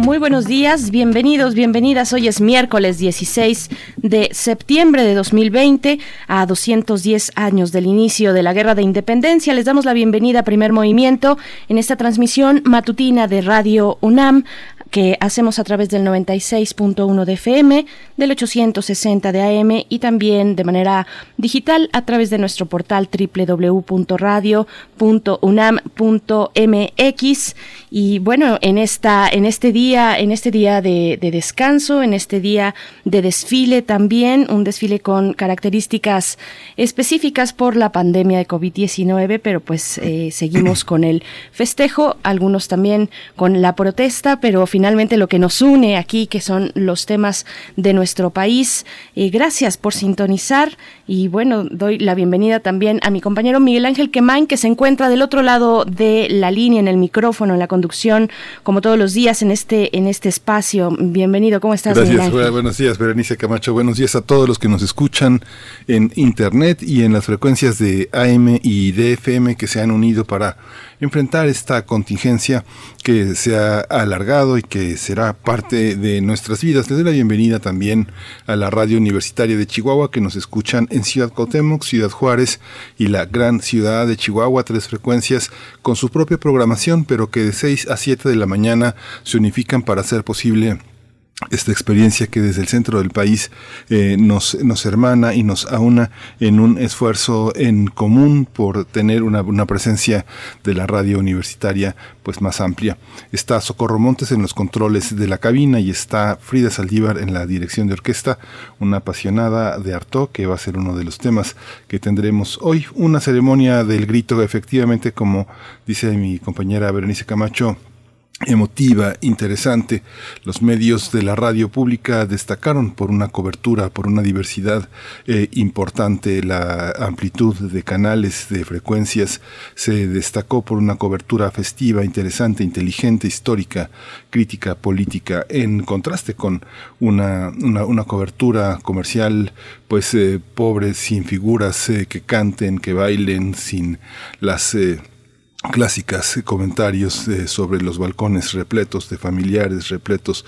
Muy buenos días, bienvenidos, bienvenidas. Hoy es miércoles 16 de septiembre de 2020, a 210 años del inicio de la Guerra de Independencia. Les damos la bienvenida a Primer Movimiento en esta transmisión matutina de Radio UNAM que hacemos a través del 96.1 de FM, del 860 de AM y también de manera digital a través de nuestro portal www.radio.unam.mx y bueno, en esta en este día, en este día de, descanso, en este día de desfile también, un desfile con características específicas por la pandemia de COVID-19, pero pues eh, seguimos con el festejo, algunos también con la protesta, pero finalmente finalmente lo que nos une aquí, que son los temas de nuestro país. Eh, gracias por sintonizar y bueno, doy la bienvenida también a mi compañero Miguel Ángel Quemain, que se encuentra del otro lado de la línea, en el micrófono, en la conducción, como todos los días en este, en este espacio. Bienvenido, ¿cómo estás? Gracias, buenos días, Berenice Camacho. Buenos días a todos los que nos escuchan en Internet y en las frecuencias de AM y DFM que se han unido para enfrentar esta contingencia que se ha alargado y que será parte de nuestras vidas. Les doy la bienvenida también a la radio universitaria de Chihuahua que nos escuchan en Ciudad Cuauhtémoc, Ciudad Juárez y la gran ciudad de Chihuahua, tres frecuencias con su propia programación, pero que de 6 a 7 de la mañana se unifican para hacer posible esta experiencia que desde el centro del país eh, nos, nos hermana y nos aúna en un esfuerzo en común por tener una, una, presencia de la radio universitaria pues más amplia. Está Socorro Montes en los controles de la cabina y está Frida Saldívar en la dirección de orquesta, una apasionada de Artaud que va a ser uno de los temas que tendremos hoy. Una ceremonia del grito, efectivamente, como dice mi compañera Berenice Camacho, emotiva, interesante. Los medios de la radio pública destacaron por una cobertura, por una diversidad eh, importante, la amplitud de canales, de frecuencias, se destacó por una cobertura festiva, interesante, inteligente, histórica, crítica, política, en contraste con una, una, cobertura comercial, pues eh, pobre, sin figuras eh, que canten, que bailen, sin las clásicas comentarios sobre los balcones repletos de familiares, repletos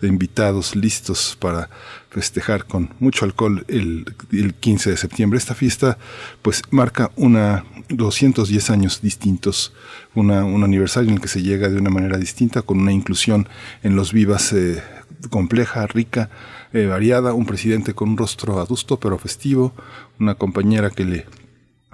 de invitados listos para festejar con mucho alcohol el, el 15 de septiembre. Esta fiesta pues marca una 210 años distintos, una, un aniversario en el que se llega de una manera distinta, con una inclusión en los vivas eh, compleja, rica, eh, variada, un presidente con un rostro adusto pero festivo, una compañera que le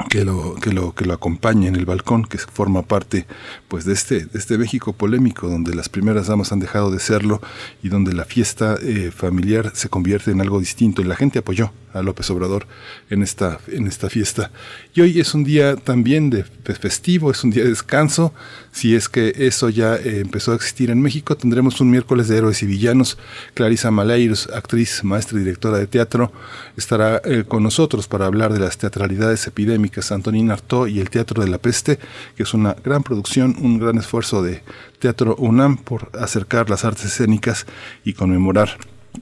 que lo, que lo, que lo acompaña en el balcón, que forma parte pues de este, de este México polémico, donde las primeras damas han dejado de serlo y donde la fiesta eh, familiar se convierte en algo distinto. Y la gente apoyó a López Obrador en esta, en esta fiesta. Y hoy es un día también de festivo, es un día de descanso. Si es que eso ya eh, empezó a existir en México, tendremos un miércoles de héroes y villanos. Clarisa Maleiros, actriz, maestra y directora de teatro, estará eh, con nosotros para hablar de las teatralidades epidémicas. Antonín Artaud y el Teatro de la Peste, que es una gran producción, un gran esfuerzo de Teatro UNAM por acercar las artes escénicas y conmemorar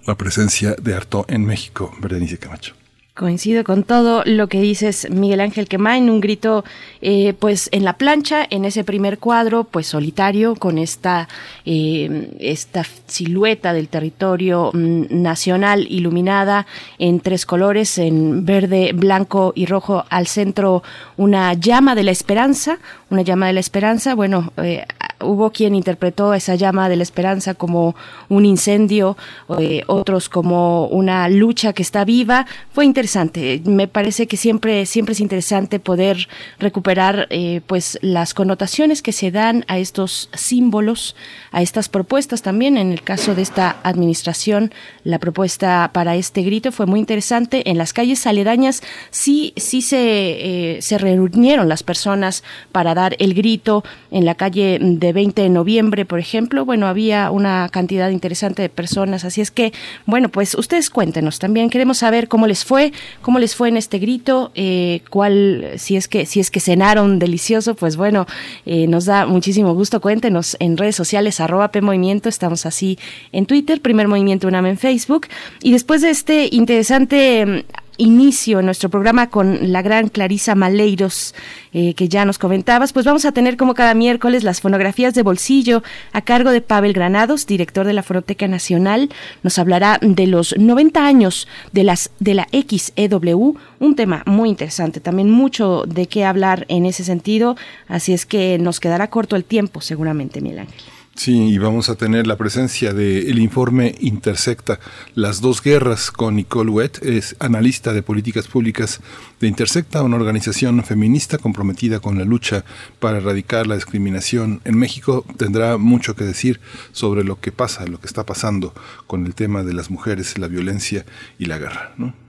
la presencia de Artaud en México, Berenice Camacho. Coincido con todo lo que dices, Miguel Ángel en un grito eh, pues en la plancha, en ese primer cuadro, pues solitario, con esta, eh, esta silueta del territorio mm, nacional iluminada en tres colores, en verde, blanco y rojo, al centro una llama de la esperanza, una llama de la esperanza, bueno, eh, hubo quien interpretó esa llama de la esperanza como un incendio, eh, otros como una lucha que está viva. Fue interesante. Me parece que siempre, siempre es interesante poder recuperar eh, pues las connotaciones que se dan a estos símbolos, a estas propuestas también. En el caso de esta administración, la propuesta para este grito fue muy interesante. En las calles aledañas sí, sí se, eh, se reunieron las personas para dar el grito en la calle de de 20 de noviembre, por ejemplo, bueno, había una cantidad interesante de personas, así es que, bueno, pues ustedes cuéntenos también, queremos saber cómo les fue, cómo les fue en este grito, eh, cuál, si es que, si es que cenaron delicioso, pues bueno, eh, nos da muchísimo gusto, cuéntenos en redes sociales, arroba P Movimiento, estamos así en Twitter, Primer Movimiento UNAM en Facebook, y después de este interesante inicio nuestro programa con la gran Clarisa Maleiros, eh, que ya nos comentabas, pues vamos a tener como cada miércoles las fonografías de bolsillo a cargo de Pavel Granados, director de la Fonoteca Nacional. Nos hablará de los 90 años de, las, de la XEW, un tema muy interesante, también mucho de qué hablar en ese sentido, así es que nos quedará corto el tiempo seguramente, Miguel Ángel. Sí, y vamos a tener la presencia del informe Intersecta, las dos guerras con Nicole Wett, es analista de políticas públicas de Intersecta, una organización feminista comprometida con la lucha para erradicar la discriminación en México. Tendrá mucho que decir sobre lo que pasa, lo que está pasando con el tema de las mujeres, la violencia y la guerra. ¿no?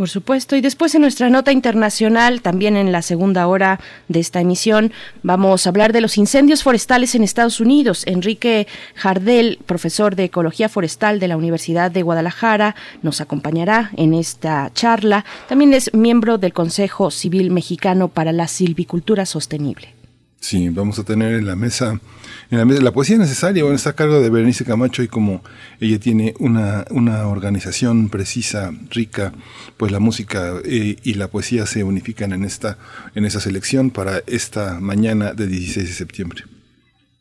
Por supuesto. Y después en nuestra nota internacional, también en la segunda hora de esta emisión, vamos a hablar de los incendios forestales en Estados Unidos. Enrique Jardel, profesor de Ecología Forestal de la Universidad de Guadalajara, nos acompañará en esta charla. También es miembro del Consejo Civil Mexicano para la Silvicultura Sostenible. Sí, vamos a tener en la mesa la, poesía necesaria, bueno, está a cargo de Berenice Camacho y como ella tiene una, una organización precisa, rica, pues la música eh, y la poesía se unifican en esta, en esa selección para esta mañana de 16 de septiembre.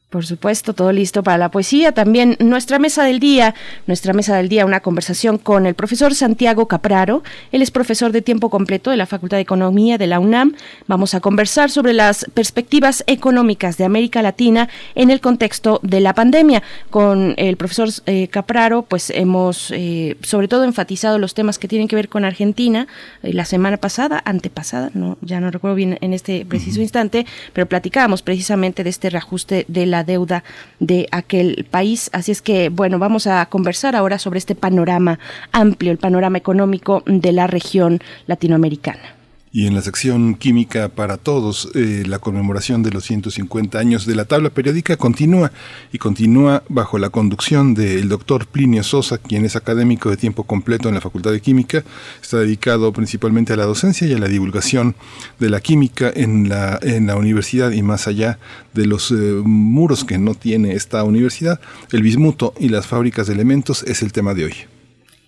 Por supuesto, todo listo para la poesía. También nuestra mesa del día, nuestra mesa del día, una conversación con el profesor Santiago Capraro. Él es profesor de tiempo completo de la Facultad de Economía de la UNAM. Vamos a conversar sobre las perspectivas económicas de América Latina en el contexto de la pandemia. Con el profesor eh, Capraro, pues hemos eh, sobre todo enfatizado los temas que tienen que ver con Argentina. Eh, la semana pasada, antepasada, no, ya no recuerdo bien en este preciso instante, pero platicábamos precisamente de este reajuste de la deuda de aquel país. Así es que, bueno, vamos a conversar ahora sobre este panorama amplio, el panorama económico de la región latinoamericana. Y en la sección Química para Todos, eh, la conmemoración de los 150 años de la tabla periódica continúa y continúa bajo la conducción del doctor Plinio Sosa, quien es académico de tiempo completo en la Facultad de Química. Está dedicado principalmente a la docencia y a la divulgación de la química en la, en la universidad y más allá de los eh, muros que no tiene esta universidad. El bismuto y las fábricas de elementos es el tema de hoy.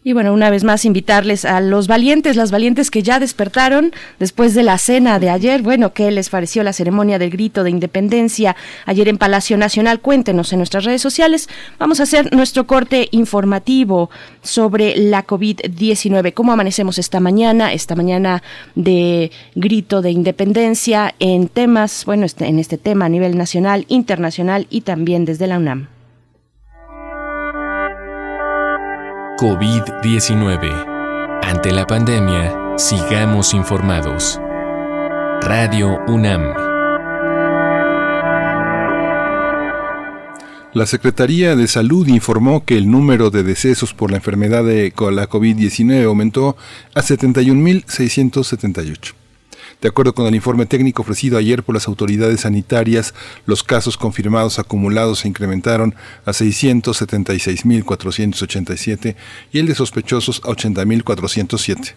Y bueno, una vez más invitarles a los valientes, las valientes que ya despertaron después de la cena de ayer. Bueno, ¿qué les pareció la ceremonia del grito de independencia ayer en Palacio Nacional? Cuéntenos en nuestras redes sociales. Vamos a hacer nuestro corte informativo sobre la COVID-19. ¿Cómo amanecemos esta mañana? Esta mañana de grito de independencia en temas, bueno, este, en este tema a nivel nacional, internacional y también desde la UNAM. COVID-19. Ante la pandemia, sigamos informados. Radio UNAM. La Secretaría de Salud informó que el número de decesos por la enfermedad de la COVID-19 aumentó a 71.678. De acuerdo con el informe técnico ofrecido ayer por las autoridades sanitarias, los casos confirmados acumulados se incrementaron a 676.487 y el de sospechosos a 80.407.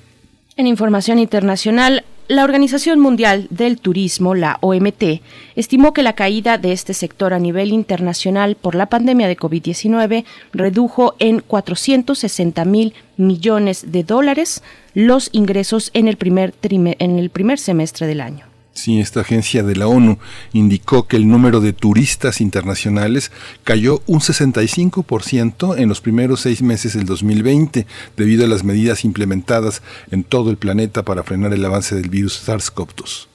En información internacional, la Organización Mundial del Turismo, la OMT, estimó que la caída de este sector a nivel internacional por la pandemia de COVID-19 redujo en 460 mil millones de dólares los ingresos en el primer, en el primer semestre del año. Sí, esta agencia de la ONU indicó que el número de turistas internacionales cayó un 65% en los primeros seis meses del 2020 debido a las medidas implementadas en todo el planeta para frenar el avance del virus SARS-CoV-2.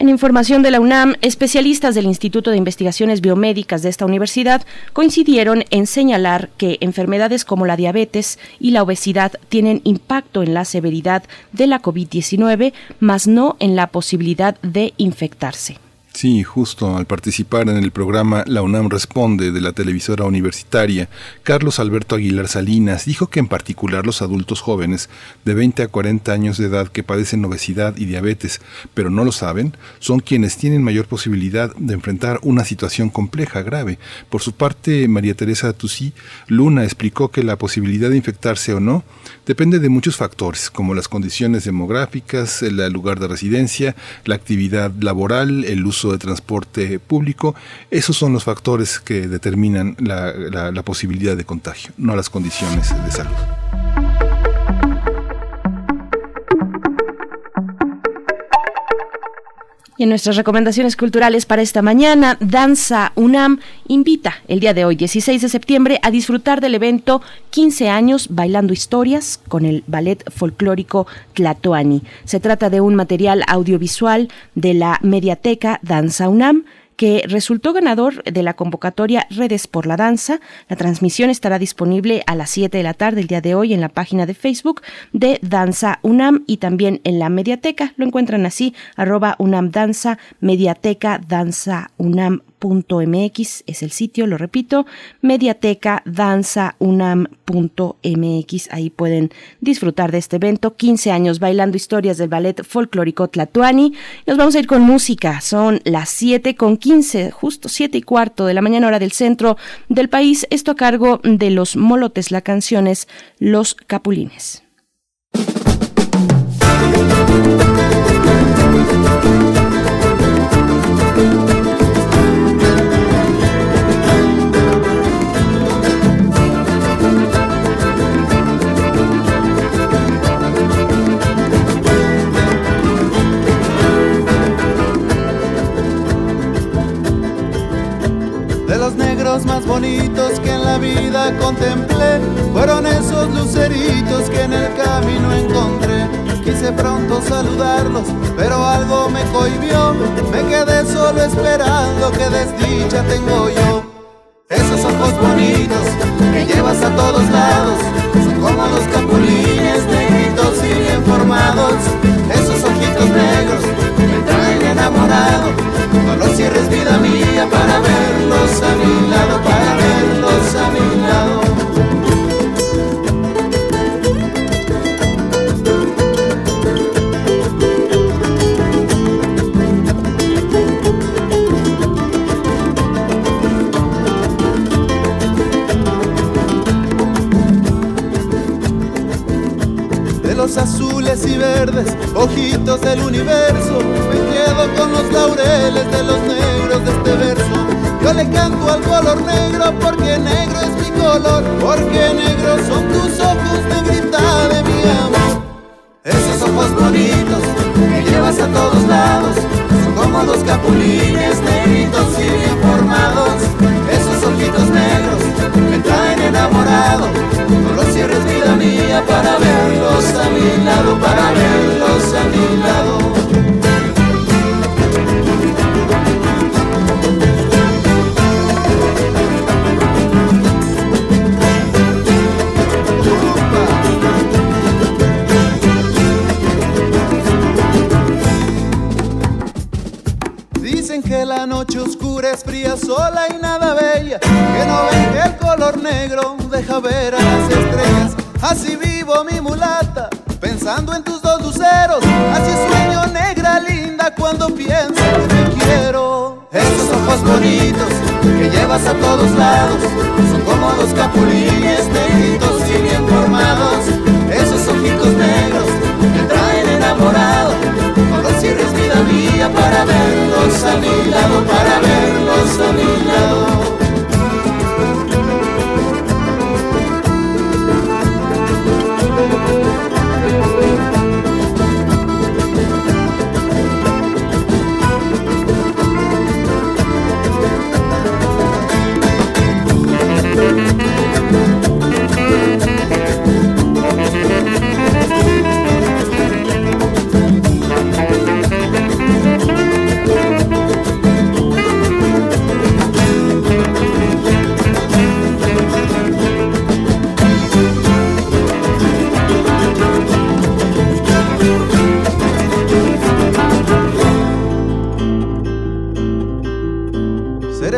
En información de la UNAM, especialistas del Instituto de Investigaciones Biomédicas de esta universidad coincidieron en señalar que enfermedades como la diabetes y la obesidad tienen impacto en la severidad de la COVID-19, mas no en la posibilidad de infectarse. Sí, justo al participar en el programa La UNAM Responde de la televisora universitaria, Carlos Alberto Aguilar Salinas dijo que en particular los adultos jóvenes de 20 a 40 años de edad que padecen obesidad y diabetes, pero no lo saben, son quienes tienen mayor posibilidad de enfrentar una situación compleja, grave. Por su parte, María Teresa Tusí Luna explicó que la posibilidad de infectarse o no depende de muchos factores, como las condiciones demográficas, el lugar de residencia, la actividad laboral, el uso de transporte público, esos son los factores que determinan la, la posibilidad de contagio, no las condiciones de salud. Y en nuestras recomendaciones culturales para esta mañana, Danza UNAM invita el día de hoy, 16 de septiembre, a disfrutar del evento 15 años bailando historias con el ballet folclórico Tlatoani. Se trata de un material audiovisual de la mediateca Danza UNAM que resultó ganador de la convocatoria Redes por la Danza. La transmisión estará disponible a las 7 de la tarde el día de hoy en la página de Facebook de Danza UNAM y también en la mediateca. Lo encuentran así, arroba UNAM Danza, mediateca Danza UNAM mx es el sitio, lo repito, mediateca danza unam.mx. Ahí pueden disfrutar de este evento. 15 años bailando historias del ballet folclórico Tlatuani. Nos vamos a ir con música. Son las 7 con 15, justo 7 y cuarto de la mañana hora del centro del país. Esto a cargo de los molotes, la canción es Los Capulines. Más bonitos que en la vida contemplé fueron esos luceritos que en el camino encontré. Quise pronto saludarlos, pero algo me cohibió. Me quedé solo esperando que desdicha tengo yo. Esos ojos bonitos que llevas a todos lados son como los capulines negritos y bien formados. Esos ojitos negros enamorado no los cierres vida mía para verlos a mi lado, para verlos a mi lado. Azules y verdes, ojitos del universo con los laureles de los negros de este verso. Yo le canto al color negro porque negro es mi color, porque negros son tus ojos, negrita de mi amor. Esos ojos bonitos que llevas a todos lados, son como los capulines negritos y bien formados. Esos ojitos negros me traen enamorado, no los cierres vida para verlos a mi lado, para verlos a mi lado. que la noche oscura es fría, sola y nada bella, que no ven que el color negro deja ver a las estrellas. Así vivo mi mulata, pensando en tus dos luceros, así sueño negra linda cuando pienso que te quiero. Esos ojos bonitos que llevas a todos lados, son como dos capulines negritos y bien formados. Esos ojitos negros me traen enamorado, cierres vida para verlos a mi lado, para verlos a mi lado.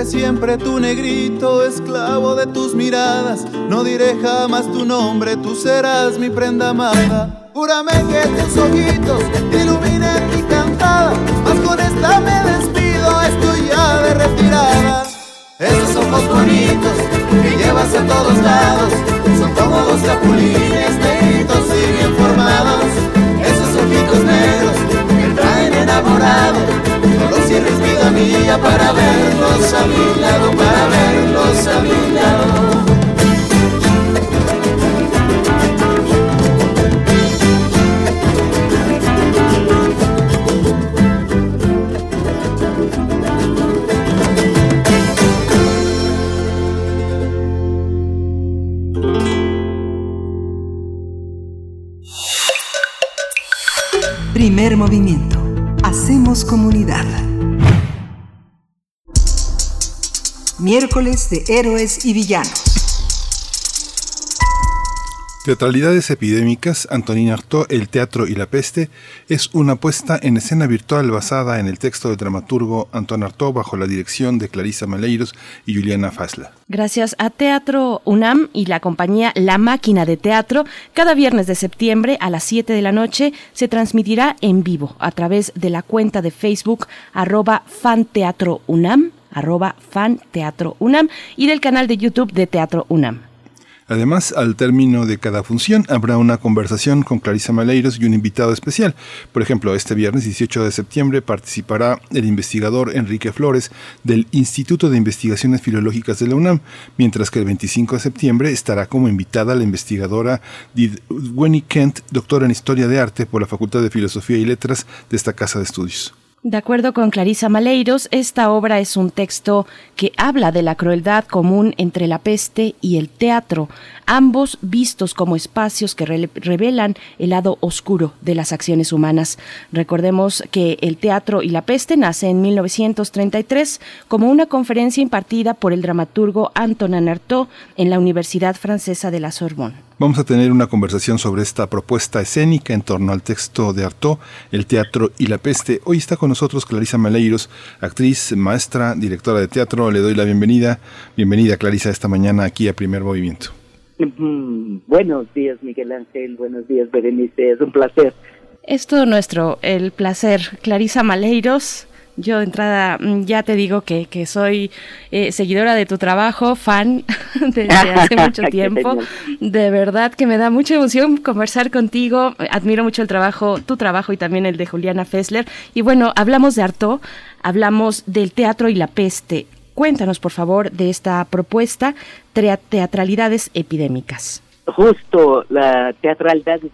Siempre tu negrito, esclavo de tus miradas. No diré jamás tu nombre, tú serás mi prenda amada. Júrame que tus ojitos iluminen mi cantada, mas con esta me despido, estoy ya de retirada. Esos ojos bonitos que llevas a todos lados son como dos capulines negritos y bien formados. Esos ojitos negros me traen enamorado. No cierres vida mía para verlos a mi lado, para verlos a mi lado. Miércoles de Héroes y Villanos. Teatralidades epidémicas, Antonin Artaud, El teatro y la peste, es una puesta en escena virtual basada en el texto del dramaturgo Antoine Artaud bajo la dirección de Clarisa Maleiros y Juliana Fasla. Gracias a Teatro UNAM y la compañía La Máquina de Teatro, cada viernes de septiembre a las 7 de la noche se transmitirá en vivo a través de la cuenta de Facebook arroba fanteatrounam arroba fanteatrounam y del canal de YouTube de Teatro UNAM. Además, al término de cada función habrá una conversación con Clarisa Maleiros y un invitado especial. Por ejemplo, este viernes 18 de septiembre participará el investigador Enrique Flores del Instituto de Investigaciones Filológicas de la UNAM, mientras que el 25 de septiembre estará como invitada la investigadora Winnie Kent, doctora en Historia de Arte por la Facultad de Filosofía y Letras de esta casa de estudios. De acuerdo con Clarisa Maleiros, esta obra es un texto que habla de la crueldad común entre la peste y el teatro, ambos vistos como espacios que revelan el lado oscuro de las acciones humanas. Recordemos que el teatro y la peste nace en 1933 como una conferencia impartida por el dramaturgo Antonin Artaud en la Universidad Francesa de la Sorbonne. Vamos a tener una conversación sobre esta propuesta escénica en torno al texto de Artaud, el teatro y la peste. Hoy está con nosotros Clarisa Maleiros, actriz, maestra, directora de teatro. Le doy la bienvenida. Bienvenida, Clarisa, esta mañana aquí a Primer Movimiento. Mm, buenos días, Miguel Ángel. Buenos días, Berenice. Es un placer. Es todo nuestro, el placer. Clarisa Maleiros, yo de entrada mm, ya te digo que, que soy eh, seguidora de tu trabajo, fan desde hace mucho tiempo. De verdad que me da mucha emoción conversar contigo. Admiro mucho el trabajo, tu trabajo y también el de Juliana Fessler. Y bueno, hablamos de Arto, hablamos del teatro y la peste. Cuéntanos, por favor, de esta propuesta, Teatralidades Epidémicas. Justo, la Teatralidades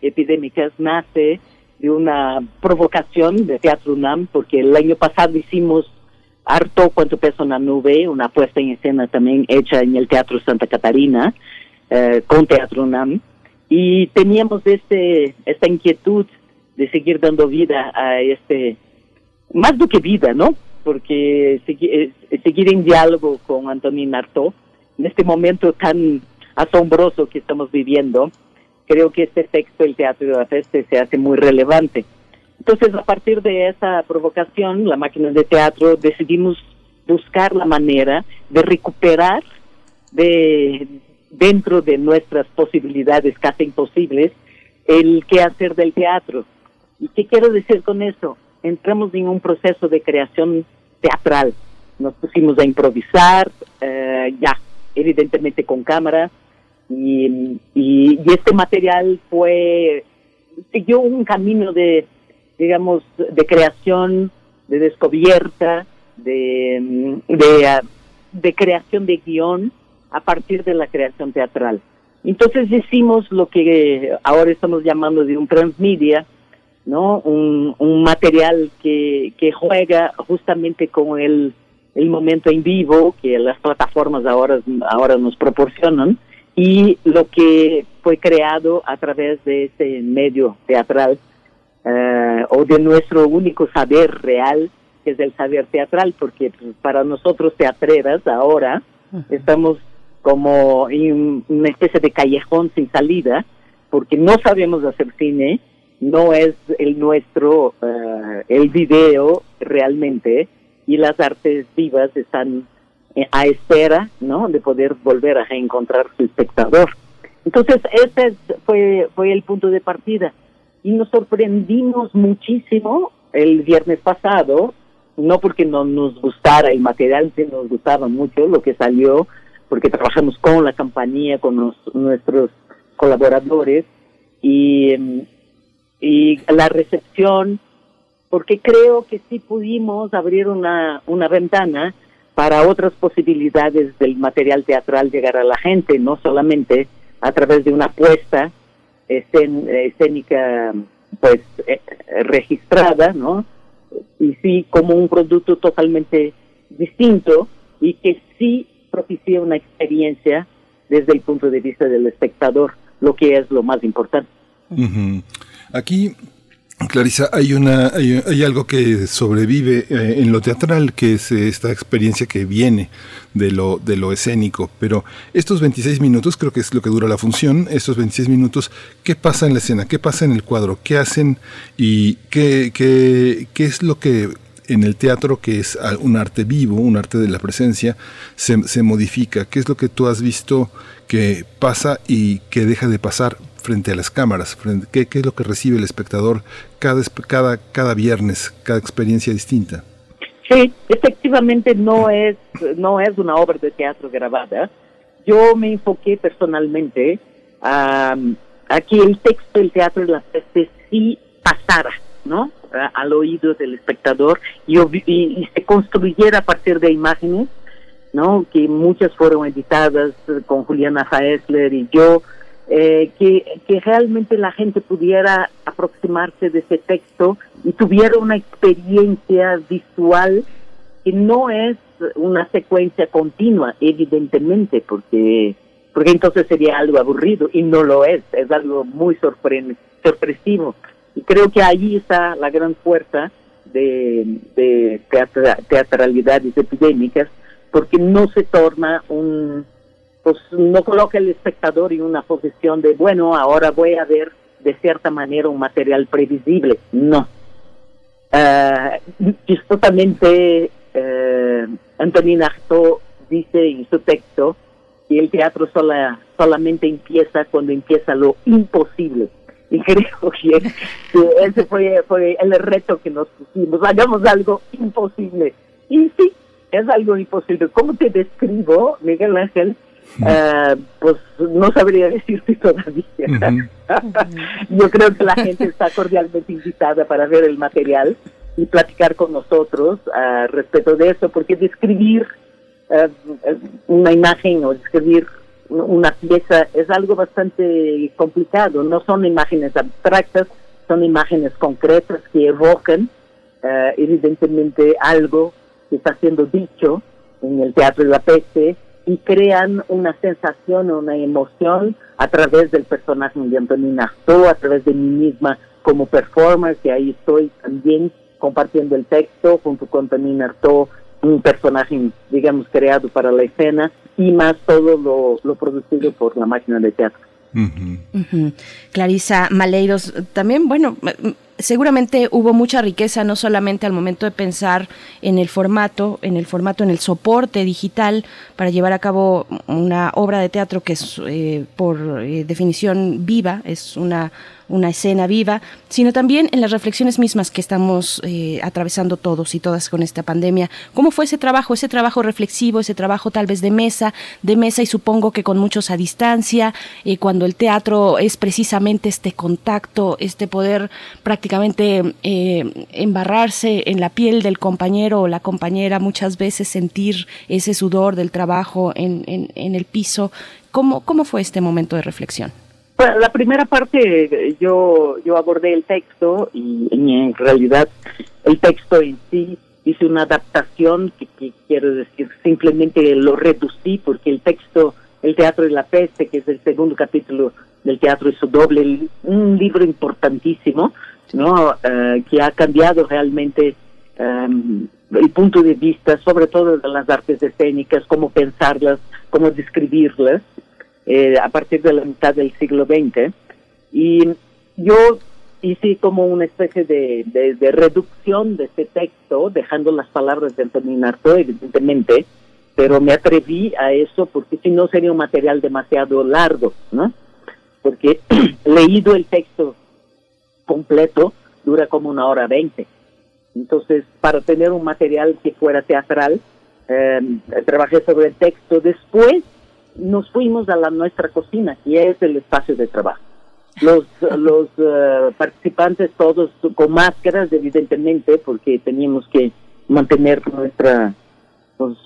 Epidémicas nace de una provocación de Teatro UNAM, porque el año pasado hicimos harto cuánto peso en la nube, una puesta en escena también hecha en el Teatro Santa Catarina, eh, con Teatro UNAM, y teníamos este esta inquietud de seguir dando vida a este, más do que vida, ¿no? Porque seguir, eh, seguir en diálogo con Antonín Artaud, en este momento tan asombroso que estamos viviendo, creo que este texto, el Teatro de la Peste, se hace muy relevante. Entonces, a partir de esa provocación, la máquina de teatro, decidimos buscar la manera de recuperar de dentro de nuestras posibilidades casi imposibles el qué hacer del teatro. ¿Y qué quiero decir con eso? Entramos en un proceso de creación teatral. Nos pusimos a improvisar, eh, ya, evidentemente con cámara, y, y, este material fue, siguió un camino de, digamos, de creación, de descubierta, de, de, creación de guion a partir de la creación teatral. Entonces hicimos lo que ahora estamos llamando de un transmedia, ¿no? Un, un material que, que juega justamente con el, el momento en vivo que las plataformas ahora, ahora nos proporcionan y lo que fue creado a través de este medio teatral eh, o de nuestro único saber real, que es el saber teatral, porque pues, para nosotros teatreras ahora estamos como en una especie de callejón sin salida, porque no sabemos hacer cine, no es el nuestro, eh, el video realmente, y las artes vivas están a espera, ¿no? De poder volver a reencontrar su espectador. Entonces, ese fue, fue el punto de partida. Y nos sorprendimos muchísimo el viernes pasado, no porque no nos gustara el material, sino nos gustaba mucho lo que salió, porque trabajamos con la compañía, con nuestros colaboradores, y, y la recepción, porque creo que sí pudimos abrir una, una ventana para otras posibilidades del material teatral llegar a la gente, no solamente a través de una apuesta escénica pues eh, registrada, ¿no? Y sí como un producto totalmente distinto y que sí propicia una experiencia desde el punto de vista del espectador, lo que es lo más importante. Aquí Clarisa, hay, una, hay, algo que sobrevive eh, en lo teatral, que es esta experiencia que viene de lo, de lo escénico, pero estos 26 minutos, creo que es lo que dura la función, estos 26 minutos, ¿qué pasa en la escena? ¿Qué pasa en el cuadro? ¿Qué hacen? ¿Y qué, qué, qué es lo que en el teatro, que es un arte vivo, un arte de la presencia, se, se modifica? ¿Qué es lo que tú has visto que pasa y que deja de pasar frente a las cámaras? ¿Qué, es lo que recibe el espectador cada, cada, cada viernes, cada experiencia distinta? Sí, efectivamente no es, no es una obra de teatro grabada. Yo me enfoqué personalmente a, que el texto del teatro de la peste sí pasara, ¿no? al oído del espectador y, y, se construyera a partir de imágenes, ¿no? Que muchas fueron editadas con Juliana Faesler y yo, eh, que, que realmente la gente pudiera aproximarse de ese texto y tuviera una experiencia visual que no es una secuencia continua, evidentemente, porque, porque entonces sería algo aburrido y no lo es, es algo muy sorpresivo. Y creo que ahí está la gran fuerza de, de teatralidades epidémicas, porque no se torna un, pues no coloca el espectador en una posición de, bueno, ahora voy a ver de cierta manera un material previsible. No. Uh, chistosamente, uh, Antonina Artaud dice en su texto que el teatro sola, solamente empieza cuando empieza lo imposible. Y creo que, ese fue, fue el reto que nos pusimos. Hagamos algo imposible. Y sí, es algo imposible. ¿Cómo te describo, Miguel Ángel? Uh, pues no sabría decirte todavía. Yo creo que la gente está cordialmente invitada para ver el material y platicar con nosotros uh, respecto de eso, porque describir uh, una imagen o describir una pieza es algo bastante complicado. No son imágenes abstractas, son imágenes concretas que evocan evidentemente algo que está siendo dicho en el Teatro de la Peste y crean una sensación o una emoción a través del personaje de Antonina Artaud, a través de mí misma como performer, que ahí estoy también compartiendo el texto junto con Antonina Artaud, un personaje, digamos, creado para la escena, y más todo lo, lo producido por la máquina de teatro. Clarisa Maleiros, también, bueno, seguramente hubo mucha riqueza no solamente al momento de pensar en el formato, en el formato, en el soporte digital para llevar a cabo una obra de teatro que es eh, por eh, definición viva, es una una escena viva, sino también en las reflexiones mismas que estamos eh, atravesando todos y todas con esta pandemia. ¿Cómo fue ese trabajo, ese trabajo reflexivo, ese trabajo tal vez de mesa, de mesa y supongo que con muchos a distancia, eh, cuando el teatro es precisamente este contacto, este poder prácticamente eh, embarrarse en la piel del compañero o la compañera, muchas veces sentir ese sudor del trabajo en, en, en el piso? ¿Cómo, ¿Cómo fue este momento de reflexión? la primera parte yo, yo abordé el texto y, en realidad el texto en sí hice una adaptación que, quiero decir simplemente lo reducí porque el texto El Teatro de la Peste, que es el segundo capítulo del teatro y su doble, un libro importantísimo, ¿no? Eh, que ha cambiado realmente em, el punto de vista, sobre todo de las artes escénicas, cómo pensarlas, cómo describirlas. Eh, a partir de la mitad del siglo XX. Y yo hice como una especie de, de, reducción de este texto, dejando las palabras de Antonin Artaud, evidentemente, pero me atreví a eso porque si no sería un material demasiado largo, ¿no? Porque leído el texto completo dura como una hora veinte. Entonces, para tener un material que fuera teatral, eh, trabajé sobre el texto. Después nos fuimos a la nuestra cocina, y es el espacio de trabajo. Los, los eh, participantes todos con máscaras, evidentemente, porque teníamos que mantener nuestra pues,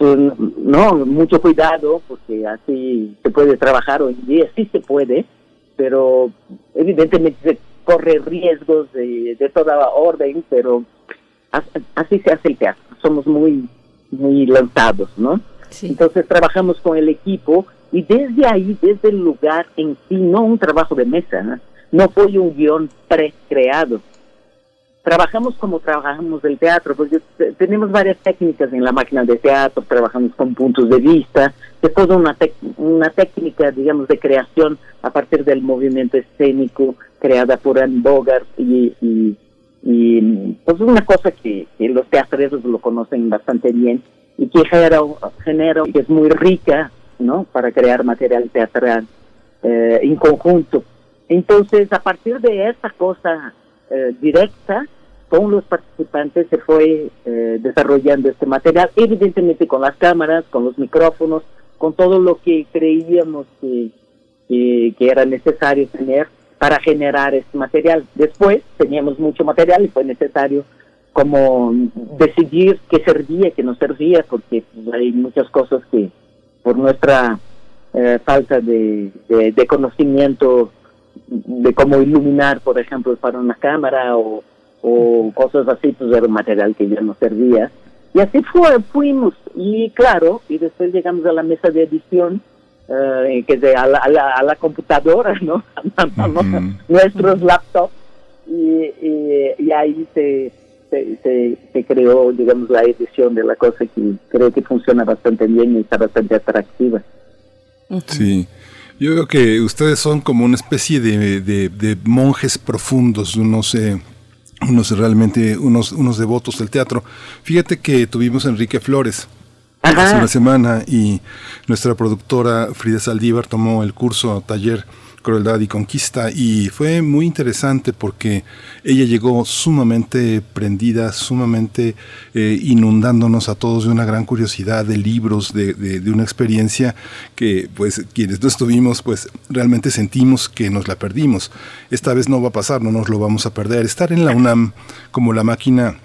no mucho cuidado porque así se puede trabajar hoy en día sí se puede pero evidentemente se corre riesgos de, de toda orden pero así se hace el teatro. Somos muy muy lanzados no entonces trabajamos con el equipo y desde ahí desde el lugar en sí no un trabajo de mesa no, no fue un guion pre-creado. Trabajamos como trabajamos el teatro, porque tenemos varias técnicas en la máquina de teatro, trabajamos con puntos de vista, de toda una, una técnica, digamos, de creación a partir del movimiento escénico creada por Anne Bogart y, y, y pues una cosa que, los teatreros lo conocen bastante bien y que genera, genera que es muy rica, ¿no? Para crear material teatral eh, en conjunto. Entonces, a partir de esta cosa eh, directa con los participantes se fue eh, desarrollando este material, evidentemente con las cámaras, con los micrófonos, con todo lo que creíamos que, que, era necesario tener para generar este material. Después teníamos mucho material y fue necesario como decidir qué servía, qué no servía, porque pues, hay muchas cosas que por nuestra eh, falta de, de, conocimiento de cómo iluminar, por ejemplo, para una cámara o, o cosas así, pues era un material que ya no servía. Y así fue, fuimos. Y claro, y después llegamos a la mesa de edición, eh, que de a la, a la, computadora, ¿no? Nuestros laptops. Y, y, ahí se, se, se, creó, digamos, la edición de la cosa que creo que funciona bastante bien y está bastante atractiva. Sí. Yo creo que ustedes son como una especie de, de, monjes profundos, no sé, unos realmente, unos, unos devotos del teatro. Fíjate que tuvimos a Enrique Flores hace una semana y nuestra productora Frida Saldívar tomó el curso taller Crueldad y Conquista y fue muy interesante porque ella llegó sumamente prendida, sumamente eh, inundándonos a todos de una gran curiosidad de libros, de, de, una experiencia que pues quienes no estuvimos pues realmente sentimos que nos la perdimos. Esta vez no va a pasar, no nos lo vamos a perder. Estar en la UNAM como la máquina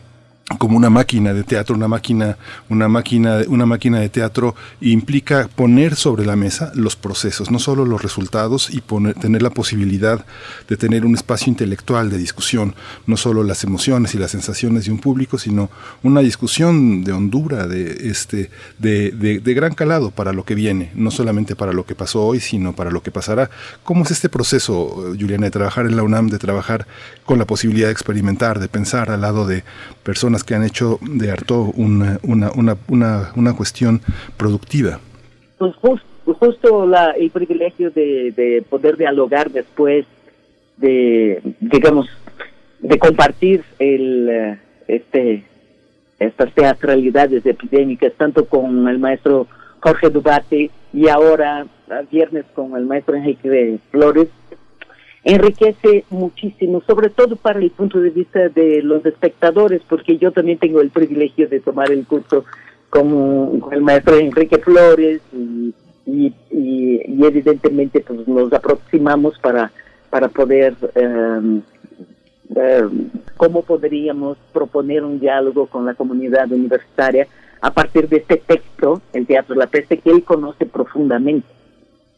como una máquina de teatro, una máquina, una máquina, una máquina de teatro implica poner sobre la mesa los procesos, no solo los resultados y tener la posibilidad de tener un espacio intelectual de discusión, no solo las emociones y las sensaciones de un público, sino una discusión de hondura, de este, de, de, gran calado para lo que viene, no solamente para lo que pasó hoy, sino para lo que pasará. ¿Cómo es este proceso, Juliana, de trabajar en la UNAM, de trabajar con la posibilidad de experimentar, de pensar al lado de personas que han hecho de harto una, una, una, una, cuestión productiva. Pues justo la, el privilegio de, de poder dialogar después de, digamos, de compartir el, eh, este, estas teatralidades epidémicas, tanto con el maestro Jorge Dubate y ahora viernes con el maestro Enrique Flores, enriquece muchísimo, sobre todo para el punto de vista de los espectadores, porque yo también tengo el privilegio de tomar el curso con, el maestro Enrique Flores y, evidentemente pues nos aproximamos para, para poder eh, cómo podríamos proponer un diálogo con la comunidad universitaria a partir de este texto, el Teatro la Peste, que él conoce profundamente.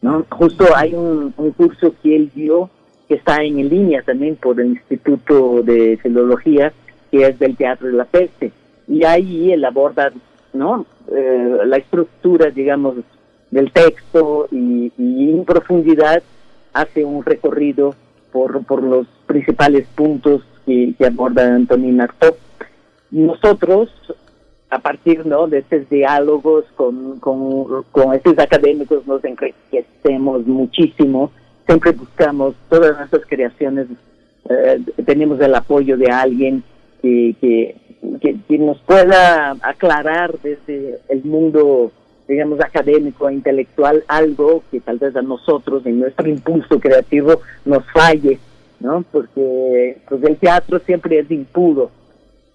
¿no? Justo hay un curso que él dio que está en línea también por el Instituto de Filología, que es del Teatro de la Peste. Y ahí él aborda ¿no? Eh, la estructura, digamos, del texto y, en profundidad hace un recorrido por, por los principales puntos que, aborda Antonín Artaud. Nosotros, a partir ¿no? de estos diálogos con, con, con estos académicos, nos enriquecemos muchísimo siempre buscamos todas nuestras creaciones, eh, tenemos el apoyo de alguien que, que, que, nos pueda aclarar desde el mundo digamos, académico e intelectual, algo que tal vez a nosotros, en nuestro impulso creativo, nos falle, ¿no? Porque pues el teatro siempre es impuro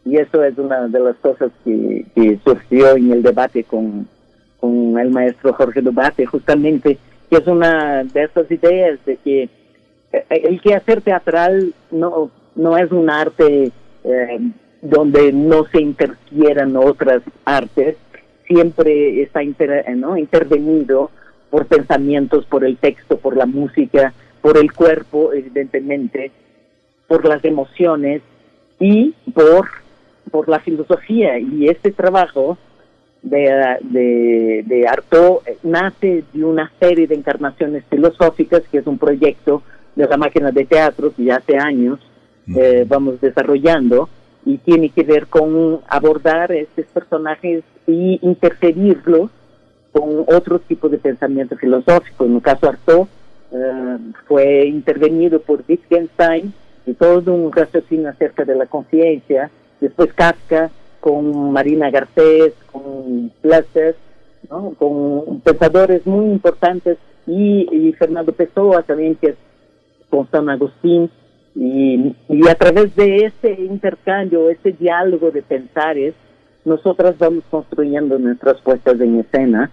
y eso es una de las cosas que, que surgió en el debate con, con el maestro Jorge Dubate, justamente, que es una de esas ideas de que eh, el quehacer teatral no, no es un arte eh, donde no se interfieran otras artes, siempre está ¿no? intervenido por pensamientos, por el texto, por la música, por el cuerpo, evidentemente, por las emociones y por, por la filosofía. Y este trabajo de, de, de Artaud nace de una serie de encarnaciones filosóficas, que es un proyecto de la máquina de teatro que ya hace años eh, vamos desarrollando y tiene que ver con abordar estos personajes y interferirlos con otro tipo de pensamiento filosófico. En el caso Artaud eh, fue intervenido por Wittgenstein y todo un raciocinio acerca de la conciencia. Después Kafka con Marina Garcés, con Placer, ¿no? con pensadores muy importantes y, y Fernando Pessoa también, que es con San Agustín. Y, y a través de ese intercambio, ese diálogo de pensares, nosotras vamos construyendo nuestras puestas en escena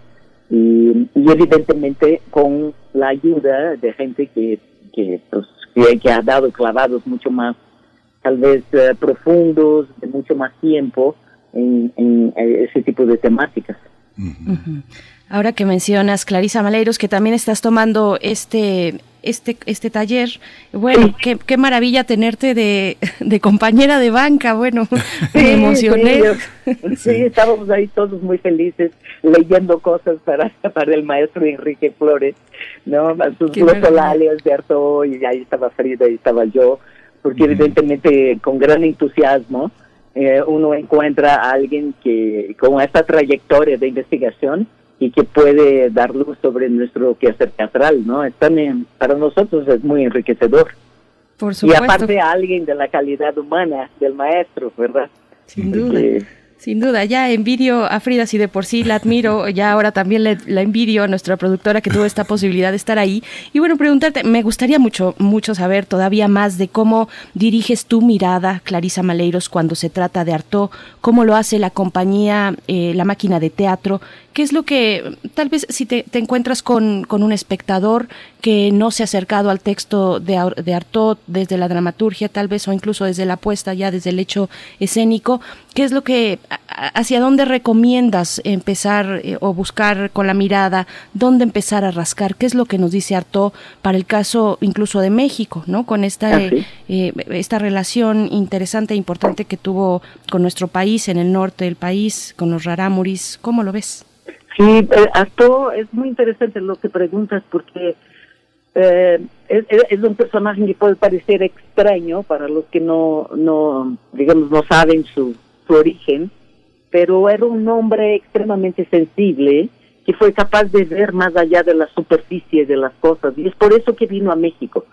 y, y evidentemente con la ayuda de gente que, que, pues, que, ha dado clavados mucho más, tal vez eh, profundos, de mucho más tiempo en, en, ese tipo de temáticas. Ahora que mencionas, Clarisa Maleiros, que también estás tomando este este, este taller. Bueno, qué, qué maravilla tenerte de, de, compañera de banca. Bueno, me emocioné. Sí, estábamos ahí todos muy felices leyendo cosas para, para el maestro Enrique Flores, ¿no? Sus glotolalias de Arto, y ahí estaba Frida y estaba yo, porque evidentemente con gran entusiasmo eh, uno encuentra a alguien que con esta trayectoria de investigación y que puede dar luz sobre nuestro quehacer teatral, ¿no? También para nosotros es muy enriquecedor. Por supuesto. Y aparte alguien de la calidad humana del maestro, ¿verdad? Sin duda. Sin duda, ya envidio a Frida si de por sí la admiro, ya ahora también la envidio a nuestra productora que tuvo esta posibilidad de estar ahí. Y bueno, preguntarte, me gustaría mucho, mucho saber todavía más de cómo diriges tu mirada, Clarisa Maleiros, cuando se trata de Artaud, cómo lo hace la compañía, eh, la máquina de teatro, ¿Qué es lo que, tal vez si te, encuentras con, con, un espectador que no se ha acercado al texto de, de Artaud desde la dramaturgia, tal vez, o incluso desde la apuesta, ya desde el hecho escénico, qué es lo que, hacia dónde recomiendas empezar eh, o buscar con la mirada, dónde empezar a rascar? ¿Qué es lo que nos dice Artaud para el caso incluso de México, ¿no? Con esta, ah, eh, esta relación interesante e importante que tuvo con nuestro país, en el norte del país, con los rarámuris, ¿cómo lo ves? Sí, eh, es muy interesante lo que preguntas porque eh, es, un personaje que puede parecer extraño para los que no, no digamos, no saben su, su origen, pero era un hombre extremadamente sensible que fue capaz de ver más allá de la superficie de las cosas y es por eso que vino a México.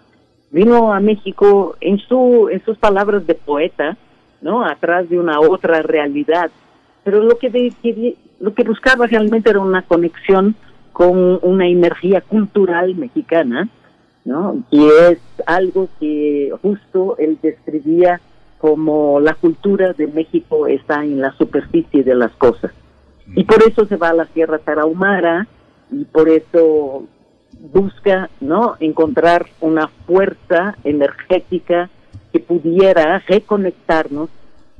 Vino a México en su en sus palabras de poeta, ¿no? Atrás de una otra realidad pero lo que, lo que buscaba realmente era una conexión con una energía cultural mexicana, ¿no? Y es algo que justo él describía como la cultura de México está en la superficie de las cosas. Y por eso se va a la Sierra Tarahumara y por eso busca, ¿no? Encontrar una fuerza energética que pudiera reconectarnos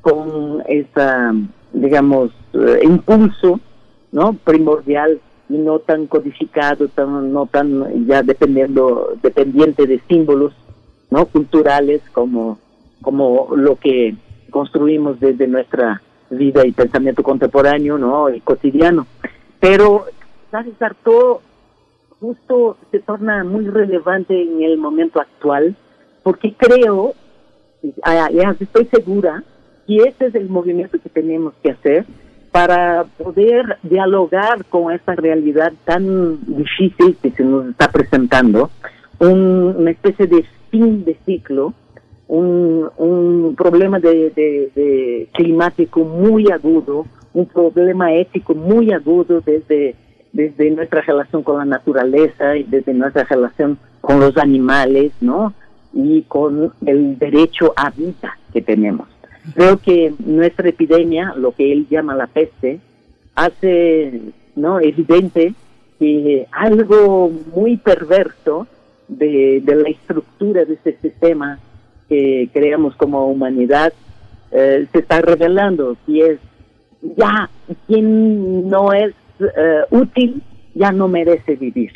con esa digamos, eh, impulso, ¿no? Primordial y no tan codificado, tan, no tan ya dependiendo, dependiente de símbolos, ¿no? Culturales como, como lo que construimos desde nuestra vida y pensamiento contemporáneo, ¿no? Y cotidiano. Pero, ¿sabes? todo justo se torna muy relevante en el momento actual, porque creo, ya estoy segura, y ese es el movimiento que tenemos que hacer para poder dialogar con esta realidad tan difícil que se nos está presentando, una especie de fin de ciclo, un, un problema de, de, climático muy agudo, un problema ético muy agudo desde desde nuestra relación con la naturaleza y desde nuestra relación con los animales, ¿no? Y con el derecho a vida que tenemos. Creo que nuestra epidemia, lo que él llama la peste, hace no evidente que algo muy perverso de, la estructura de este sistema que creamos como humanidad eh, se está revelando. Si es ya, quien no es eh, útil, ya no merece vivir.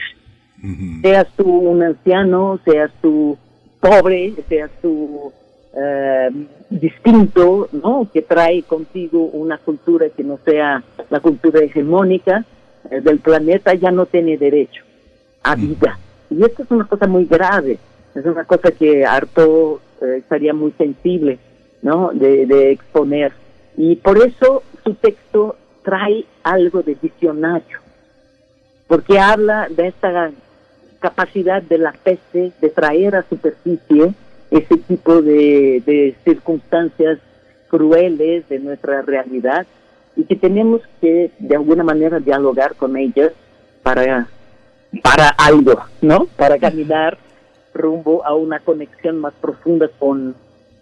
Seas tú un anciano, seas tú pobre, seas tú eh, distinto, ¿no? Que trae contigo una cultura que no sea la cultura hegemónica del planeta, ya no tiene derecho a vida. Y esto es una cosa muy grave, es una cosa que harto eh, estaría muy sensible, ¿no? De, exponer. Y por eso su texto trae algo de visionario, porque habla de esta capacidad de la peste de traer a superficie ese tipo de, de circunstancias crueles de nuestra realidad y que tenemos que de alguna manera dialogar con ellas para para algo, ¿no? Para caminar rumbo a una conexión más profunda con,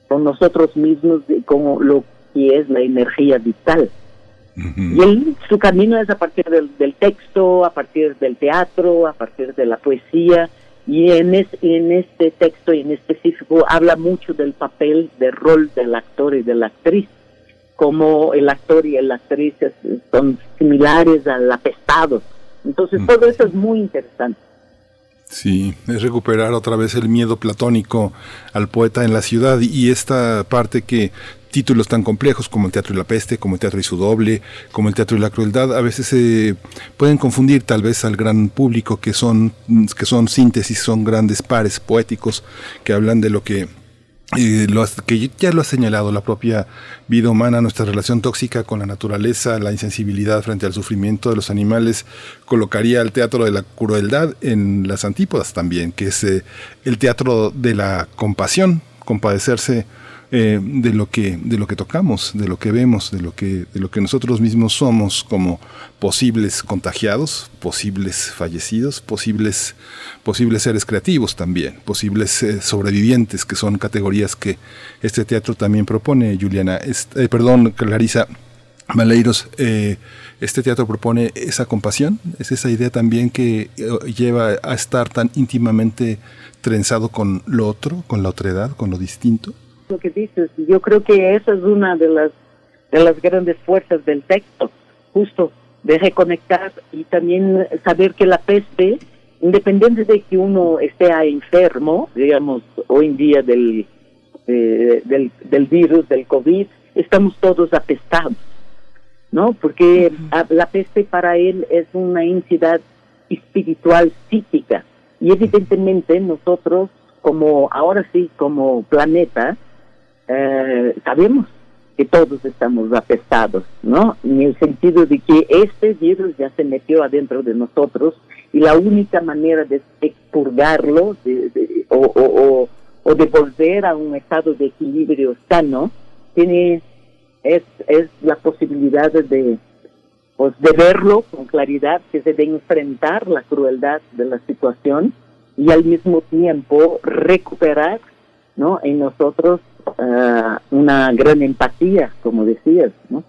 con nosotros mismos, de, como lo que es la energía vital. Y él, su camino es a partir del, del, texto, a partir del teatro, a partir de la poesía, y en, es, en este texto en específico habla mucho del papel, del rol del actor y de la actriz, como el actor y la actriz son similares al apestado, entonces, todo eso es muy interesante. Sí, es recuperar otra vez el miedo platónico al poeta en la ciudad. Y esta parte que títulos tan complejos como el Teatro y la Peste, como el Teatro y su doble, como el Teatro y la Crueldad, a veces se pueden confundir tal vez al gran público que son, que son síntesis, son grandes pares poéticos que hablan de lo que lo, que ya lo ha señalado la propia vida humana, nuestra relación tóxica con la naturaleza, la insensibilidad frente al sufrimiento de los animales, colocaría el teatro de la crueldad en las antípodas también, que es eh, el teatro de la compasión, compadecerse eh, de lo que de lo que tocamos, de lo que vemos, de lo que de lo que nosotros mismos somos como posibles contagiados, posibles fallecidos, posibles posibles seres creativos también, posibles eh, sobrevivientes, que son categorías que este teatro también propone, Juliana, eh, perdón, Clarisa Maleiros, este teatro propone esa compasión, es esa idea también que lleva a estar tan íntimamente trenzado con lo otro, con la otredad, con lo distinto lo que dices. Yo creo que esa es una de las, de las grandes fuerzas del texto, justo de reconectar y también saber que la peste, independiente de que uno esté enfermo, digamos, hoy en día del, eh, del, del virus, del COVID, estamos todos apestados, ¿no? Porque la peste para él es una entidad espiritual psíquica y evidentemente nosotros como ahora sí como planeta eh, sabemos que todos estamos apestados, ¿no? En el sentido de que este virus ya se metió adentro de nosotros y la única manera de expurgarlo o, de volver a un estado de equilibrio sano tiene es, es la posibilidad de pues de verlo con claridad, que se de enfrentar la crueldad de la situación y al mismo tiempo recuperar ¿no? en nosotros uh, una gran empatía, como decías, ¿no?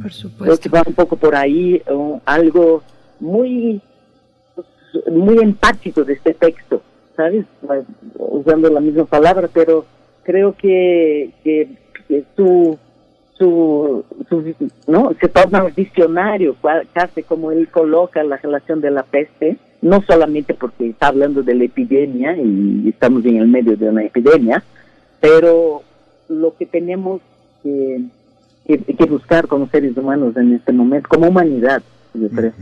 Por supuesto. que va un poco por ahí uh, algo muy, muy empático de este texto, ¿sabes? Usando la misma palabra, pero creo que, que, su, su, su, ¿no? Se torna un visionario, casi como él coloca la relación de la peste, no solamente porque está hablando de la epidemia y estamos en el medio de una epidemia, pero lo que tenemos que, que, buscar como seres humanos en este momento, como humanidad, yo creo.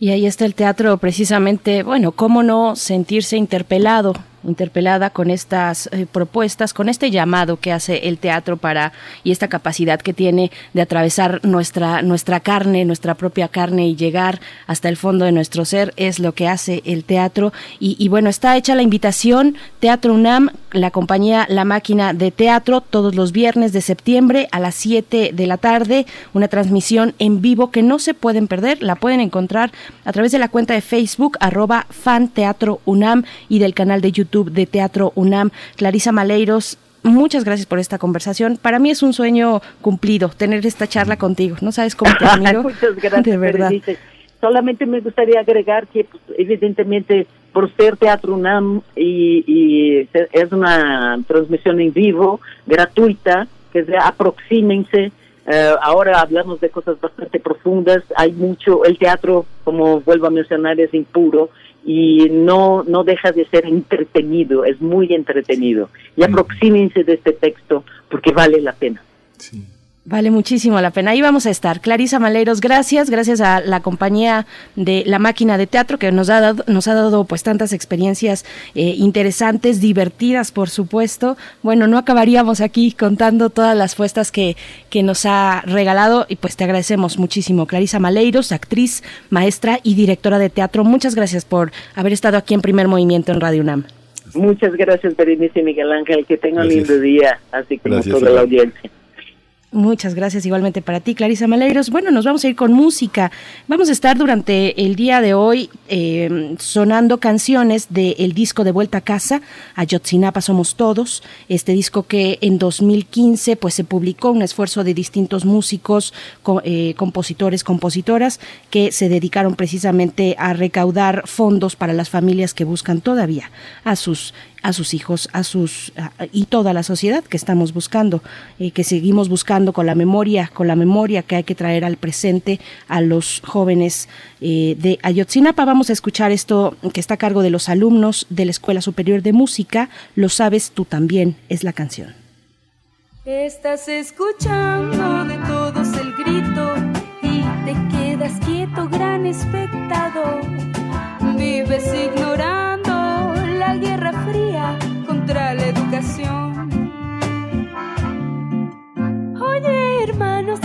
Y ahí está el teatro precisamente, bueno, cómo no sentirse interpelado interpelada con estas eh, propuestas, con este llamado que hace el teatro para y esta capacidad que tiene de atravesar nuestra nuestra carne, nuestra propia carne y llegar hasta el fondo de nuestro ser es lo que hace el teatro. Y, bueno está hecha la invitación Teatro UNAM, la compañía La Máquina de Teatro todos los viernes de septiembre a las 7 de la tarde, una transmisión en vivo que no se pueden perder, la pueden encontrar a través de la cuenta de Facebook arroba fan UNAM y del canal de YouTube de Teatro UNAM. Clarisa Maleiros, muchas gracias por esta conversación. Para mí es un sueño cumplido tener esta charla contigo. No sabes cómo te admiro. muchas gracias. De verdad. Solamente me gustaría agregar que pues, evidentemente por ser Teatro UNAM y, es una transmisión en vivo, gratuita, que se aproxímense. Eh, ahora hablamos de cosas bastante profundas. Hay mucho, el teatro, como vuelvo a mencionar, es impuro y no, no deja de ser entretenido, es muy entretenido. Y aproxímense de este texto porque vale la pena. Sí. Vale muchísimo la pena. Ahí vamos a estar. Clarisa Maleros, gracias, gracias a la compañía de La Máquina de Teatro que nos ha dado, nos ha dado pues tantas experiencias eh, interesantes, divertidas, por supuesto. Bueno, no acabaríamos aquí contando todas las fuestas que, que nos ha regalado y pues te agradecemos muchísimo. Clarisa Maleiros, actriz, maestra y directora de teatro. Muchas gracias por haber estado aquí en Primer Movimiento en Radio UNAM. Muchas gracias, Berenice y Miguel Ángel. Que tengan un lindo día, así como toda la audiencia. Muchas gracias igualmente para ti, Clarisa Maleiros. Bueno, nos vamos a ir con música. Vamos a estar durante el día de hoy eh, sonando canciones del disco de Vuelta a Casa, Ayotzinapa Somos Todos. Este disco que en 2015 pues se publicó un esfuerzo de distintos músicos, eh, compositores, compositoras que se dedicaron precisamente a recaudar fondos para las familias que buscan todavía a sus a sus hijos, a sus y toda la sociedad que estamos buscando, que seguimos buscando con la memoria, con la memoria que hay que traer al presente a los jóvenes eh, de Ayotzinapa. Vamos a escuchar esto que está a cargo de los alumnos de la Escuela Superior de Música. Lo sabes tú también es la canción. Estás escuchando de todos el grito y te quedas quieto, gran espectador.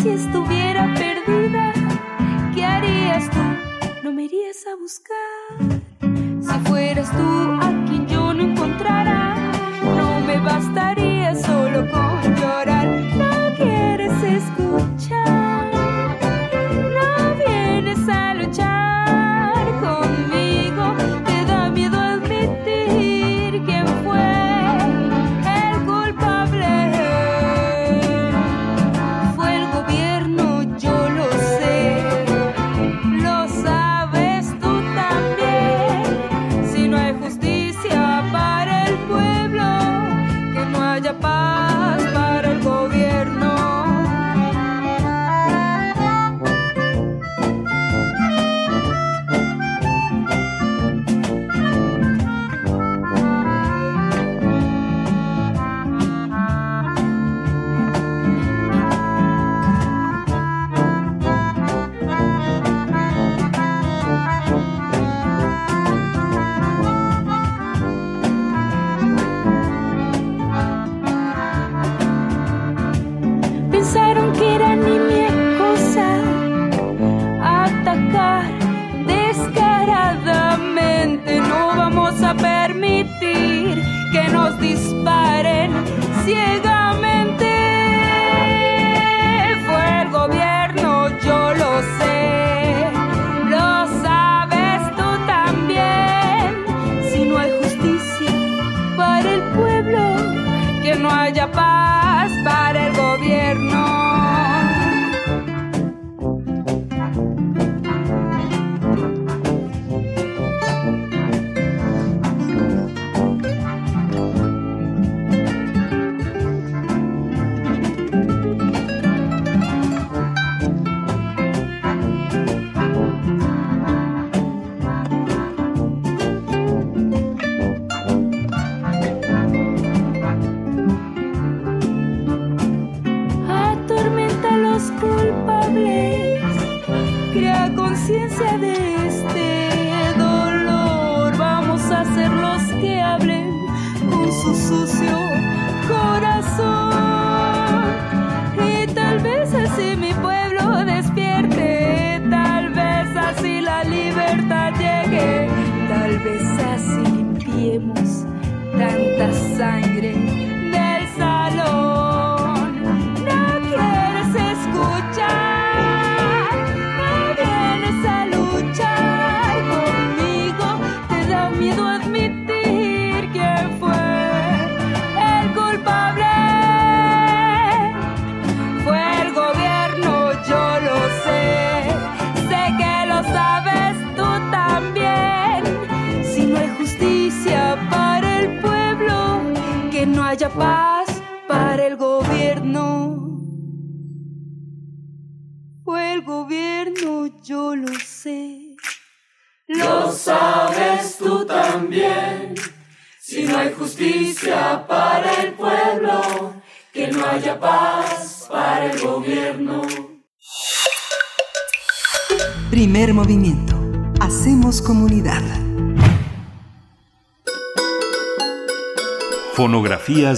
Si estuviera perdida, ¿qué harías tú? ¿No me irías a buscar? Si fueras tú a quien yo no encontrara, no me bastaría solo con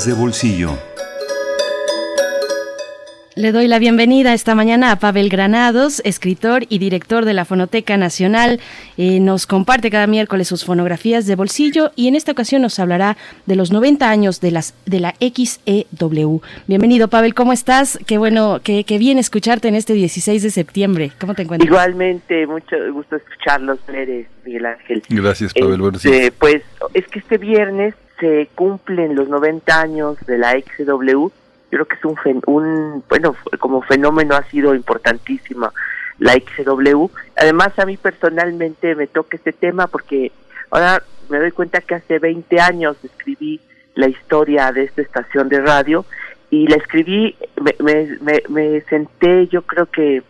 De bolsillo. Le doy la bienvenida esta mañana a Pavel Granados, escritor y director de la Fonoteca Nacional. Eh, nos comparte cada miércoles sus fonografías de bolsillo y en esta ocasión nos hablará de los 90 años de, las, de la XEW. Bienvenido, Pavel, ¿cómo estás? Qué bueno, qué, qué bien escucharte en este 16 de septiembre. ¿Cómo te encuentras? Igualmente, mucho gusto escucharlos, Miguel Ángel. Gracias, Pavel. Buenos Este, días. pues es que este viernes se cumplen los 90 años de la XW. Yo creo que es un, fen- un bueno, como fenómeno ha sido importantísima la XW. Además, a mí personalmente me toca este tema porque ahora me doy cuenta que hace 20 años escribí la historia de esta estación de radio y la escribí, me, me, me, senté yo creo que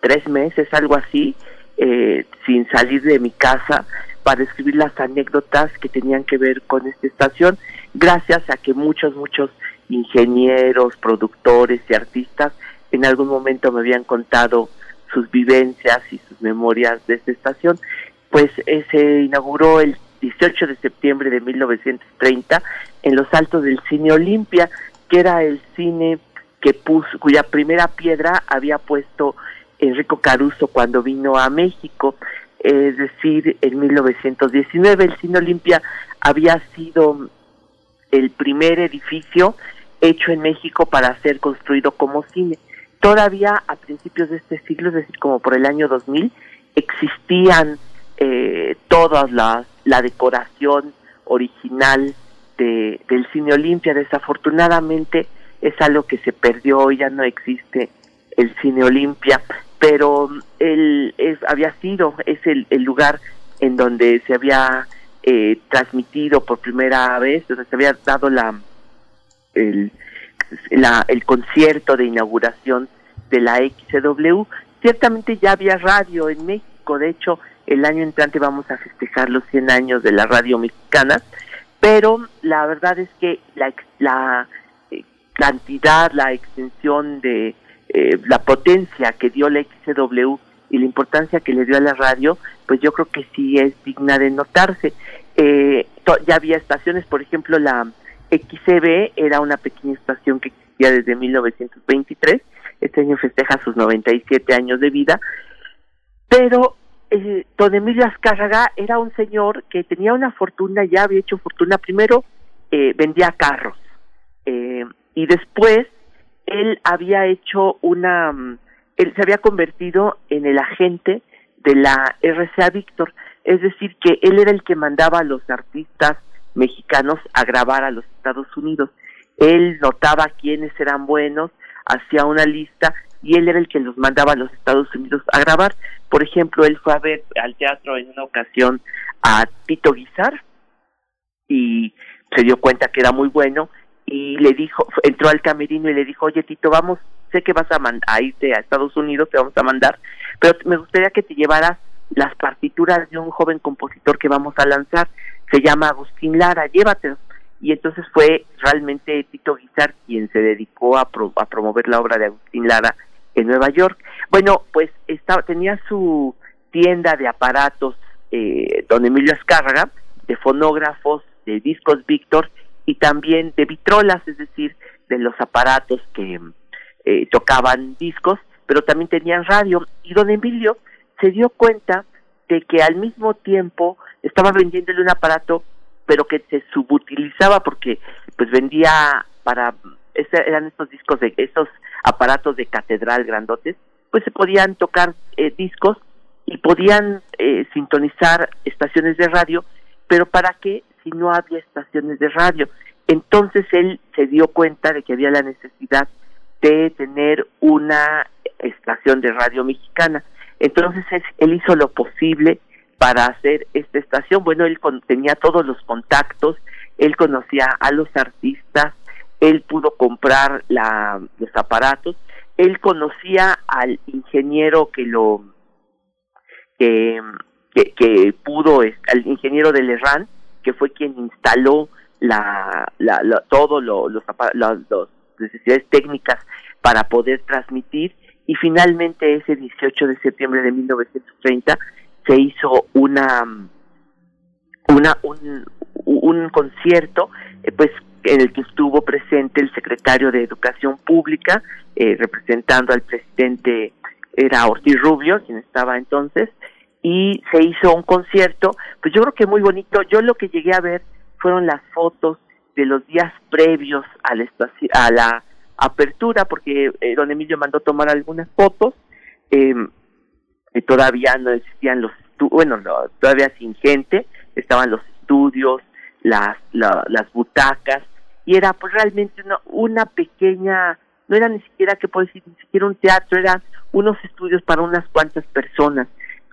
tres meses, algo así, eh, sin salir de mi casa para escribir las anécdotas que tenían que ver con esta estación, gracias a que muchos, muchos ingenieros, productores y artistas en algún momento me habían contado sus vivencias y sus memorias de esta estación. Pues eh, se inauguró el 18 de septiembre de 1930 en los altos del Cine Olimpia, que era el cine que puso, cuya primera piedra había puesto Enrico Caruso cuando vino a México, es decir, en 1919 el Cine Olimpia había sido el primer edificio hecho en México para ser construido como cine. Todavía a principios de este siglo, es decir, como por el año 2000, existían eh, todas las la decoración original de, del cine Olimpia. Desafortunadamente es algo que se perdió, ya no existe el cine Olimpia, pero él es, había sido, es el, el lugar en donde se había eh, transmitido por primera vez, donde se había dado la el, la, el concierto de inauguración de la XW. Ciertamente ya había radio en México, de hecho el año entrante vamos a festejar los 100 años de la radio mexicana, pero la verdad es que la, la eh, cantidad, la extensión de eh, la potencia que dio la XW y la importancia que le dio a la radio, pues yo creo que sí es digna de notarse. Eh, ya había estaciones, por ejemplo, la XCB era una pequeña estación que existía desde 1923, este año festeja sus 97 años de vida, pero eh, don Emilio Azcárraga era un señor que tenía una fortuna, ya había hecho fortuna, primero eh, vendía carros, eh, y después él había hecho una, mm, él se había convertido en el agente de la RCA Víctor, es decir, que él era el que mandaba a los artistas mexicanos a grabar a los Estados Unidos. Él notaba quiénes eran buenos, hacía una lista y él era el que los mandaba a los Estados Unidos a grabar. Por ejemplo, él fue a ver al teatro en una ocasión a Tito Guizar y se dio cuenta que era muy bueno y le dijo, entró al camerino y le dijo, oye Tito, vamos, sé que vas a, irte a Estados Unidos, te vamos a mandar, pero me gustaría que te llevaras las partituras de un joven compositor que vamos a lanzar, se llama Agustín Lara, llévatelos. Y entonces fue realmente Tito Guizar quien se dedicó a, pro- a promover la obra de Agustín Lara en Nueva York. Bueno, pues estaba, tenía su tienda de aparatos, eh, don Emilio Azcárraga, de fonógrafos, de discos Víctor, y también de vitrolas, es decir, de los aparatos que eh, tocaban discos, pero también tenían radio. Y don Emilio se dio cuenta de que al mismo tiempo estaba vendiéndole un aparato, pero que se subutilizaba porque pues vendía para eran estos discos de esos aparatos de catedral grandotes, pues se podían tocar eh, discos y podían eh, sintonizar estaciones de radio, pero ¿para qué si no había estaciones de radio? Entonces él se dio cuenta de que había la necesidad de tener una estación de radio mexicana. Entonces él hizo lo posible para hacer esta estación. Bueno, él tenía todos los contactos, él conocía a los artistas, él pudo comprar la, los aparatos, él conocía al ingeniero que lo que, que, pudo, al ingeniero del ERRAN, que fue quien instaló la, la, todo lo, los, los, necesidades técnicas para poder transmitir. Y finalmente ese 18 de septiembre de 1930 se hizo una una un, un concierto eh, pues en el que estuvo presente el secretario de Educación Pública, eh, representando al presidente, era Ortiz Rubio, quien estaba entonces, y se hizo un concierto, pues yo creo que muy bonito. Yo lo que llegué a ver fueron las fotos de los días previos a la, a la apertura, porque eh, don Emilio mandó tomar algunas fotos, eh, todavía no existían los, bueno, todavía sin gente, estaban los estudios, las, las butacas, y era pues realmente una, una pequeña, no era ni siquiera, que puedo decir, ni siquiera un teatro, eran unos estudios para unas cuantas personas.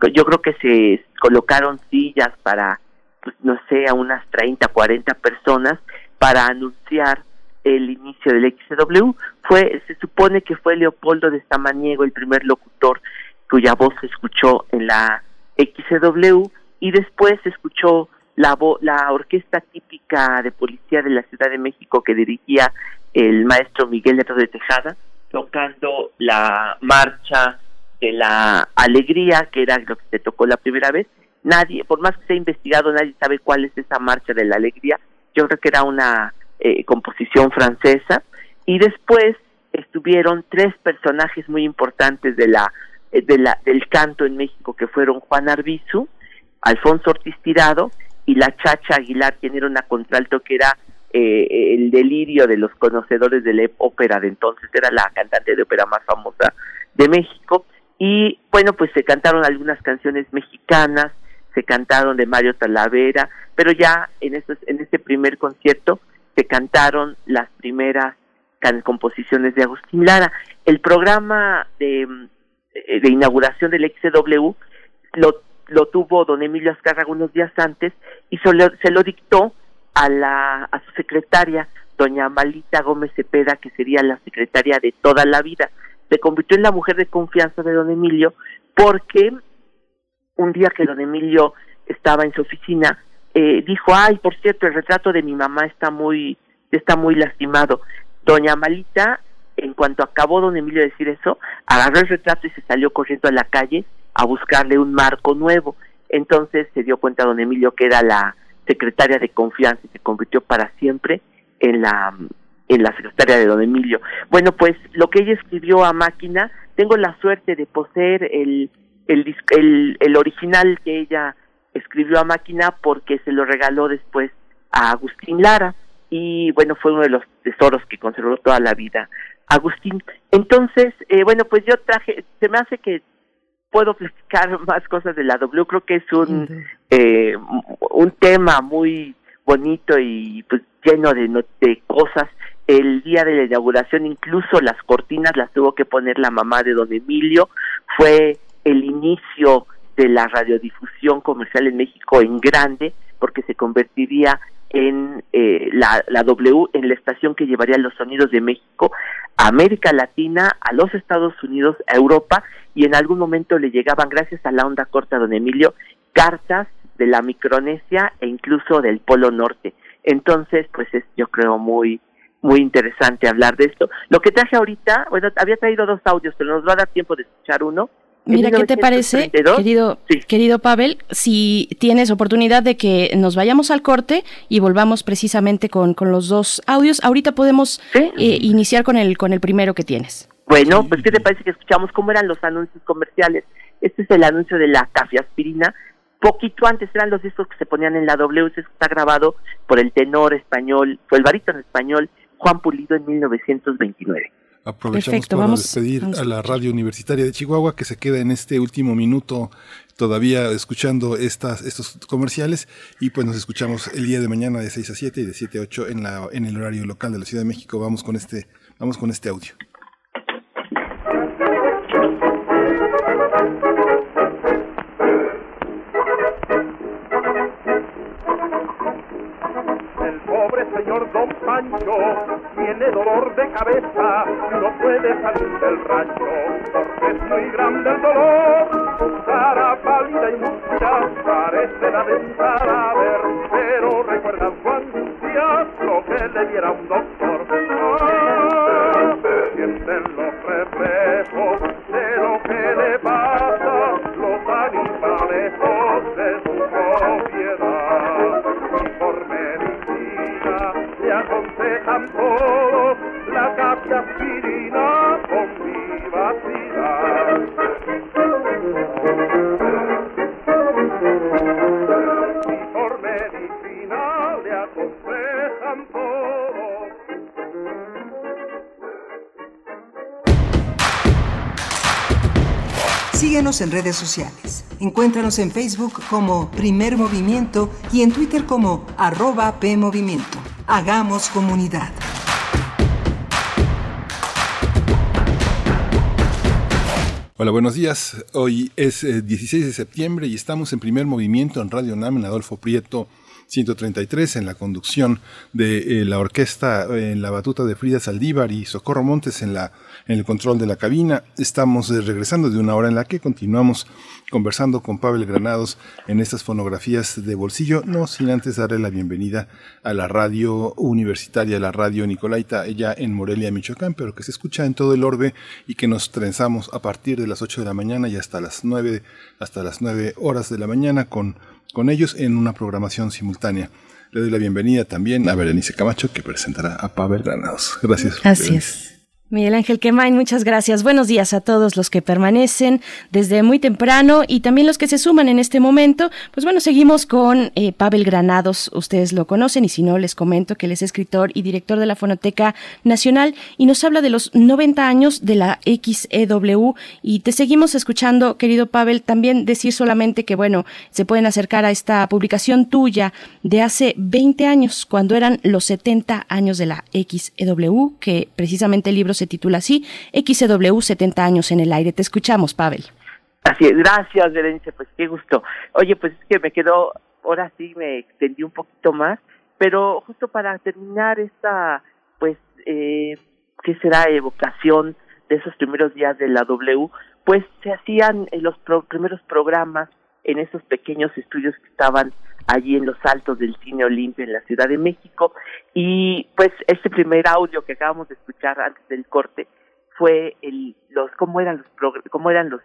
Yo creo que se colocaron sillas para, pues no sé, a unas 30, 40 personas para anunciar el inicio del XW. Fue, se supone que fue Leopoldo de Samaniego el primer locutor cuya voz se escuchó en la XW y después se escuchó la, la orquesta típica de policía de la Ciudad de México que dirigía el maestro Miguel de Tejada, tocando la marcha de la alegría, que era lo que se tocó la primera vez. Nadie, por más que se ha investigado, nadie sabe cuál es esa marcha de la alegría. Yo creo que era una eh, composición francesa. Y después estuvieron tres personajes muy importantes de la, eh, de la, del canto en México, que fueron Juan Arbizu, Alfonso Ortiz Tirado y la Chacha Aguilar, quien era una contralto que era eh, el delirio de Y bueno, pues se cantaron algunas canciones mexicanas, se cantaron de Mario Talavera, pero ya en, estos, en este primer concierto se cantaron las primeras composiciones de Agustín Lara. El programa de, de inauguración del XW lo lo tuvo don Emilio Azcárraga unos días antes y se lo, se lo dictó a la a su secretaria doña Malita Gómez Cepeda que sería la secretaria de toda la vida se convirtió en la mujer de confianza de don Emilio porque un día que don Emilio estaba en su oficina eh, dijo ay por cierto el retrato de mi mamá está muy está muy lastimado doña Malita en cuanto acabó don Emilio de decir eso agarró el retrato y se salió corriendo a la calle a buscarle un marco nuevo. Entonces se dio cuenta don Emilio que era la secretaria de confianza y se convirtió para siempre en la en la secretaria de don Emilio. Bueno, pues lo que ella escribió a máquina, tengo la suerte de poseer el el, el, el original que ella escribió a máquina porque se lo regaló después a Agustín Lara y bueno, fue uno de los tesoros que conservó toda la vida Agustín. Entonces, eh, bueno, pues yo traje, se me hace que puedo platicar más cosas de la W. Creo que es un, eh, un tema muy bonito y pues lleno de, de cosas. El día de la inauguración, incluso las cortinas las tuvo que poner la mamá de don Emilio. Fue el inicio de la radiodifusión comercial en México en grande, porque se convertiría en eh, la, la, W, en la estación que llevaría los sonidos de México a América Latina, a los Estados Unidos, a Europa y en algún momento le llegaban, gracias a la onda corta, don Emilio, cartas de la Micronesia e incluso del Polo Norte. Entonces, pues es yo creo muy muy interesante hablar de esto. Lo que traje ahorita, bueno, había traído dos audios, pero nos va a dar tiempo de escuchar uno. Mira, ¿qué te parece, querido, querido Pavel, si tienes oportunidad de que nos vayamos al corte y volvamos precisamente con, con los dos audios? Ahorita podemos eh, iniciar con el, con el primero que tienes. Bueno, pues ¿qué te parece que escuchamos cómo eran los anuncios comerciales? Este es el anuncio de la aspirina. Poquito antes eran los discos que se ponían en la W, está grabado por el tenor español, fue el barítono español Juan Pulido en 1929. Aprovechamos para despedir a la radio universitaria de Chihuahua que se queda en este último minuto todavía escuchando estas, estos comerciales y pues nos escuchamos el día de mañana de 6 a 7 y de 7 a 8 en, la, en el horario local de la Ciudad de México. Vamos con este, vamos con este audio. No puede salir del rancho, porque es muy grande el dolor. Su cara pálida y mucha parece la de un cadáver, pero recuerda su angustia lo que le diera un doctor. En redes sociales. Encuéntranos en Facebook como Primer Movimiento y en Twitter como arroba PMovimiento. Hagamos comunidad. Hola, buenos días. Hoy es 16 eh, de septiembre y estamos en primer movimiento en Radio NAM en Adolfo Prieto 133 en la conducción de eh, la orquesta en la batuta de Frida Saldívar y Socorro Montes en la en el control de la cabina. Estamos eh, regresando de una hora en la que continuamos conversando con Pavel Granados en estas fonografías de bolsillo, no sin antes darle la bienvenida a la radio universitaria, la radio Nicolaita, ella en Morelia, Michoacán, pero que se escucha en todo el orbe y que nos trenzamos a partir de las 8 de la mañana y hasta las 9, hasta las 9 horas de la mañana con, con ellos en una programación simultánea. Le doy la bienvenida también a Berenice Camacho, que presentará a Pavel Granados. Gracias. Gracias. Miguel Ángel Quemain, muchas gracias. Buenos días a todos los que permanecen desde muy temprano y también los que se suman en este momento. Pues bueno, seguimos con eh, Pavel Granados, ustedes lo conocen y si no les comento que él es escritor y director de la Fonoteca Nacional y nos habla de los 90 años de la XEW y te seguimos escuchando, querido Pavel, también decir solamente que bueno, se pueden acercar a esta publicación tuya de hace 20 años, cuando eran los 70 años de la XEW, que precisamente el libro se titula así, XW 70 años en el aire. Te escuchamos, Pavel. Así es, gracias, Berenice, pues qué gusto. Oye, pues es que me quedó, ahora sí me extendí un poquito más, pero justo para terminar esta, pues, eh, ¿qué será? Evocación de esos primeros días de la W, pues se hacían los primeros programas en esos pequeños estudios que estaban allí en los altos del Cine Olimpia en la Ciudad de México. Y pues este primer audio que acabamos de escuchar antes del corte fue el, los cómo eran los cómo eran los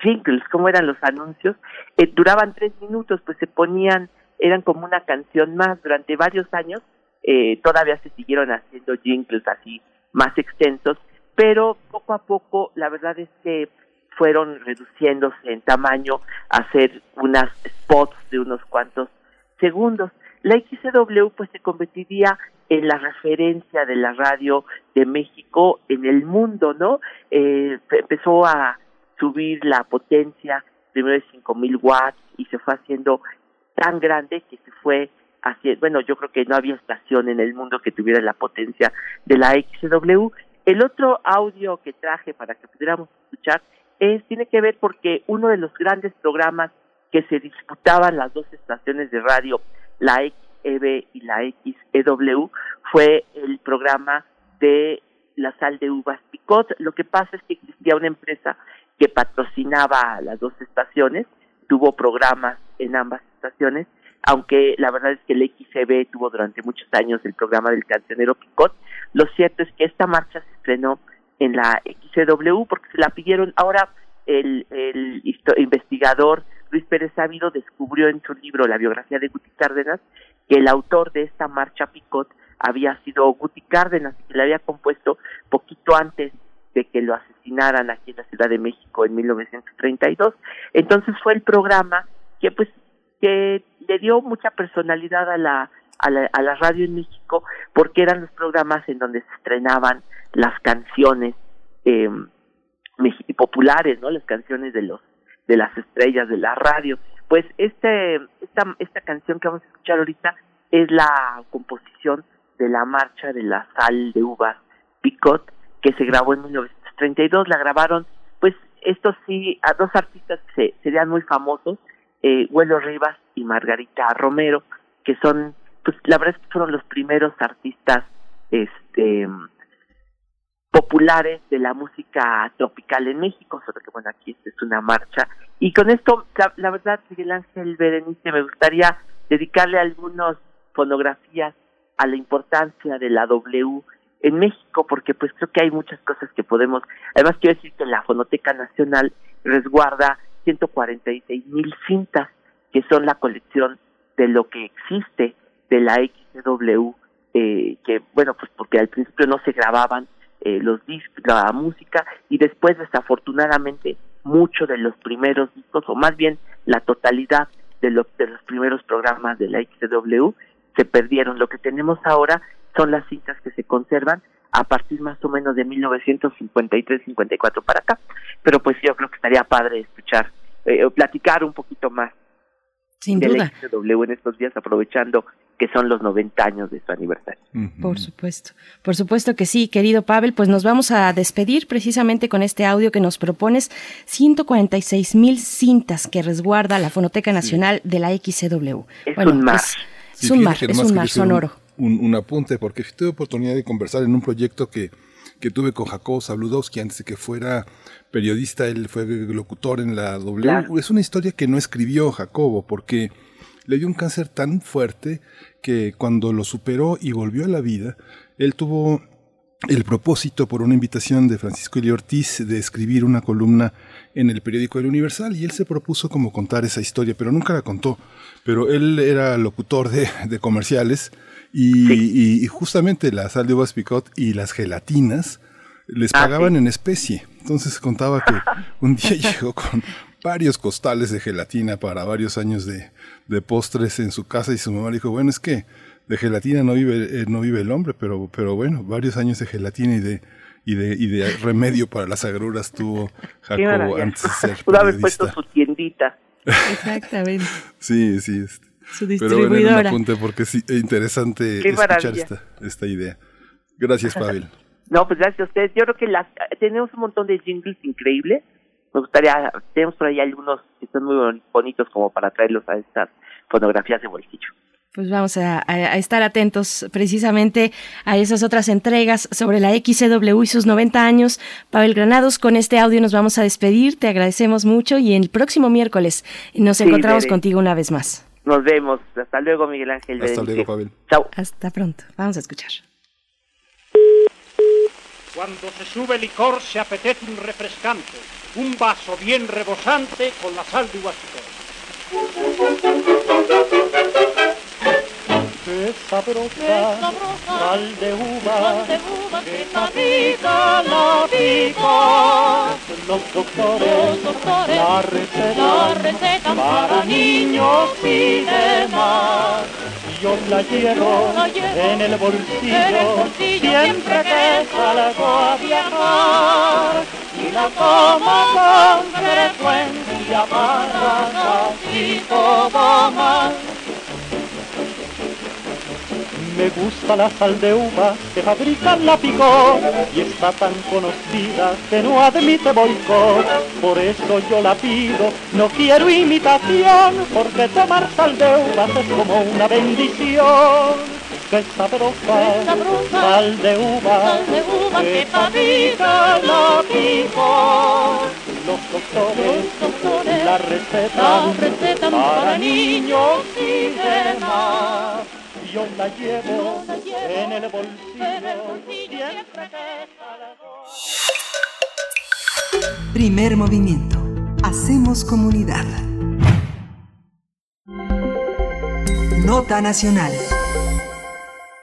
jingles, cómo eran los anuncios. Eh, duraban tres minutos, pues se ponían, eran como una canción más durante varios años. Eh, todavía se siguieron haciendo jingles así más extensos, pero poco a poco la verdad es que fueron reduciéndose en tamaño hacer unas spots de unos cuantos segundos. La XCW pues se convertiría en la referencia de la radio de México en el mundo, ¿no? Eh, empezó a subir la potencia primero de 5000 watts y se fue haciendo tan grande que se fue haciendo, bueno, yo creo que no había estación en el mundo que tuviera la potencia de la XCW. El otro audio que traje para que pudiéramos escuchar es, tiene que ver porque uno de los grandes programas que se disputaban las dos estaciones de radio, la XEB y la XEW, fue el programa de la sal de uvas Picot. Lo que pasa es que existía una empresa que patrocinaba las dos estaciones, tuvo programas en ambas estaciones, aunque la verdad es que el XEB tuvo durante muchos años el programa del cancionero Picot. Lo cierto es que esta marcha se estrenó en la XEW porque se la pidieron. Ahora, el, el investigador Luis Pérez Sábido descubrió en su libro La biografía de Guti Cárdenas que el autor de esta marcha Picot había sido Guti Cárdenas y que la había compuesto poquito antes de que lo asesinaran aquí en la Ciudad de México en 1932. Entonces fue el programa que pues que le dio mucha personalidad a la, a la a la radio en México porque eran los programas en donde se estrenaban las canciones eh, populares, ¿no? Las canciones de los de las estrellas de la radio. Pues este esta esta canción que vamos a escuchar ahorita es la composición de la marcha de la sal de uvas Picot que se grabó en 1932. La grabaron, pues estos sí, a dos artistas que se, serían muy famosos, eh, Huelo Rivas y Margarita Romero, que son, pues la verdad es que fueron los primeros artistas, este populares de la música tropical en México, solo que bueno, aquí es una marcha. Y con esto, la, la verdad, Miguel Ángel Berenice, me gustaría dedicarle algunas fonografías a la importancia de la W en México, porque pues creo que hay muchas cosas que podemos, además quiero decir que la Fonoteca Nacional resguarda 146 mil cintas, que son la colección de lo que existe de la XW, eh, que bueno, pues porque al principio no se grababan eh, los discos, la música, y después desafortunadamente muchos de los primeros discos, o más bien la totalidad de, los de los primeros programas de la XW se perdieron. Lo que tenemos ahora son las cintas que se conservan a partir más o menos de 1953-54 para acá. Pero pues yo creo que estaría padre escuchar, eh, platicar un poquito más Sin de duda. la XW en estos días, aprovechando que son los 90 años de su aniversario. Por supuesto, por supuesto que sí, querido Pavel, pues nos vamos a despedir precisamente con este audio que nos propones, 146 mil cintas que resguarda la Fonoteca Nacional de la XCW. Es un mar. Es, es Sí, un mar, es un mar un- sonoro. Un, un apunte, porque tuve oportunidad de conversar en un proyecto que, que tuve con Jacobo Zabludowski antes de que fuera periodista, él fue locutor en la W. Claro. Es una historia que no escribió Jacobo, porque le dio un cáncer tan fuerte que cuando lo superó y volvió a la vida, él tuvo el propósito por una invitación de Francisco Eli Ortiz de escribir una columna en el periódico El Universal y él se propuso como contar esa historia, pero nunca la contó. Pero él era locutor de, de comerciales y, y justamente la sal de uvas picot y las gelatinas les Ah, pagaban sí. en especie. Entonces contaba que un día llegó con varios costales de gelatina para varios años de, de postres en su casa y su mamá le dijo, bueno, es que de gelatina no vive, eh, no vive el hombre, pero, pero bueno, varios años de gelatina y de, y de, y de remedio para las agruras tuvo Jacobo antes de ser Pudo haber puesto su tiendita. Exactamente. Sí, sí. este. Su Pero bueno, era un distribuidora. apunte porque sí, es interesante Qué escuchar maravilla. esta, esta idea. Gracias, Pavel. No, pues gracias a ustedes. Yo creo que las tenemos un montón de jingles increíbles. Me gustaría, tenemos por ahí algunos que son muy boni- bonitos como para traerlos a estas fotografías de bolsillo. Pues vamos a, a- a estar atentos precisamente a esas otras entregas sobre la XCW y sus 90 años. Pavel Granados, con este audio nos vamos a despedir. Te agradecemos mucho y el próximo miércoles nos Sí, encontramos contigo una vez más. Nos vemos. Hasta luego, Miguel Ángel. Hasta luego, Pavel. Chao. Hasta pronto. Vamos a escuchar. Cuando se sube licor se apetece un refrescante, un vaso bien rebosante con la sal de uvasicor. Qué sabrosa, sal de uva, que sabida la pica. Los doctores, la receta, para niños y demás. Yo la llevo en el bolsillo, siempre que salgo a viajar. Y la tomo con frecuencia para casi todo más. Me gusta la sal de uva que fabrican la picó y está tan conocida que no admite boicot. Por eso yo la pido, no quiero imitación, porque tomar sal de uvas es como una bendición. Qué sabrosa, sal de uva, que fabrica la picó. Los doctores, la receta, para niños y demás. Yo la llevo en el bolsillo siempre que salgo. Primer movimiento. Hacemos comunidad. Nota Nacional.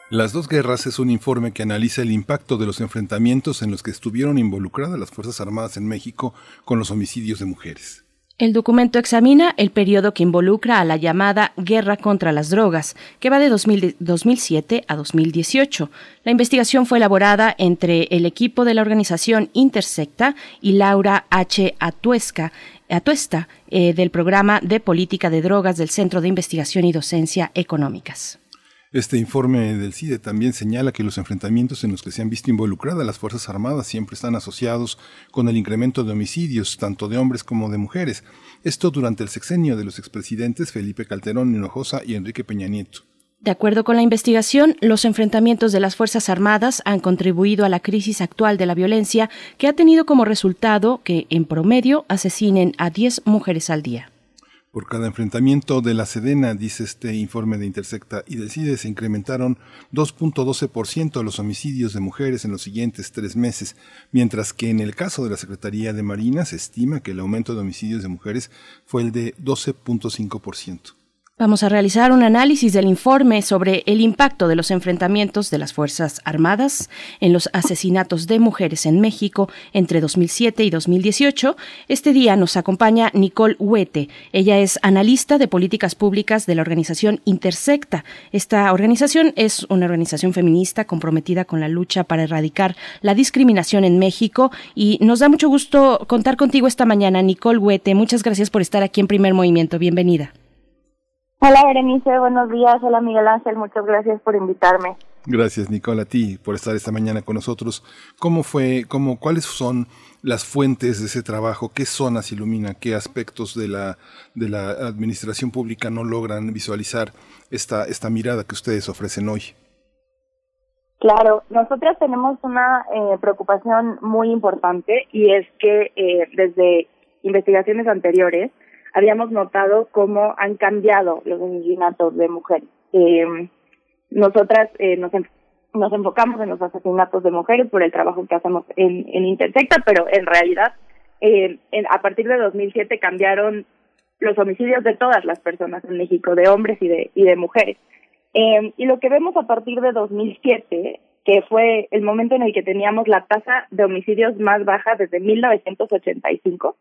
Las dos guerras es un informe que analiza el impacto de los enfrentamientos en los que estuvieron involucradas las Fuerzas Armadas en México con los homicidios de mujeres. El documento examina el periodo que involucra a la llamada Guerra contra las Drogas, que va de 2007 a 2018. La investigación fue elaborada entre el equipo de la organización Intersecta y Laura H. Atuesca, Atuesta, eh, del programa de política de drogas del Centro de Investigación y Docencia Económicas. Este informe del CIDE también señala que los enfrentamientos en los que se han visto involucradas las Fuerzas Armadas siempre están asociados con el incremento de homicidios, tanto de hombres como de mujeres. Esto durante el sexenio de los expresidentes Felipe Calderón Hinojosa y Enrique Peña Nieto. De acuerdo con la investigación, los enfrentamientos de las Fuerzas Armadas han contribuido a la crisis actual de la violencia, que ha tenido como resultado que, en promedio, asesinen a 10 mujeres al día. Por cada enfrentamiento de la Sedena, dice este informe de Intersecta y decide, se incrementaron 2.12% los homicidios de mujeres en los siguientes tres meses, mientras que en el caso de la Secretaría de Marina se estima que el aumento de homicidios de mujeres fue el de 12.5%. Vamos a realizar un análisis del informe sobre el impacto de los enfrentamientos de las Fuerzas Armadas en los asesinatos de mujeres en México entre 2007 y 2018. Este día nos acompaña Nicole Huete. Ella es analista de políticas públicas de la organización Intersecta. Esta organización es una organización feminista comprometida con la lucha para erradicar la discriminación en México y nos da mucho gusto contar contigo esta mañana, Nicole Huete. Muchas gracias por estar aquí en Primer Movimiento. Bienvenida. Hola Berenice, buenos días. Hola Miguel Ángel, muchas gracias por invitarme. Gracias Nicole a ti por estar esta mañana con nosotros. ¿Cómo fue, cómo, cuáles son las fuentes de ese trabajo? ¿Qué zonas ilumina? ¿Qué aspectos de la, de la administración pública no logran visualizar esta, esta mirada que ustedes ofrecen hoy? Claro, nosotras tenemos una eh, preocupación muy importante y es que eh, desde investigaciones anteriores habíamos notado cómo han cambiado los asesinatos de mujeres. Eh, nosotras eh, nos, nos enfocamos en los asesinatos de mujeres por el trabajo que hacemos en, en Intersecta, pero en realidad eh, a partir de 2007 cambiaron los homicidios de todas las personas en México, de hombres y de, y de mujeres. Y lo que vemos a partir de 2007, que fue el momento en el que teníamos la tasa de homicidios más baja desde 1985,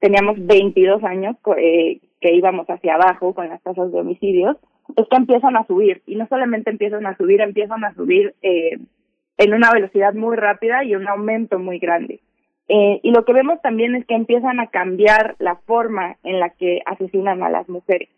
teníamos 22 años eh, que íbamos hacia abajo con las tasas de homicidios, es que empiezan a subir y no solamente empiezan a subir, empiezan a subir eh, en una velocidad muy rápida y un aumento muy grande. Eh, y lo que vemos también es que empiezan a cambiar la forma en la que asesinan a las mujeres.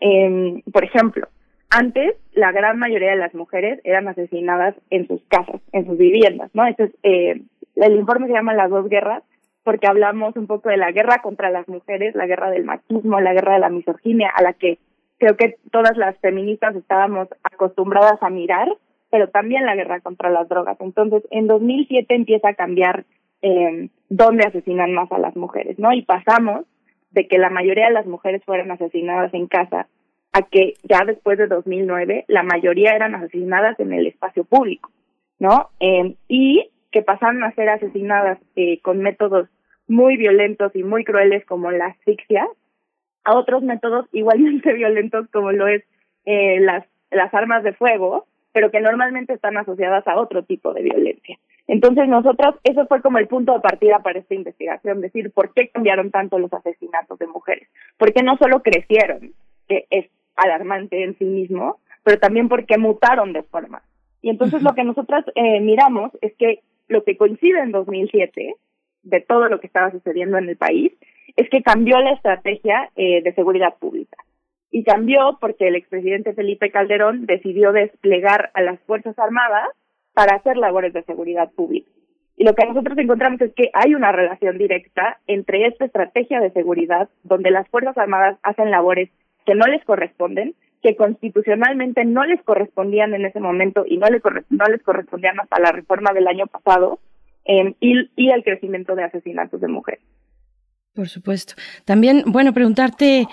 Eh, por ejemplo, antes la gran mayoría de las mujeres eran asesinadas en sus casas, en sus viviendas, ¿no? Entonces, eh, el informe se llama Las dos guerras porque hablamos un poco de la guerra contra las mujeres, la guerra del machismo, la guerra de la misoginia, a la que creo que todas las feministas estábamos acostumbradas a mirar, pero también la guerra contra las drogas. Entonces, en 2007 empieza a cambiar eh, dónde asesinan más a las mujeres, ¿no? Y pasamos de que la mayoría de las mujeres fueran asesinadas en casa a que ya después de 2009 la mayoría eran asesinadas en el espacio público, ¿no? Eh, y que pasaron a ser asesinadas eh, con métodos muy violentos y muy crueles como la asfixia, a otros métodos igualmente violentos como lo es eh, las, las armas de fuego, pero que normalmente están asociadas a otro tipo de violencia. Entonces nosotros, eso fue como el punto de partida para esta investigación, decir, ¿por qué cambiaron tanto los asesinatos de mujeres? Porque no solo crecieron, que es alarmante en sí mismo, pero también porque mutaron de forma. Y entonces lo que nosotras eh, miramos es que lo que coincide en 2007 de todo lo que estaba sucediendo en el país es que cambió la estrategia eh, de seguridad pública. Y cambió porque el expresidente Felipe Calderón decidió desplegar a las Fuerzas Armadas para hacer labores de seguridad pública. Y lo que nosotros encontramos es que hay una relación directa entre esta estrategia de seguridad, donde las Fuerzas Armadas hacen labores que no les corresponden, que constitucionalmente no les correspondían en ese momento y no, les no les correspondían hasta la reforma del año pasado, y, y el crecimiento de asesinatos de mujeres. Por supuesto. También, bueno, preguntarte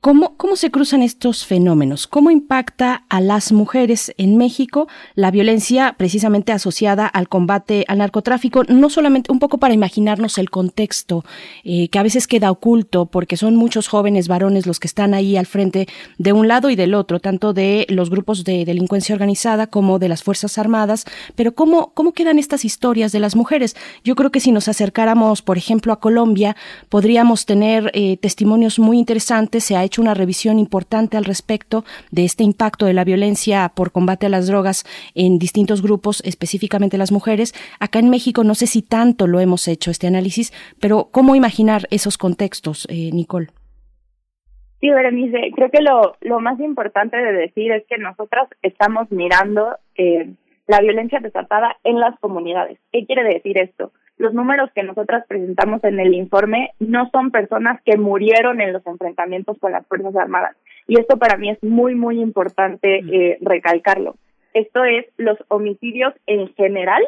¿Cómo, ¿Cómo se cruzan estos fenómenos? ¿Cómo impacta a las mujeres en México la violencia precisamente asociada al combate al narcotráfico? No solamente un poco para imaginarnos el contexto eh, que a veces queda oculto porque son muchos jóvenes varones los que están ahí al frente de un lado y del otro, tanto de los grupos de delincuencia organizada como de las Fuerzas Armadas. Pero ¿cómo, cómo quedan estas historias de las mujeres? Yo creo que si nos acercáramos, por ejemplo, a Colombia, podríamos tener eh, testimonios muy interesantes. Se ha hecho una revisión importante al respecto de este impacto de la violencia por combate a las drogas en distintos grupos, específicamente las mujeres. Acá en México no sé si tanto lo hemos hecho este análisis, pero ¿cómo imaginar esos contextos, eh, Nicole? Sí, Berenice, creo que lo, lo más importante de decir es que nosotras estamos mirando eh, la violencia desatada en las comunidades. ¿Qué quiere decir esto? Los números que nosotras presentamos en el informe no son personas que murieron en los enfrentamientos con las Fuerzas Armadas. Y esto para mí es muy, muy importante eh, recalcarlo. Esto es los homicidios en general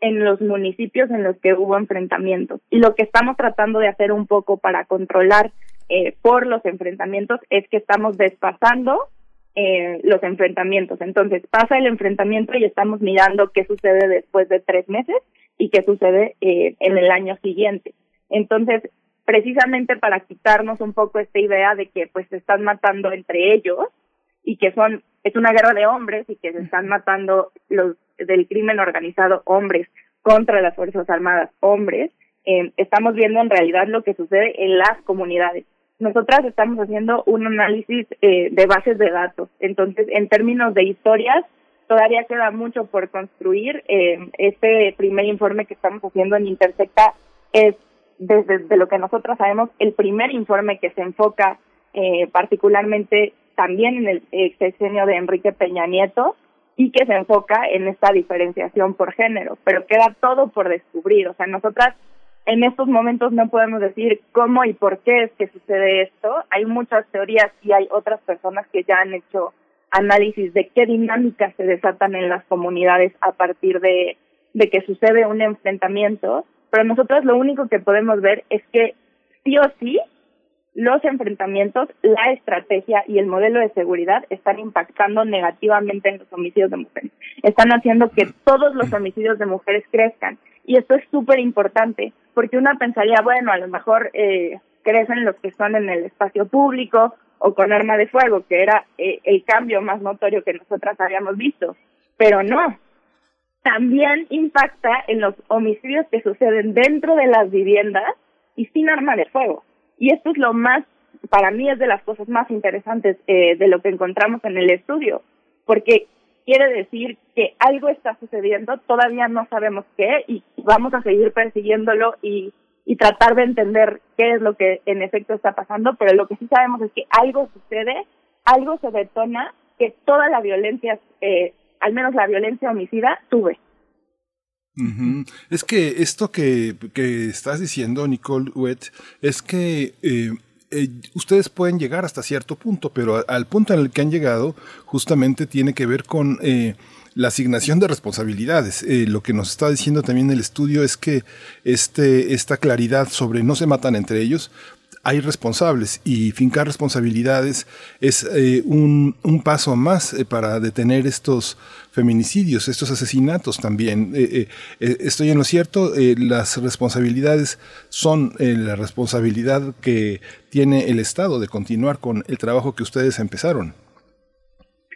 en los municipios en los que hubo enfrentamientos. Y lo que estamos tratando de hacer un poco para controlar eh, por los enfrentamientos es que estamos despasando eh, los enfrentamientos. Entonces pasa el enfrentamiento y estamos mirando qué sucede después de tres meses y qué sucede eh, en el año siguiente. Entonces, precisamente para quitarnos un poco esta idea de que pues se están matando entre ellos y que son es una guerra de hombres y que se están matando los del crimen organizado hombres contra las fuerzas armadas hombres eh, estamos viendo en realidad lo que sucede en las comunidades. Nosotras estamos haciendo un análisis eh, de bases de datos. Entonces en términos de historias todavía queda mucho por construir. Eh, este primer informe que estamos haciendo en Intersecta es, desde lo que nosotros sabemos, el primer informe que se enfoca eh, particularmente también en el sexenio de Enrique Peña Nieto y que se enfoca en esta diferenciación por género, pero queda todo por descubrir. O sea, nosotras en estos momentos no podemos decir cómo y por qué es que sucede esto. Hay muchas teorías y hay otras personas que ya han hecho análisis de qué dinámicas se desatan en las comunidades a partir de, de que sucede un enfrentamiento, pero nosotros lo único que podemos ver es que sí o sí los enfrentamientos, la estrategia y el modelo de seguridad están impactando negativamente en los homicidios de mujeres. Están haciendo que todos los homicidios de mujeres crezcan. Y esto es súper importante, porque una pensaría, bueno, a lo mejor eh, crecen los que están en el espacio público o con arma de fuego, que era eh, el cambio más notorio que nosotras habíamos visto. Pero no, también impacta en los homicidios que suceden dentro de las viviendas y sin arma de fuego. Y esto es lo más, para mí es de las cosas más interesantes eh, de lo que encontramos en el estudio, porque quiere decir que algo está sucediendo, todavía no sabemos qué y vamos a seguir persiguiéndolo y y tratar de entender qué es lo que en efecto está pasando, pero lo que sí sabemos es que algo sucede, algo se detona, que toda la violencia, eh, al menos la violencia homicida, sube. Es que esto que, que, estás diciendo, Nicole Wett, es que eh, eh, ustedes pueden llegar hasta cierto punto, pero al punto en el que han llegado justamente tiene que ver con la asignación de responsabilidades. Eh, lo que nos está diciendo también el estudio es que este, esta claridad sobre no se matan entre ellos, hay responsables y fincar responsabilidades es eh, un, un, paso más eh, para detener estos feminicidios, estos asesinatos también. estoy en lo cierto, las responsabilidades son la responsabilidad que tiene el Estado de continuar con el trabajo que ustedes empezaron.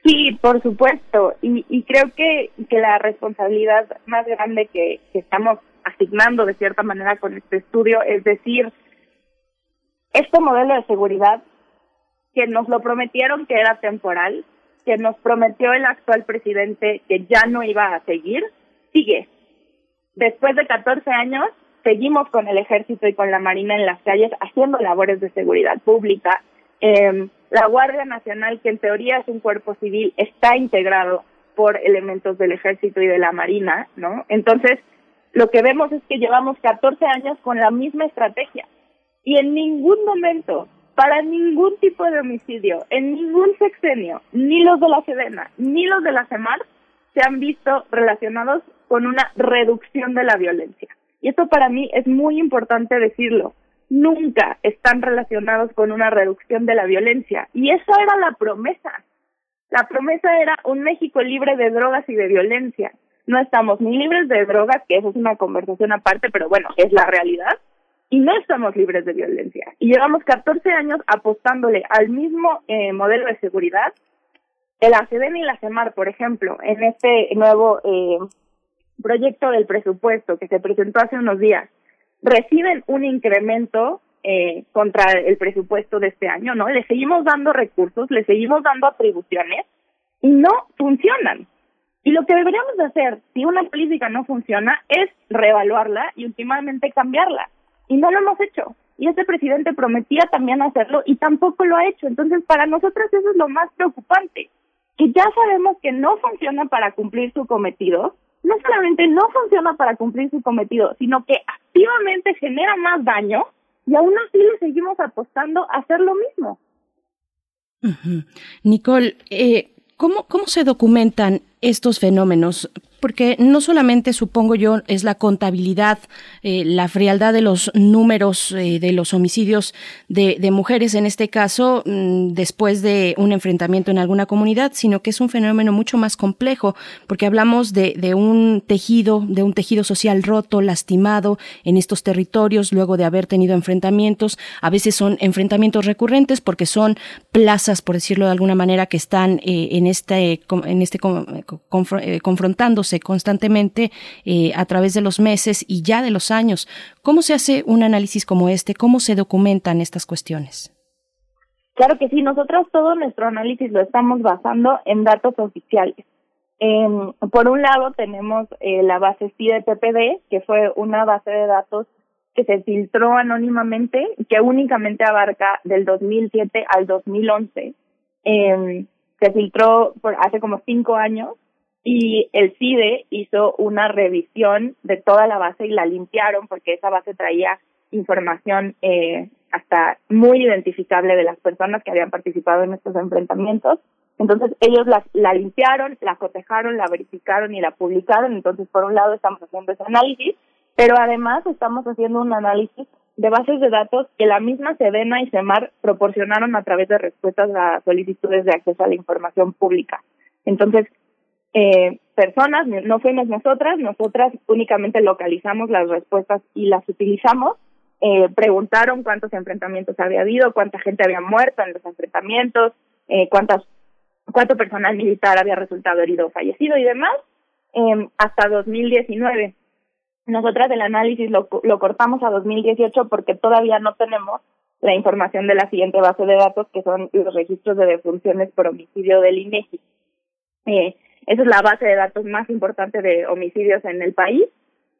Sí, por supuesto. Y, y creo que, que la responsabilidad más grande que, que estamos asignando de cierta manera con este estudio es decir, este modelo de seguridad que nos lo prometieron que era temporal, que nos prometió el actual presidente que ya no iba a seguir, sigue. Después de 14 años, seguimos con el ejército y con la marina en las calles haciendo labores de seguridad pública. Eh, la Guardia Nacional, que en teoría es un cuerpo civil, está integrado por elementos del ejército y de la marina, ¿no? Entonces, lo que vemos es que llevamos 14 años con la misma estrategia y en ningún momento, para ningún tipo de homicidio, en ningún sexenio, ni los de la Sedena, ni los de la CEMAR, se han visto relacionados con una reducción de la violencia. Y esto para mí es muy importante decirlo, nunca están relacionados con una reducción de la violencia. Y esa era la promesa. La promesa era un México libre de drogas y de violencia. No estamos ni libres de drogas, que eso es una conversación aparte, pero bueno, es la realidad, y no estamos libres de violencia. Y llevamos 14 años apostándole al mismo eh, modelo de seguridad. El ACDN y la CEMAR, por ejemplo, en este nuevo eh, proyecto del presupuesto que se presentó hace unos días, reciben un incremento eh, contra el presupuesto de este año, ¿no? Le seguimos dando recursos, le seguimos dando atribuciones y no funcionan. Y lo que deberíamos de hacer, si una política no funciona, es reevaluarla y últimamente cambiarla. Y no lo hemos hecho. Y este presidente prometía también hacerlo y tampoco lo ha hecho. Entonces, para nosotros eso es lo más preocupante, que ya sabemos que no funciona para cumplir su cometido, no solamente no funciona para cumplir su cometido, sino que activamente genera más daño y aún así le seguimos apostando a hacer lo mismo. Nicole, eh, ¿cómo, ¿cómo se documentan estos fenómenos? Porque no solamente, supongo yo, es la contabilidad, eh, la frialdad de los números eh, de los homicidios de, mujeres en este caso, mm, después de un enfrentamiento en alguna comunidad, sino que es un fenómeno mucho más complejo, porque hablamos de, un tejido, de un tejido social roto, lastimado en estos territorios, luego de haber tenido enfrentamientos. A veces son enfrentamientos recurrentes porque son plazas, por decirlo de alguna manera, que están eh, en este, en este confrontándose constantemente eh, a través de los meses y ya de los años. ¿Cómo se hace un análisis como este? ¿Cómo se documentan estas cuestiones? Claro que sí, nosotros todo nuestro análisis lo estamos basando en datos oficiales. por un lado tenemos eh, la base CIDE-PPD, que fue una base de datos que se filtró anónimamente, que únicamente abarca del 2007 al 2011. Eh, se filtró por hace como cinco años y el CIDE hizo una revisión de toda la base y la limpiaron porque esa base traía información eh, hasta muy identificable de las personas que habían participado en estos enfrentamientos. Entonces ellos la, limpiaron, la cotejaron, la verificaron y la publicaron. Entonces por un lado estamos haciendo ese análisis, pero además estamos haciendo un análisis de bases de datos que la misma Sedena y Semar proporcionaron a través de respuestas a solicitudes de acceso a la información pública. Entonces, eh, personas, no fuimos nosotras, nosotras únicamente localizamos las respuestas y las utilizamos. Eh, preguntaron cuántos enfrentamientos había habido, cuánta gente había muerto en los enfrentamientos, eh, cuántas, cuánto personal militar había resultado herido o fallecido y demás, eh, hasta 2019. Nosotras el análisis lo, lo cortamos a 2018 porque todavía no tenemos la información de la siguiente base de datos, que son los registros de defunciones por homicidio del INEGI. Eh, esa es la base de datos más importante de homicidios en el país,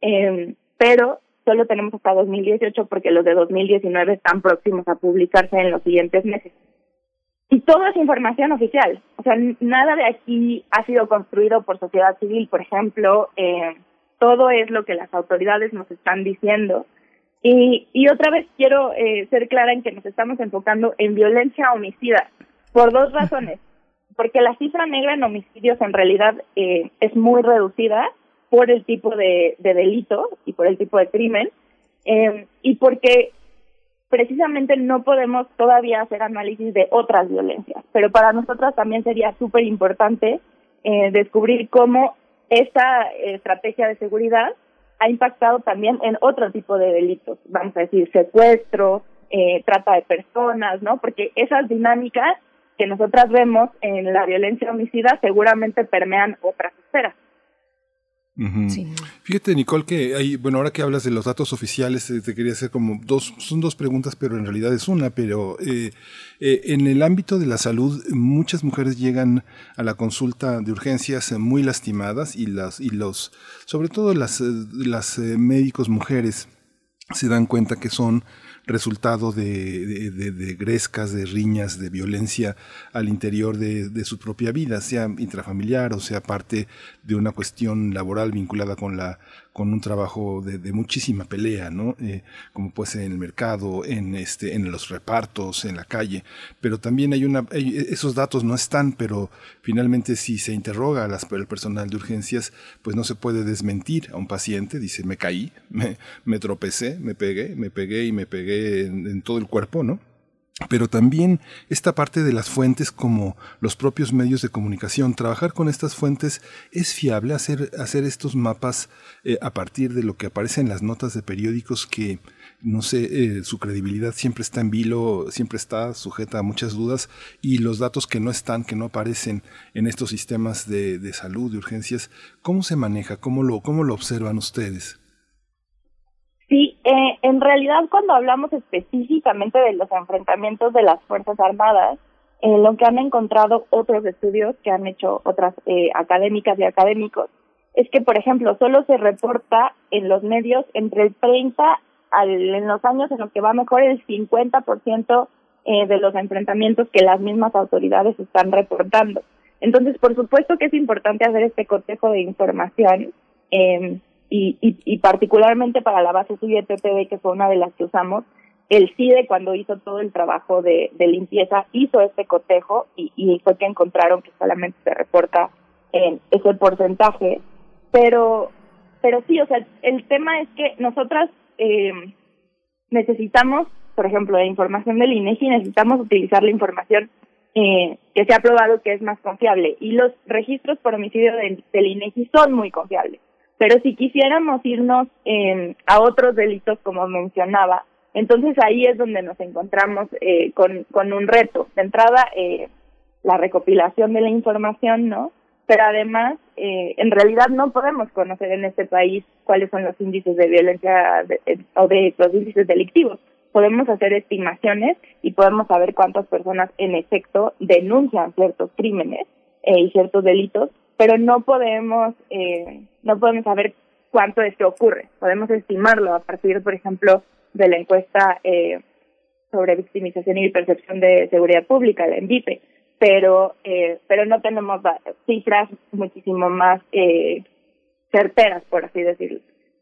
eh, pero solo tenemos hasta 2018 porque los de 2019 están próximos a publicarse en los siguientes meses. Y todo es información oficial, o sea, nada de aquí ha sido construido por sociedad civil, por ejemplo, eh, todo es lo que las autoridades nos están diciendo. Y, y otra vez quiero eh, ser clara en que nos estamos enfocando en violencia homicida por dos razones porque la cifra negra en homicidios en realidad eh, es muy reducida por el tipo de, delito y por el tipo de crimen, eh, y porque precisamente no podemos todavía hacer análisis de otras violencias. Pero para nosotras también sería súper importante eh, descubrir cómo esta estrategia de seguridad ha impactado también en otro tipo de delitos, vamos a decir secuestro, trata de personas, ¿no? Porque esas dinámicas que nosotras vemos en la violencia homicida seguramente permean otras esferas. Fíjate, Nicole, que hay, bueno, ahora que hablas de los datos oficiales, eh, te quería hacer como dos, son dos preguntas, pero en realidad es una, pero eh, eh, en el ámbito de la salud, muchas mujeres llegan a la consulta de urgencias muy lastimadas y las, y los, sobre todo las, las médicos mujeres se dan cuenta que son resultado de, de, grescas, de riñas, de violencia al interior de, su propia vida, sea intrafamiliar o sea parte de una cuestión laboral vinculada con la con un trabajo de, muchísima pelea, ¿no? Eh, como puede ser en el mercado, en este, en los repartos, en la calle. Pero también hay una, esos datos no están, pero finalmente si se interroga a las, el personal de urgencias, pues no se puede desmentir a un paciente, dice me caí, me, me tropecé, me pegué, me pegué y me pegué en todo el cuerpo, ¿no? Pero también esta parte de las fuentes como los propios medios de comunicación. Trabajar con estas fuentes es fiable, hacer, hacer estos mapas eh, a partir de lo que aparece en las notas de periódicos que, no sé, eh, su credibilidad siempre está en vilo, siempre está sujeta a muchas dudas y los datos que no están, que no aparecen en estos sistemas de, de salud, de urgencias, ¿cómo se maneja? ¿Cómo lo, cómo lo observan ustedes? Eh, en realidad cuando hablamos específicamente de los enfrentamientos de las Fuerzas Armadas, eh, lo que han encontrado otros estudios que han hecho otras eh, académicas y académicos es que, por ejemplo, solo se reporta en los medios entre el 30 al, en los años en los que va mejor el 50% eh, de los enfrentamientos que las mismas autoridades están reportando. Entonces, por supuesto que es importante hacer este cotejo de información. Eh, y, y, particularmente para la base CIDE-PPD, que fue una de las que usamos, el CIDE cuando hizo todo el trabajo de, de limpieza hizo este cotejo y, fue que encontraron que solamente se reporta en ese porcentaje, pero pero sí, o sea, el tema es que nosotras eh, necesitamos, por ejemplo, la información del INEGI, necesitamos utilizar la información eh, que se ha probado que es más confiable y los registros por homicidio del INEGI son muy confiables. Pero si quisiéramos irnos eh, a otros delitos, como mencionaba, entonces ahí es donde nos encontramos eh, con, con un reto. De entrada, eh, la recopilación de la información, ¿no? Pero además, eh, en realidad no podemos conocer en este país cuáles son los índices de violencia eh, o de los índices delictivos. Podemos hacer estimaciones y podemos saber cuántas personas en efecto denuncian ciertos crímenes eh, y ciertos delitos, pero no podemos eh, no podemos saber cuánto esto ocurre. Podemos estimarlo a partir, por ejemplo, de la encuesta eh, sobre victimización y percepción de seguridad pública, la ENVIPE, pero eh, pero no tenemos cifras muchísimo más eh, certeras, por así decirlo.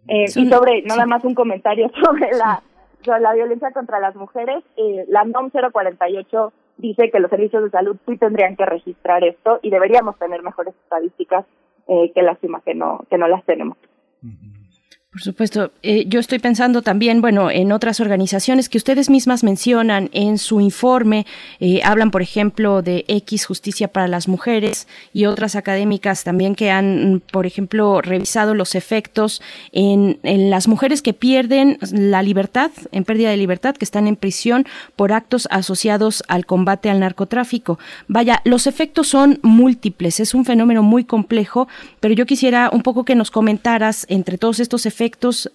Eh, y sobre, nada más un comentario sobre la, sobre la violencia contra las mujeres, eh, la NOM 048 dice que los servicios de salud sí tendrían que registrar esto y deberíamos tener mejores estadísticas eh, qué lástima que no, que no las tenemos. Por supuesto. Eh, yo estoy pensando también, bueno, en otras organizaciones que ustedes mismas mencionan en su informe. Eh, hablan, por ejemplo, de X Justicia para las Mujeres y otras académicas también que han, por ejemplo, revisado los efectos en, en las mujeres que pierden la libertad, en pérdida de libertad, que están en prisión por actos asociados al combate al narcotráfico. Vaya, los efectos son múltiples, es un fenómeno muy complejo, pero yo quisiera un poco que nos comentaras entre todos estos efectos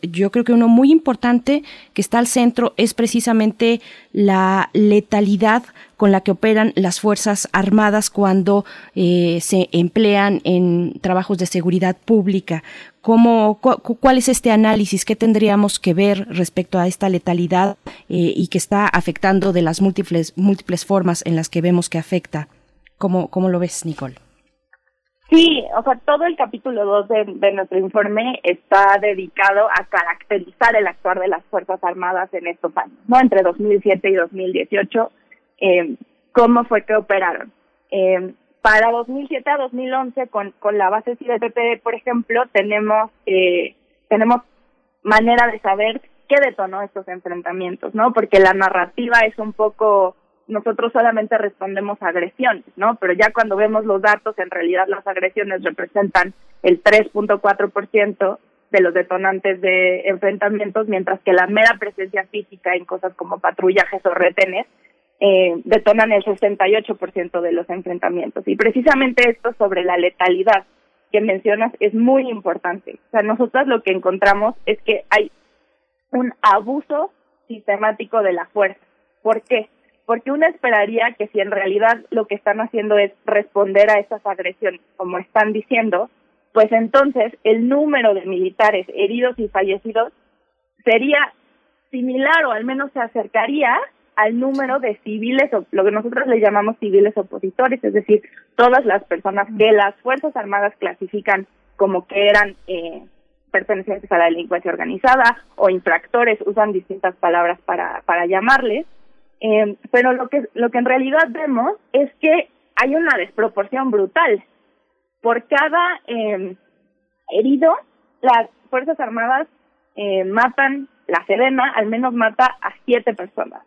yo creo que uno muy importante que está al centro es precisamente la letalidad con la que operan las Fuerzas Armadas cuando eh, se emplean en trabajos de seguridad pública. ¿Cómo, ¿Cuál es este análisis? ¿Qué tendríamos que ver respecto a esta letalidad eh, y que está afectando de las múltiples, múltiples formas en las que vemos que afecta? ¿Cómo, cómo lo ves, Nicole? Sí, o sea, todo el capítulo 2 de, nuestro informe está dedicado a caracterizar el actuar de las Fuerzas Armadas en estos años, ¿no? Entre 2007 y 2018, eh, cómo fue que operaron. Eh, para 2007 a 2011, con, con la base CIDPP, por ejemplo, tenemos, eh, tenemos manera de saber qué detonó estos enfrentamientos, ¿no? Porque la narrativa es un poco nosotros solamente respondemos a agresiones, ¿no? Pero ya cuando vemos los datos, en realidad las agresiones representan el 3.4% de los detonantes de enfrentamientos, mientras que la mera presencia física en cosas como patrullajes o retenes eh, detonan el 68% de los enfrentamientos. Y precisamente esto sobre la letalidad que mencionas es muy importante. O sea, nosotros lo que encontramos es que hay un abuso sistemático de la fuerza. ¿Por qué? Porque uno esperaría que si en realidad lo que están haciendo es responder a esas agresiones, como están diciendo, pues entonces el número de militares heridos y fallecidos sería similar o al menos se acercaría al número de civiles, o lo que nosotros le llamamos civiles opositores, es decir, todas las personas que las Fuerzas Armadas clasifican como que eran eh, pertenecientes a la delincuencia organizada o infractores, usan distintas palabras para, para llamarles, eh, pero lo que, lo que en realidad vemos es que hay una desproporción brutal. Por cada eh, herido, las Fuerzas Armadas eh, matan la Sedena al menos mata a siete personas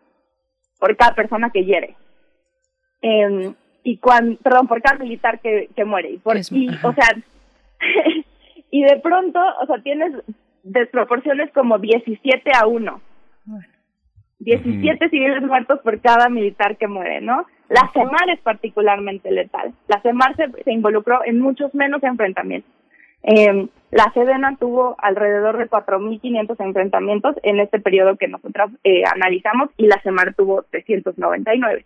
por cada persona que hiere. Eh, y cuando, perdón, por cada militar que, que muere. Y, por, y o sea, y de pronto, o sea, tienes desproporciones como 17 a 1. 17 civiles muertos por cada militar que muere, ¿no? La CEMAR es particularmente letal. La CEMAR se, se involucró en muchos menos enfrentamientos. Eh, la Sedena tuvo alrededor de 4.500 enfrentamientos en este periodo que nosotros eh, analizamos y la CEMAR tuvo 399.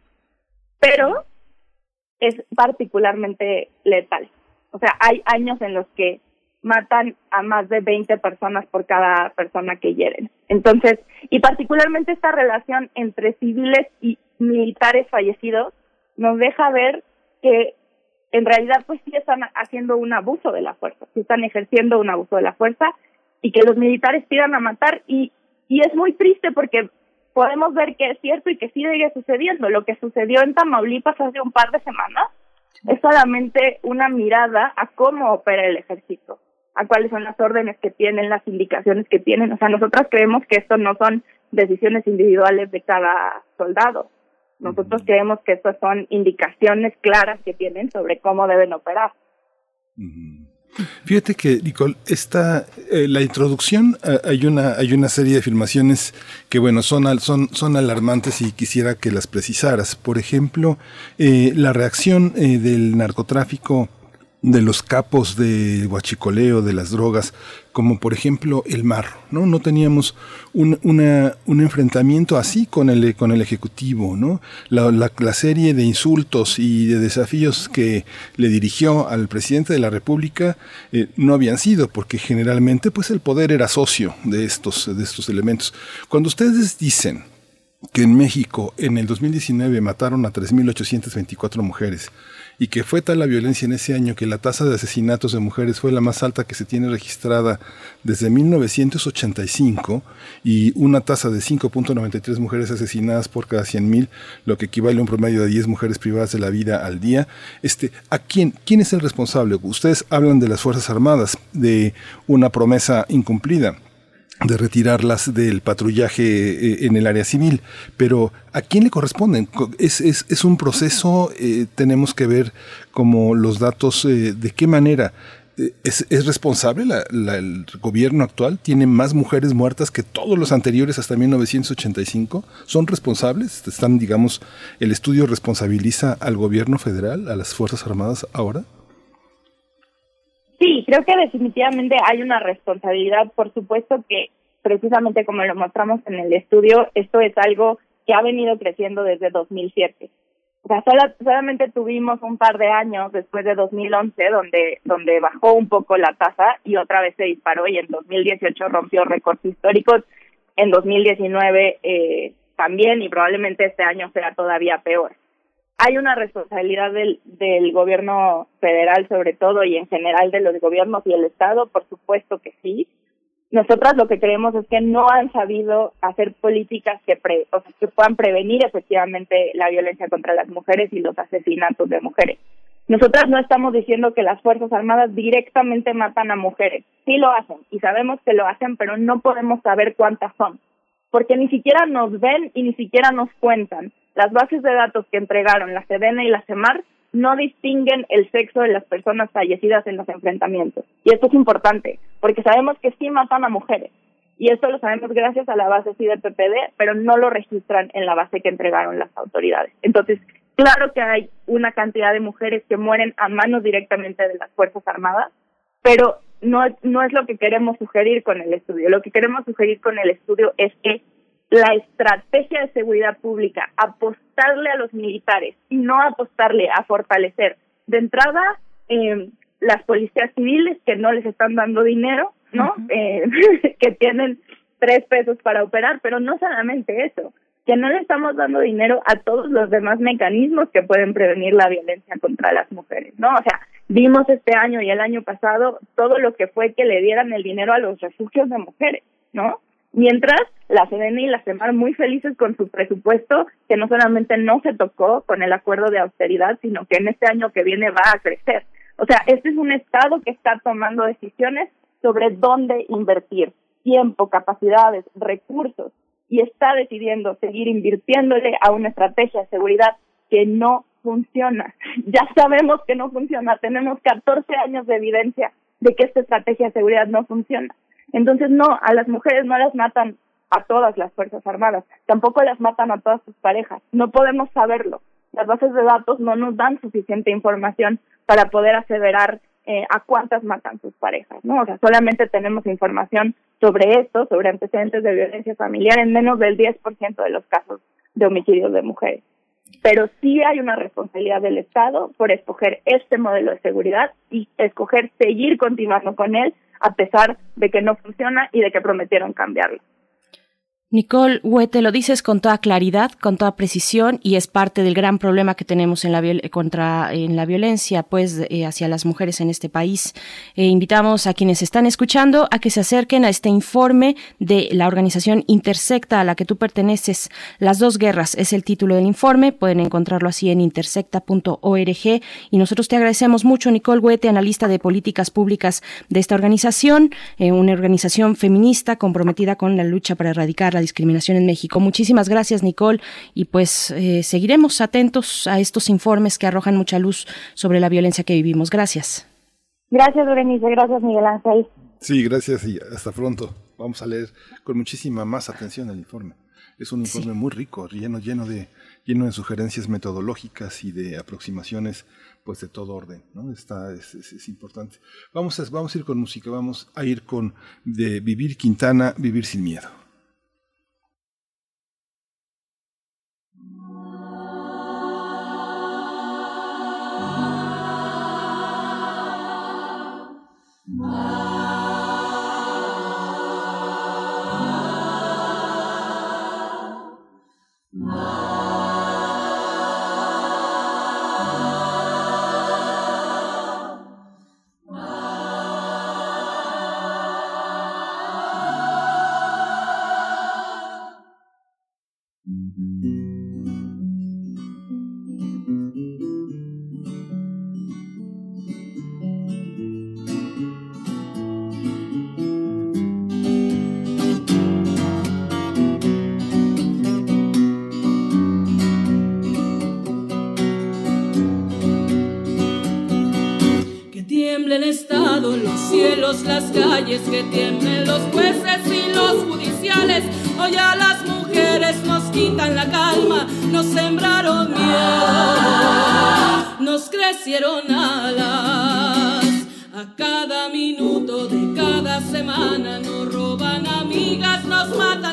Pero es particularmente letal. O sea, hay años en los que matan a más de 20 personas por cada persona que hieren. Entonces, y particularmente esta relación entre civiles y militares fallecidos nos deja ver que en realidad pues sí están haciendo un abuso de la fuerza, sí están ejerciendo un abuso de la fuerza y que los militares tiran a matar y, y es muy triste porque podemos ver que es cierto y que sigue sucediendo. Lo que sucedió en Tamaulipas hace un par de semanas es solamente una mirada a cómo opera el ejército, a cuáles son las órdenes que tienen, las indicaciones que tienen. O sea, nosotros creemos que esto no son decisiones individuales de cada soldado. Nosotros creemos que estas son indicaciones claras que tienen sobre cómo deben operar. Fíjate que, Nicole, esta, eh, la introducción, eh, hay, una, hay una serie de filmaciones que, bueno, son, son, son alarmantes y quisiera que las precisaras. Por ejemplo, eh, la reacción del narcotráfico de los capos de huachicoleo, de las drogas, como por ejemplo el mar, ¿no? No teníamos un, un enfrentamiento así con el, con el Ejecutivo, ¿no? La, la, serie de insultos y de desafíos que le dirigió al presidente de la República eh, no habían sido, porque generalmente pues el poder era socio de estos, de estos elementos. Cuando ustedes dicen que en México en el 2019 mataron a 3.824 mujeres, y que fue tal la violencia en ese año que la tasa de asesinatos de mujeres fue la más alta que se tiene registrada desde 1985 y una tasa de 5.93 mujeres asesinadas por cada 100.000, lo que equivale a un promedio de 10 mujeres privadas de la vida al día. Este, ¿a quién, quién es el responsable? Ustedes hablan de las Fuerzas Armadas, de una promesa incumplida de retirarlas del patrullaje eh, en el área civil. Pero ¿a quién le corresponden? Es, es, es un proceso, eh, tenemos que ver como los datos, eh, de qué manera. ¿Es, ¿Es, responsable la, el gobierno actual? ¿Tiene más mujeres muertas que todos los anteriores hasta 1985? ¿Son responsables? ¿Están, digamos, el estudio responsabiliza al gobierno federal, a las Fuerzas Armadas ahora? Sí, creo que definitivamente hay una responsabilidad. Por supuesto que precisamente como lo mostramos en el estudio, esto es algo que ha venido creciendo desde 2007. O sea, solamente tuvimos un par de años después de 2011 donde donde bajó un poco la tasa y otra vez se disparó y en 2018 rompió récords históricos. En 2019 eh, también y probablemente este año sea todavía peor hay una responsabilidad del, del gobierno federal sobre todo y en general de los gobiernos y el Estado, por supuesto que sí. Nosotras lo que creemos es que no han sabido hacer políticas que, pre, o que puedan prevenir efectivamente la violencia contra las mujeres y los asesinatos de mujeres. Nosotras no estamos diciendo que las Fuerzas Armadas directamente matan a mujeres. Sí lo hacen y sabemos que lo hacen, pero no podemos saber cuántas son, porque ni siquiera nos ven y ni siquiera nos cuentan las bases de datos que entregaron la Sedena y la CEMAR no distinguen el sexo de las personas fallecidas en los enfrentamientos. Y esto es importante, porque sabemos que sí matan a mujeres. Y esto lo sabemos gracias a la base PPD, pero no lo registran en la base que entregaron las autoridades. Entonces, claro que hay una cantidad de mujeres que mueren a manos directamente de las Fuerzas Armadas, pero no, no es lo que queremos sugerir con el estudio. Lo que queremos sugerir con el estudio es que la estrategia de seguridad pública, apostarle a los militares y no apostarle a fortalecer de entrada eh, las policías civiles que no les están dando dinero, ¿no? eh, que tienen tres pesos para operar, pero no solamente eso, que no le estamos dando dinero a todos los demás mecanismos que pueden prevenir la violencia contra las mujeres, ¿no? O sea, vimos este año y el año pasado todo lo que fue que le dieran el dinero a los refugios de mujeres, ¿no? Mientras la CDN y la CEMAR muy felices con su presupuesto, que no solamente no se tocó con el acuerdo de austeridad, sino que en este año que viene va a crecer. O sea, este es un Estado que está tomando decisiones sobre dónde invertir. tiempo, capacidades, recursos y está decidiendo seguir invirtiéndole a una estrategia de seguridad que no funciona. Ya sabemos que no funciona, tenemos 14 años de evidencia de que esta estrategia de seguridad no funciona. Entonces, no, a las mujeres no las matan a todas las Fuerzas Armadas, tampoco las matan a todas sus parejas, no podemos saberlo. Las bases de datos no nos dan suficiente información para poder aseverar eh, a cuántas matan sus parejas, ¿no? O sea, solamente tenemos información sobre esto, sobre antecedentes de violencia familiar en menos del 10% de los casos de homicidios de mujeres. Pero sí hay una responsabilidad del Estado por escoger este modelo de seguridad y escoger seguir continuando con él a pesar de que no funciona y de que prometieron cambiarlo. Nicole Huete, lo dices con toda claridad, con toda precisión y es parte del gran problema que tenemos en la contra en la violencia pues eh, hacia las mujeres en este país. Eh, invitamos a quienes están escuchando a que se acerquen a este informe de la organización Intersecta a la que tú perteneces. Las dos guerras es el título del informe, pueden encontrarlo así en intersecta.org y nosotros te agradecemos mucho Nicole Huete, analista de políticas públicas de esta organización, eh, una organización feminista comprometida con la lucha para erradicar la discriminación en México. Muchísimas gracias, Nicole, y pues eh, seguiremos atentos a estos informes que arrojan mucha luz sobre la violencia que vivimos. Gracias. Gracias, Berenice. Gracias, Miguel Ángel. Sí, gracias y hasta pronto. Vamos a leer con muchísima más atención el informe. Es un informe muy rico, lleno, lleno de, lleno de sugerencias metodológicas y de aproximaciones pues de todo orden, ¿no? Está, es, es, importante. Vamos a, vamos a ir con música, vamos a ir con de Vivir Quintana, Vivir sin Miedo. Las tienen los jueces y los judiciales. Hoy a las mujeres nos quitan la calma, nos sembraron miedo, nos crecieron alas. A cada minuto de cada semana nos roban amigas, nos matan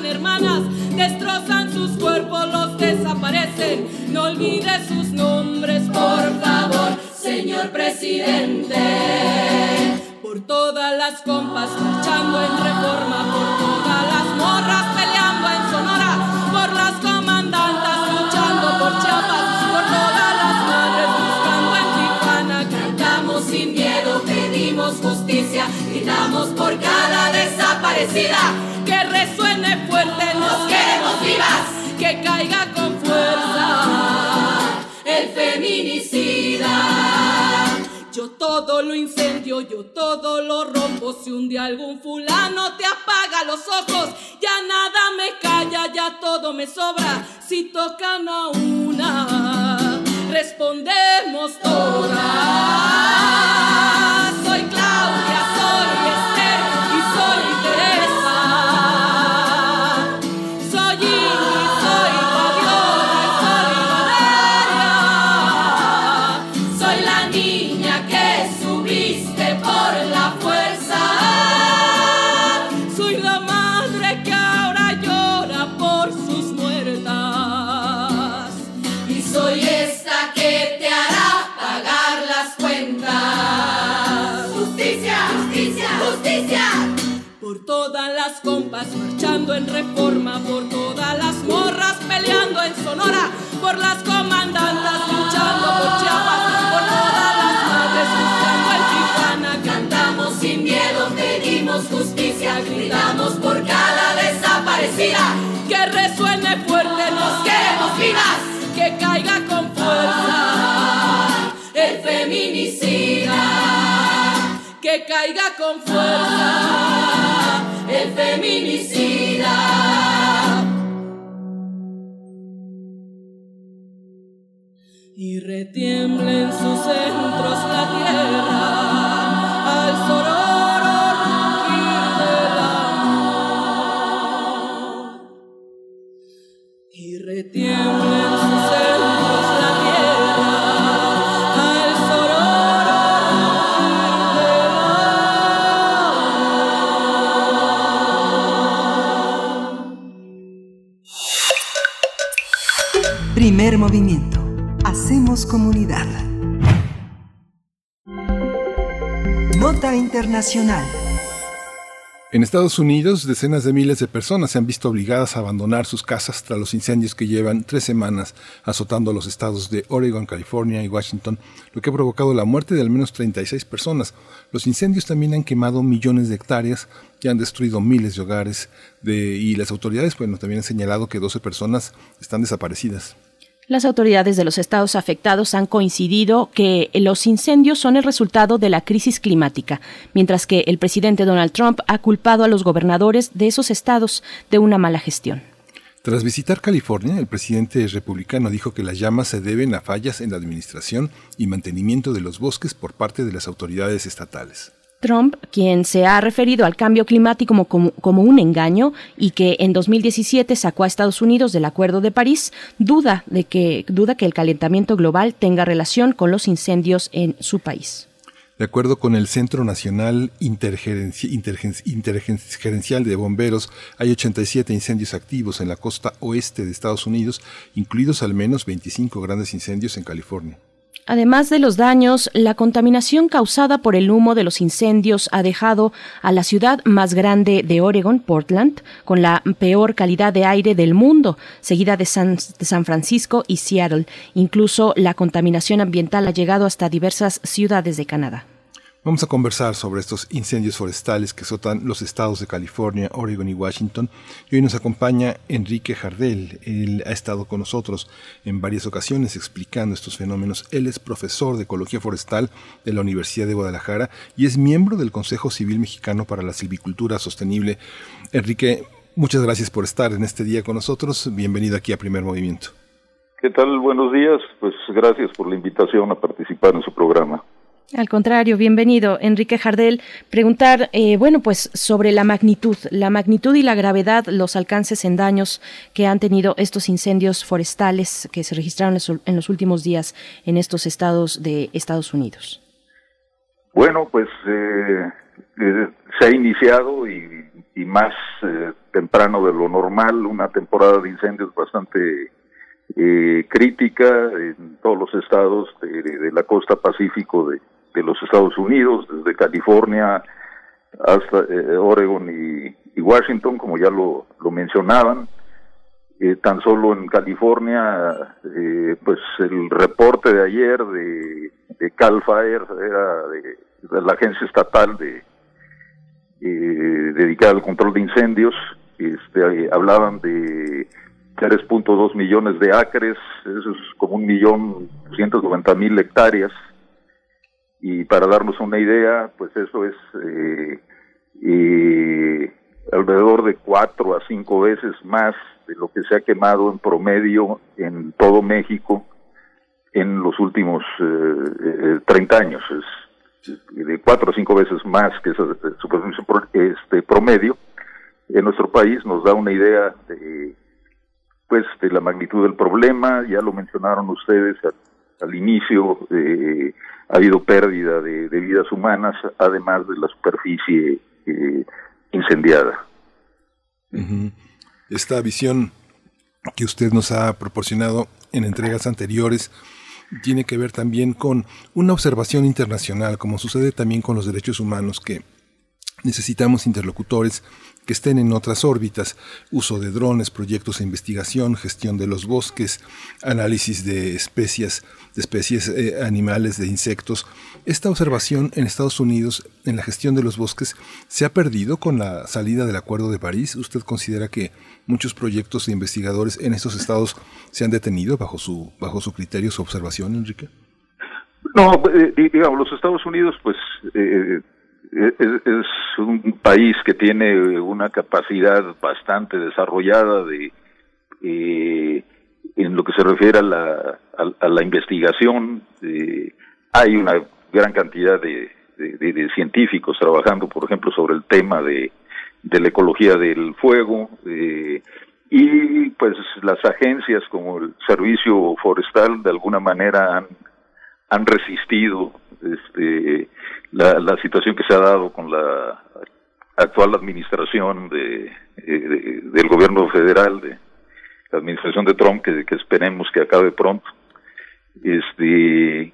Que resuene fuerte, nos queremos vivas, que caiga con fuerza el feminicida. Yo todo lo incendio, yo todo lo rompo. Si un día algún fulano te apaga los ojos, compas marchando en reforma, por todas las morras peleando en Sonora, por las comandantas luchando por Chiapas, por todas las madres buscando en Tijuana. Cantamos sin miedo, pedimos justicia, gritamos por cada desaparecida. Que resuene fuerte, nos queremos vivas, que caiga con fuerza el feminicida. Y retiembla en sus centros la tierra al sororo rugir del amor. Y retiembla en Primer movimiento. Hacemos comunidad. Nota Internacional. En Estados Unidos, decenas de miles de personas se han visto obligadas a abandonar sus casas tras los incendios que llevan tres semanas azotando los estados de Oregon, California y Washington, lo que ha provocado la muerte de al menos 36 personas. Los incendios también han quemado millones de hectáreas y han destruido miles de hogares y las autoridades bueno, también han señalado que 12 personas están desaparecidas. Las autoridades de los estados afectados han coincidido que los incendios son el resultado de la crisis climática, mientras que el presidente Donald Trump ha culpado a los gobernadores de esos estados de una mala gestión. Tras visitar California, el presidente republicano dijo que las llamas se deben a fallas en la administración y mantenimiento de los bosques por parte de las autoridades estatales. Trump, quien se ha referido al cambio climático como, un engaño y que en 2017 sacó a Estados Unidos del Acuerdo de París, duda de que duda que el calentamiento global tenga relación con los incendios en su país. De acuerdo con el Centro Nacional Intergerencial de Bomberos, hay 87 incendios activos en la costa oeste de Estados Unidos, incluidos al menos 25 grandes incendios en California. Además de los daños, la contaminación causada por el humo de los incendios ha dejado a la ciudad más grande de Oregon, Portland, con la peor calidad de aire del mundo, seguida de San, San Francisco y Seattle. Incluso la contaminación ambiental ha llegado hasta diversas ciudades de Canadá. Vamos a conversar sobre estos incendios forestales que azotan los estados de California, Oregon y Washington. Y hoy nos acompaña Enrique Jardel. Él ha estado con nosotros en varias ocasiones explicando estos fenómenos. Él es profesor de Ecología Forestal de la Universidad de Guadalajara y es miembro del Consejo Civil Mexicano para la Silvicultura Sostenible. Enrique, muchas gracias por estar en este día con nosotros. Bienvenido aquí a Primer Movimiento. ¿Qué tal? Buenos días. Pues gracias por la invitación a participar en su programa. Al contrario, bienvenido, Enrique Jardel. Preguntar, eh, bueno, pues sobre la magnitud, la magnitud y la gravedad, los alcances en daños que han tenido estos incendios forestales que se registraron en los últimos días en estos estados de Estados Unidos. Bueno, pues eh, eh, se ha iniciado y, más eh, temprano de lo normal una temporada de incendios bastante eh, crítica en todos los estados de, de la costa pacífico de, de, los Estados Unidos, desde California hasta eh, Oregon y, Washington, como ya lo, lo mencionaban. Eh, tan solo en California, eh, pues el reporte de ayer de, de Cal Fire era de, la agencia estatal de eh, dedicada al control de incendios, este, hablaban de 3.2 millones de acres, eso es como un millón ciento noventa mil hectáreas. Y para darnos una idea, pues eso es eh, eh, alrededor de cuatro a cinco veces más de lo que se ha quemado en promedio en todo México en los últimos eh, 30 años. Es de cuatro a cinco veces más que esa superficie este, promedio. En nuestro país nos da una idea de pues de la magnitud del problema, ya lo mencionaron ustedes al, inicio, eh, ha habido pérdida de, vidas humanas, además de la superficie eh, incendiada. Esta visión que usted nos ha proporcionado en entregas anteriores tiene que ver también con una observación internacional, como sucede también con los derechos humanos, que necesitamos interlocutores estén en otras órbitas, uso de drones, proyectos de investigación, gestión de los bosques, análisis de especies, de especies eh, animales, de insectos. Esta observación en Estados Unidos en la gestión de los bosques se ha perdido con la salida del Acuerdo de París. ¿Usted considera que muchos proyectos de investigadores en estos estados se han detenido bajo su bajo su criterio, su observación, Enrique? No, eh, digamos, los Estados Unidos, pues eh, es, un país que tiene una capacidad bastante desarrollada de eh, en lo que se refiere a la, a, la investigación hay una gran cantidad de, de, científicos trabajando por ejemplo sobre el tema de, de la ecología del fuego y pues las agencias como el servicio forestal de alguna manera han, han resistido este, la, situación que se ha dado con la actual administración de, del gobierno federal, de la administración de Trump, que, esperemos que acabe pronto. Este,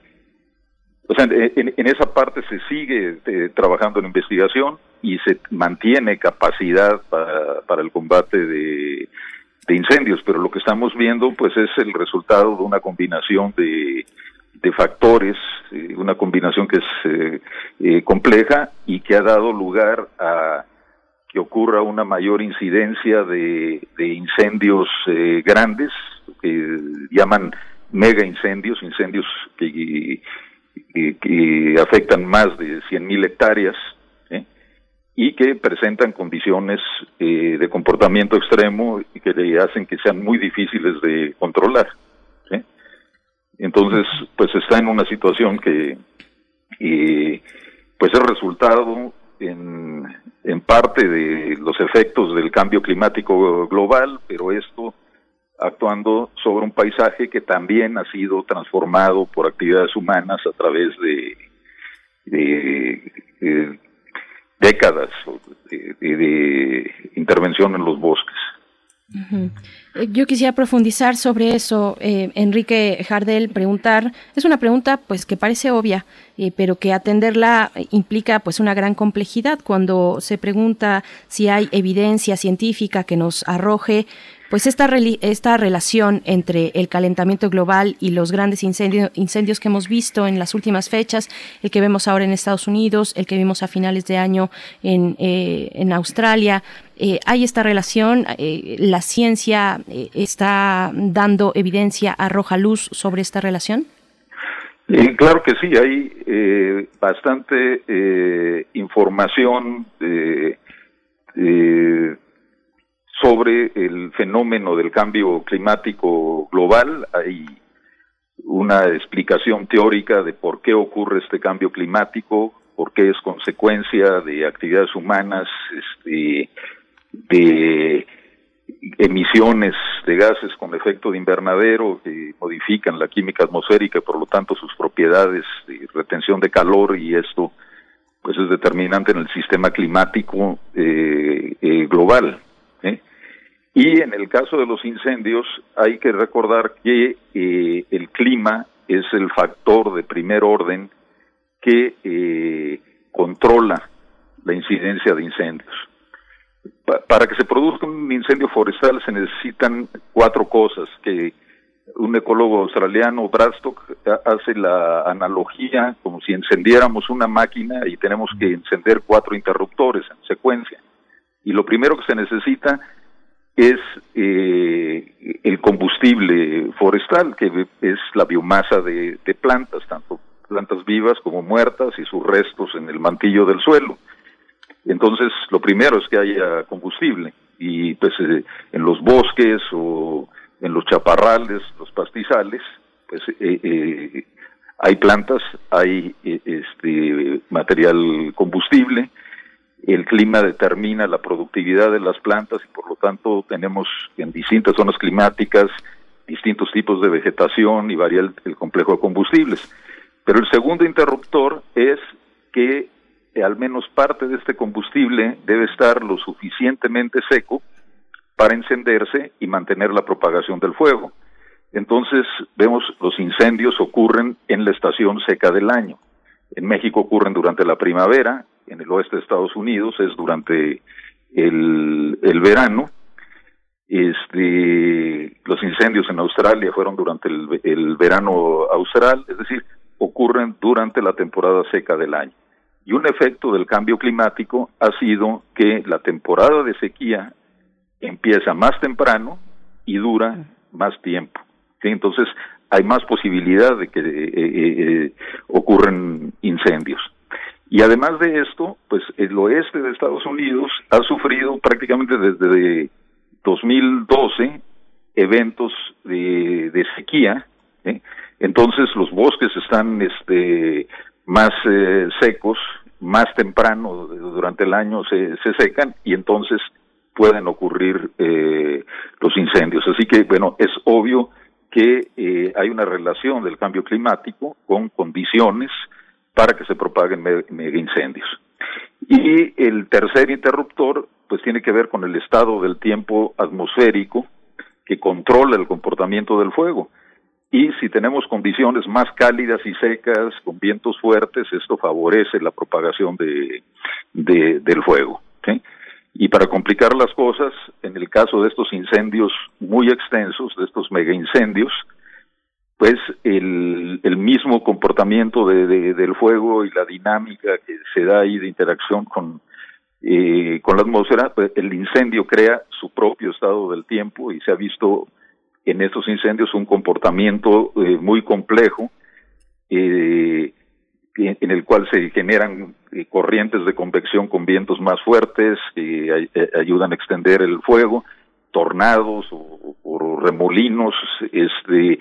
o sea, en, esa parte se sigue eh, trabajando en investigación y se mantiene capacidad para, para el combate de, de incendios, pero lo que estamos viendo pues es el resultado de una combinación de, de factores, eh, una combinación que es eh, eh, compleja y que ha dado lugar a que ocurra una mayor incidencia de, incendios grandes, que llaman mega incendios, incendios que, que, afectan más de 100.000 hectáreas y que presentan condiciones de comportamiento extremo y que le hacen que sean muy difíciles de controlar. Entonces, pues está en una situación que, pues es resultado en, en parte de los efectos del cambio climático global, pero esto actuando sobre un paisaje que también ha sido transformado por actividades humanas a través de, de, décadas de intervención en los bosques. Eh, yo quisiera profundizar sobre eso, eh, Enrique Jardel, preguntar, es una pregunta pues que parece obvia, eh, pero que atenderla implica pues una gran complejidad cuando se pregunta si hay evidencia científica que nos arroje pues esta, esta relación entre el calentamiento global y los grandes incendios que hemos visto en las últimas fechas, el que vemos ahora en Estados Unidos, el que vimos a finales de año en, eh, en Australia, eh, hay esta relación, eh, la ciencia está dando evidencia, arroja luz sobre esta relación. claro que sí, hay bastante información de sobre el fenómeno del cambio climático global. Hay una explicación teórica de por qué ocurre este cambio climático, por qué es consecuencia de actividades humanas, este, de emisiones de gases con efecto de invernadero que modifican la química atmosférica y por lo tanto sus propiedades de retención de calor y esto pues es determinante en el sistema climático eh, eh, global. ¿eh? Y en el caso de los incendios hay que recordar que eh, el clima es el factor de primer orden que eh, controla la incidencia de incendios. para que se produzca un incendio forestal se necesitan cuatro cosas que un ecólogo australiano, Bradstock, hace la analogía como si encendiéramos una máquina y tenemos que encender cuatro interruptores en secuencia. Y lo primero que se necesita es eh, el combustible forestal, que es la biomasa de, plantas, tanto plantas vivas como muertas y sus restos en el mantillo del suelo. Entonces, lo primero es que haya combustible y pues eh, en los bosques o en los chaparrales, los pastizales, pues eh, hay plantas, hay este material combustible el clima determina la productividad de las plantas y por lo tanto tenemos en distintas zonas climáticas distintos tipos de vegetación y varía el, complejo de combustibles. Pero el segundo interruptor es que eh, al menos parte de este combustible debe estar lo suficientemente seco para encenderse y mantener la propagación del fuego. Entonces vemos los incendios ocurren en la estación seca del año. En México ocurren durante la primavera, en el oeste de Estados Unidos es durante el, verano. Este, los incendios en Australia fueron durante el, el verano austral, es decir, ocurren durante la temporada seca del año. Y un efecto del cambio climático ha sido que la temporada de sequía empieza más temprano y dura más tiempo. Entonces hay más posibilidad de que eh, eh, eh ocurran incendios. Y además de esto, pues el oeste de Estados Unidos ha sufrido prácticamente desde 2012 eventos de, de sequía, ¿eh? entonces los bosques están este, más eh, secos, más temprano durante el año se, se secan y entonces pueden ocurrir eh, los incendios. Así que, bueno, es obvio que eh, hay una relación del cambio climático con condiciones para que se propaguen mega incendios. Y el tercer interruptor, pues tiene que ver con el estado del tiempo atmosférico que controla el comportamiento del fuego. Y si tenemos condiciones más cálidas y secas, con vientos fuertes, esto favorece la propagación de, del fuego. Y para complicar las cosas, en el caso de estos incendios muy extensos, de estos mega incendios, pues el, mismo comportamiento de, del fuego y la dinámica que se da ahí de interacción con, eh, con la atmósfera, pues el incendio crea su propio estado del tiempo y se ha visto en estos incendios un comportamiento eh, muy complejo eh, en el cual se generan eh, corrientes de convección con vientos más fuertes que ayudan a extender el fuego, tornados o, o remolinos, este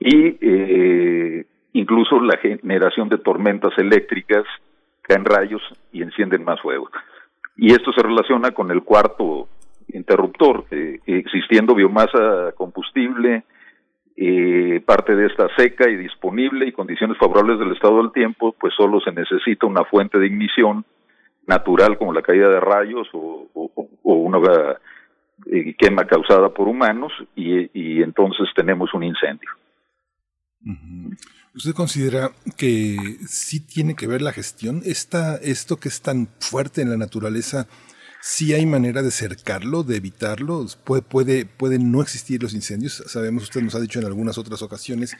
y incluso la generación de tormentas eléctricas caen rayos y encienden más fuego. Y esto se relaciona con el cuarto interruptor, eh, existiendo biomasa combustible, eh, parte de esta seca y disponible y condiciones favorables del estado del tiempo, pues solo se necesita una fuente de ignición natural como la caída de rayos o, una eh, quema causada por humanos y, entonces tenemos un incendio. ¿Usted considera que sí tiene que ver la gestión? Esto que es tan fuerte en la naturaleza, si hay manera de cercarlo, de evitarlo. Puede, puede, pueden no existir los incendios. Sabemos, usted nos ha dicho en algunas otras ocasiones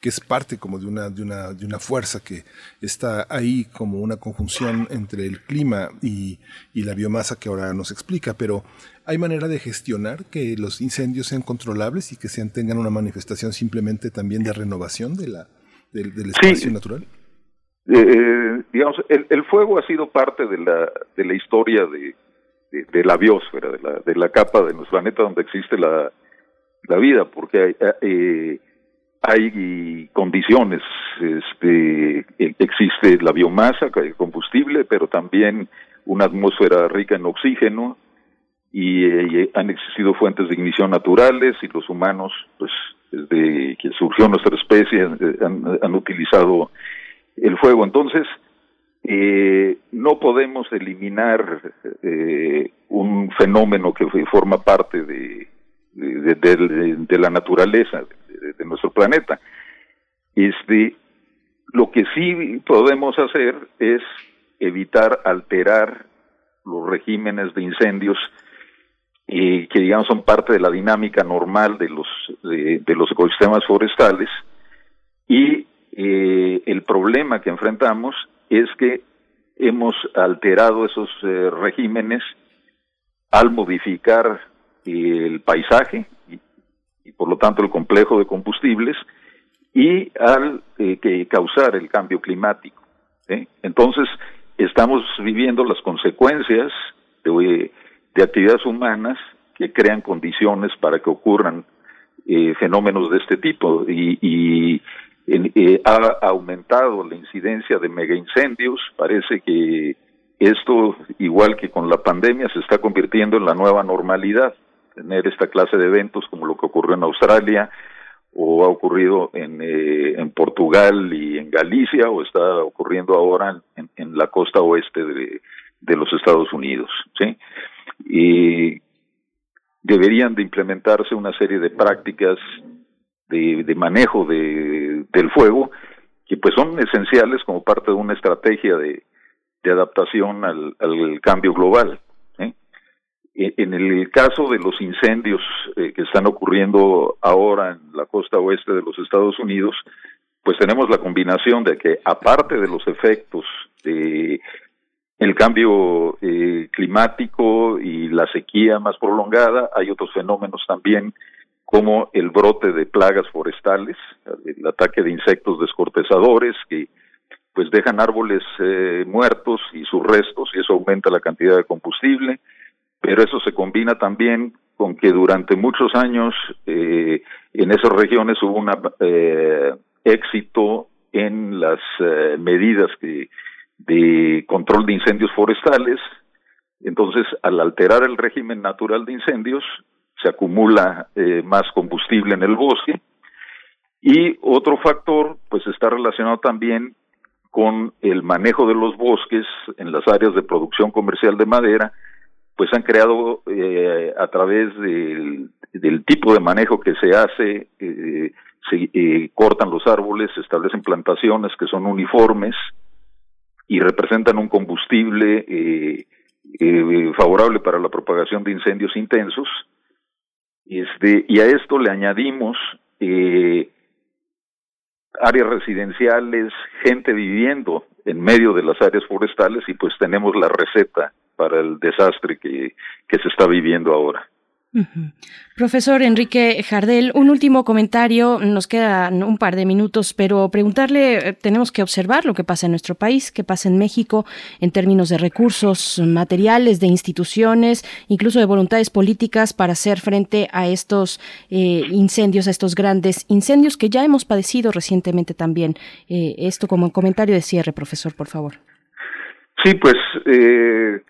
que es parte como de una, de una, de una fuerza que está ahí como una conjunción entre el clima y, y la biomasa que ahora nos explica, pero ¿hay manera de gestionar que los incendios sean controlables y que sean, tengan una manifestación simplemente también de renovación de la, del, espacio natural? Eh, eh, digamos, el, el, fuego ha sido parte de la, de la historia de, de, la biosfera, de la, de la capa de nuestro planeta donde existe la, la vida, porque hay, eh, hay condiciones, este, e, existe la biomasa, el combustible, pero también una atmósfera rica en oxígeno y, han existido fuentes de ignición naturales y los humanos, pues desde que surgió nuestra especie, eh, han, utilizado el fuego. Entonces, eh, no podemos eliminar eh, un fenómeno que forma parte de, de, la naturaleza de, nuestro planeta. Este, lo que sí podemos hacer es evitar alterar los regímenes de incendios eh, que digamos son parte de la dinámica normal de los de, los ecosistemas forestales y eh, el problema que enfrentamos es que hemos alterado esos eh, regímenes al modificar el paisaje y, por lo tanto el complejo de combustibles y al eh, que causar el cambio climático. Entonces estamos viviendo las consecuencias de, de, actividades humanas que crean condiciones para que ocurran eh, fenómenos de este tipo y, eh, ha aumentado la incidencia de mega incendios. Parece que esto, igual que con la pandemia, se está convirtiendo en la nueva normalidad. Tener esta clase de eventos como lo que ocurrió en Australia o ha ocurrido en, eh, en Portugal y en Galicia o está ocurriendo ahora en, en la costa oeste de, de los Estados Unidos. ¿sí? Y deberían de implementarse una serie de prácticas de, manejo de, del fuego, que pues son esenciales como parte de una estrategia de, de adaptación al, al, cambio global. En el caso de los incendios eh, que están ocurriendo ahora en la costa oeste de los Estados Unidos, pues tenemos la combinación de que aparte de los efectos de el cambio eh, climático y la sequía más prolongada, hay otros fenómenos también como el brote de plagas forestales, el ataque de insectos descortezadores que pues dejan árboles eh, muertos y sus restos y eso aumenta la cantidad de combustible, pero eso se combina también con que durante muchos años eh, en esas regiones hubo un eh, éxito en las eh, medidas de control de incendios forestales. Entonces, al alterar el régimen natural de incendios, se acumula más combustible en el bosque. Y otro factor, pues está relacionado también con el manejo de los bosques en las áreas de producción comercial de madera, pues han creado eh, a través del, tipo de manejo que se hace, eh, se eh, cortan los árboles, se establecen plantaciones que son uniformes y representan un combustible favorable para la propagación de incendios intensos. Este, y a esto le añadimos áreas residenciales, gente viviendo en medio de las áreas forestales y pues tenemos la receta para el desastre que, que se está viviendo ahora. Profesor Enrique Jardel, un último comentario, nos quedan un par de minutos, pero preguntarle, eh, tenemos que observar lo que pasa en nuestro país, qué pasa en México en términos de recursos materiales, de instituciones, incluso de voluntades políticas para hacer frente a estos eh, incendios, a estos grandes incendios que ya hemos padecido recientemente también. Eh, esto como comentario de cierre, profesor, por favor. Sí, pues eh,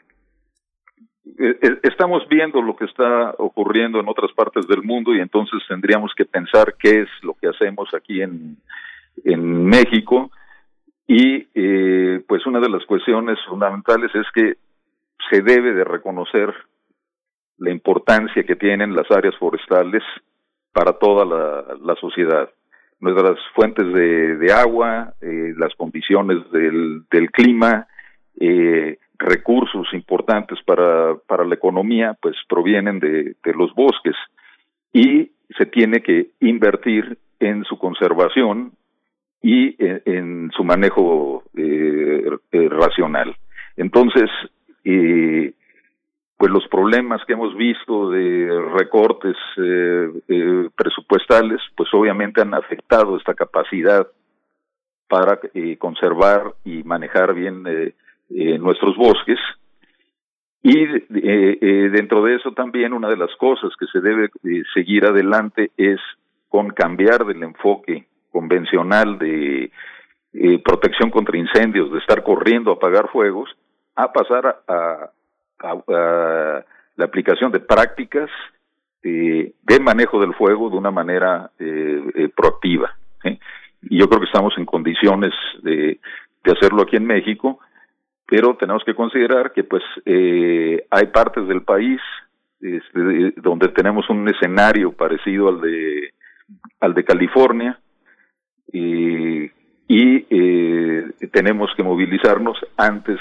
estamos viendo lo que está ocurriendo en otras partes del mundo y entonces tendríamos que pensar qué es lo que hacemos aquí en, México y eh, pues una de las cuestiones fundamentales es que se debe de reconocer la importancia que tienen las áreas forestales para toda la, la sociedad. Nuestras fuentes de, de agua, eh, las condiciones del, del clima, eh, recursos importantes para, para la economía pues provienen de, de los bosques y se tiene que invertir en su conservación y en, su manejo eh, eh, racional. Entonces, eh, pues los problemas que hemos visto de recortes eh, presupuestales, pues obviamente han afectado esta capacidad para conservar y manejar bien eh, nuestros bosques. Y eh, eh, dentro de eso también una de las cosas que se debe eh, seguir adelante es con cambiar del enfoque convencional de eh, protección contra incendios, de estar corriendo a apagar fuegos, a pasar a, a, la aplicación de prácticas de manejo del fuego de una manera eh, proactiva. Y yo creo que estamos en condiciones de hacerlo aquí en México pero tenemos que considerar que pues eh, hay partes del país este, donde tenemos un escenario parecido al de al de California y, eh, tenemos que movilizarnos antes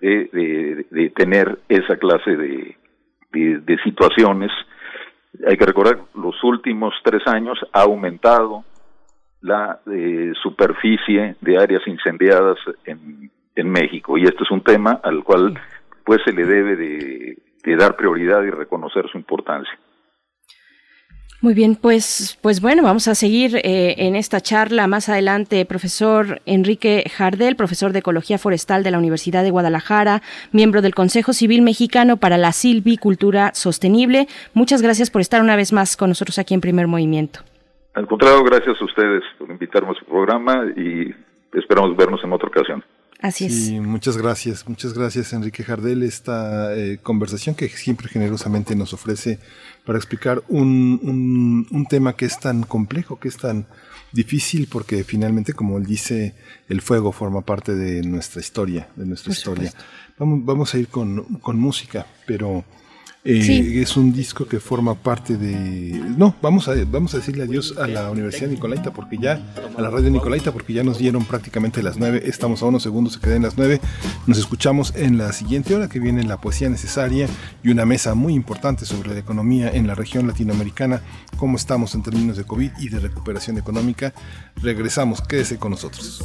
de, de, tener esa clase de, de, de situaciones. Hay que recordar, los últimos tres años ha aumentado la eh, superficie de áreas incendiadas en en México y este es un tema al cual pues se le debe de, de dar prioridad y reconocer su importancia. Muy bien, pues, pues bueno, vamos a seguir eh, en esta charla más adelante. Profesor Enrique Jardel, profesor de Ecología Forestal de la Universidad de Guadalajara, miembro del Consejo Civil Mexicano para la Silvicultura Sostenible. Muchas gracias por estar una vez más con nosotros aquí en Primer Movimiento. Al contrario, gracias a ustedes por invitarme a su programa y esperamos vernos en otra ocasión. Así es. Muchas gracias, muchas gracias Enrique Jardel, esta eh, conversación que siempre generosamente nos ofrece para explicar un, un, un, tema que es tan complejo, que es tan difícil, porque finalmente, como él dice, el fuego forma parte de nuestra historia, de nuestra Por historia. Vamos, vamos a ir con, con música, pero eh, sí. Es un disco que forma parte de... No, vamos a, vamos a decirle adiós a la Universidad Nicolaita porque ya, a la radio Nicolaita porque ya nos dieron prácticamente las nueve, estamos a unos segundos, se quedan las nueve. Nos escuchamos en la siguiente hora que viene la poesía necesaria y una mesa muy importante sobre la economía en la región latinoamericana, cómo estamos en términos de COVID y de recuperación económica. Regresamos, quédese con nosotros.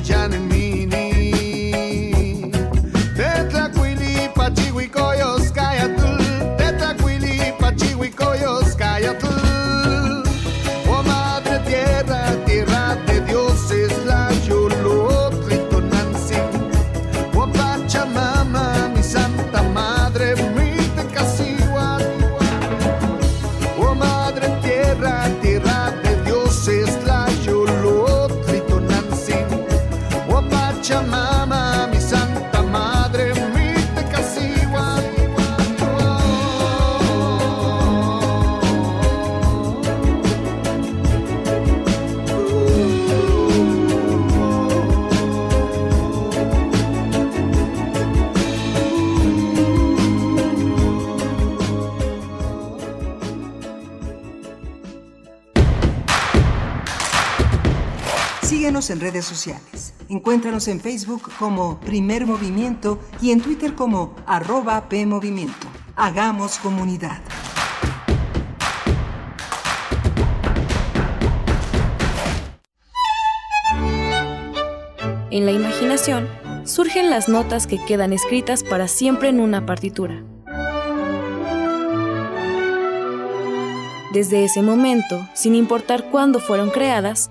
Joe, and En redes sociales. Encuéntranos en Facebook como Primer Movimiento y en Twitter como arroba PMovimiento. Hagamos comunidad. En la imaginación surgen las notas que quedan escritas para siempre en una partitura. Desde ese momento, sin importar cuándo fueron creadas,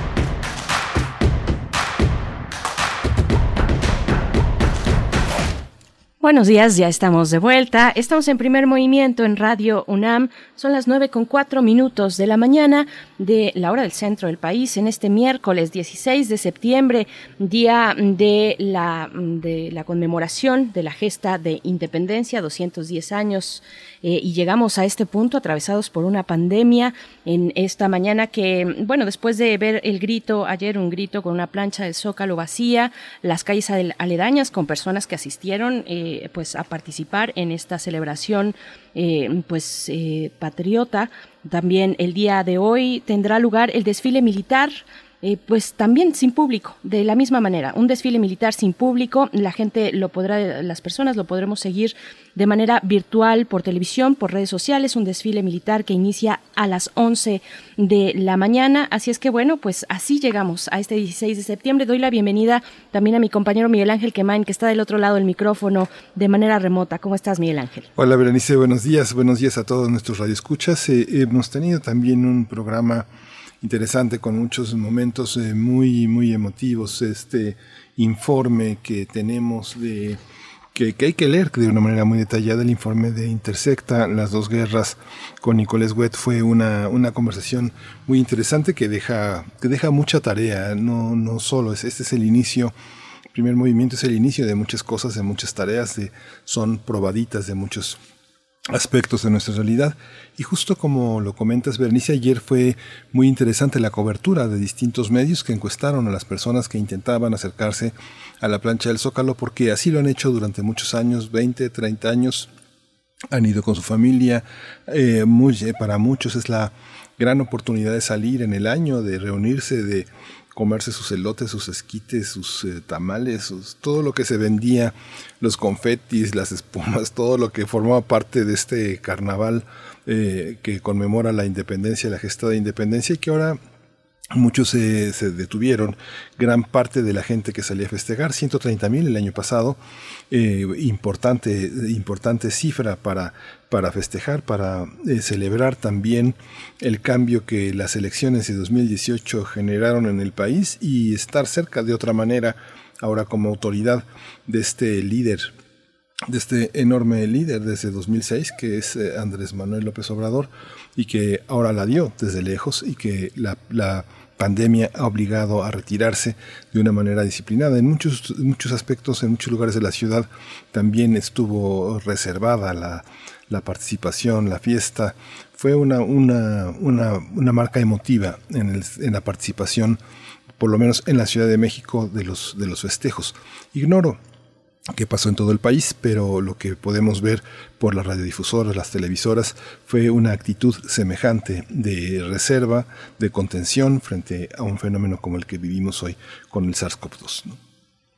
Buenos días, ya estamos de vuelta. Estamos en primer movimiento en Radio UNAM. Son las nueve con cuatro minutos de la mañana de la hora del centro del país en este miércoles 16 de septiembre, día de la, de la conmemoración de la gesta de independencia, 210 años. Eh, y llegamos a este punto atravesados por una pandemia en esta mañana que, bueno, después de ver el grito, ayer un grito con una plancha del zócalo vacía, las calles aledañas con personas que asistieron. Eh, pues a participar en esta celebración eh, pues patriota. También el día de hoy tendrá lugar el desfile militar eh, pues también sin público, de la misma manera, un desfile militar sin público, la gente lo podrá, las personas lo podremos seguir de manera virtual por televisión, por redes sociales, un desfile militar que inicia a las 11 de la mañana, así es que bueno, pues así llegamos a este 16 de septiembre. Doy la bienvenida también a mi compañero Miguel Ángel Quemain, que está del otro lado del micrófono de manera remota. ¿Cómo estás, Miguel Ángel? Hola, Berenice, buenos días, buenos días a todos nuestros radioescuchas. Eh, hemos tenido también un programa interesante con muchos momentos eh, muy muy emotivos este informe que tenemos de que, que, hay que leer de una manera muy detallada el informe de Intersecta las dos guerras con Nicolás Wet fue una, una conversación muy interesante que deja que deja mucha tarea no no solo es este es el inicio el primer movimiento es el inicio de muchas cosas de muchas tareas de, son probaditas de muchos aspectos de nuestra realidad. Y justo como lo comentas, Bernice, ayer fue muy interesante la cobertura de distintos medios que encuestaron a las personas que intentaban acercarse a la plancha del Zócalo, porque así lo han hecho durante muchos años, 20, 30 años, han ido con su familia. Eh, muy, para muchos es la gran oportunidad de salir en el año, de reunirse, de comerse sus elotes, sus esquites, sus eh, tamales, todo lo que se vendía, los confetis, las espumas, todo lo que formaba parte de este carnaval eh, que conmemora la independencia, la gesta de independencia y que ahora Muchos se, detuvieron, gran parte de la gente que salía a festejar, 130 mil el año pasado, eh, importante, importante cifra para, para festejar, para eh, celebrar también el cambio que las elecciones de 2018 generaron en el país y estar cerca de otra manera ahora como autoridad de este líder de este enorme líder desde 2006 que es eh, Andrés Manuel López Obrador y que ahora la dio desde lejos y que la pandemia ha obligado a retirarse de una manera disciplinada. En muchos, muchos aspectos, en muchos lugares de la ciudad, también estuvo reservada la, la participación, la fiesta. Fue una, una, una, una marca emotiva en, en la participación, por lo menos en la Ciudad de México, de los, de los festejos. Ignoro qué pasó en todo el país, pero lo que podemos ver por las radiodifusoras, las televisoras, fue una actitud semejante de reserva, de contención frente a un fenómeno como el que vivimos hoy con el SARS-CoV-2. ¿no?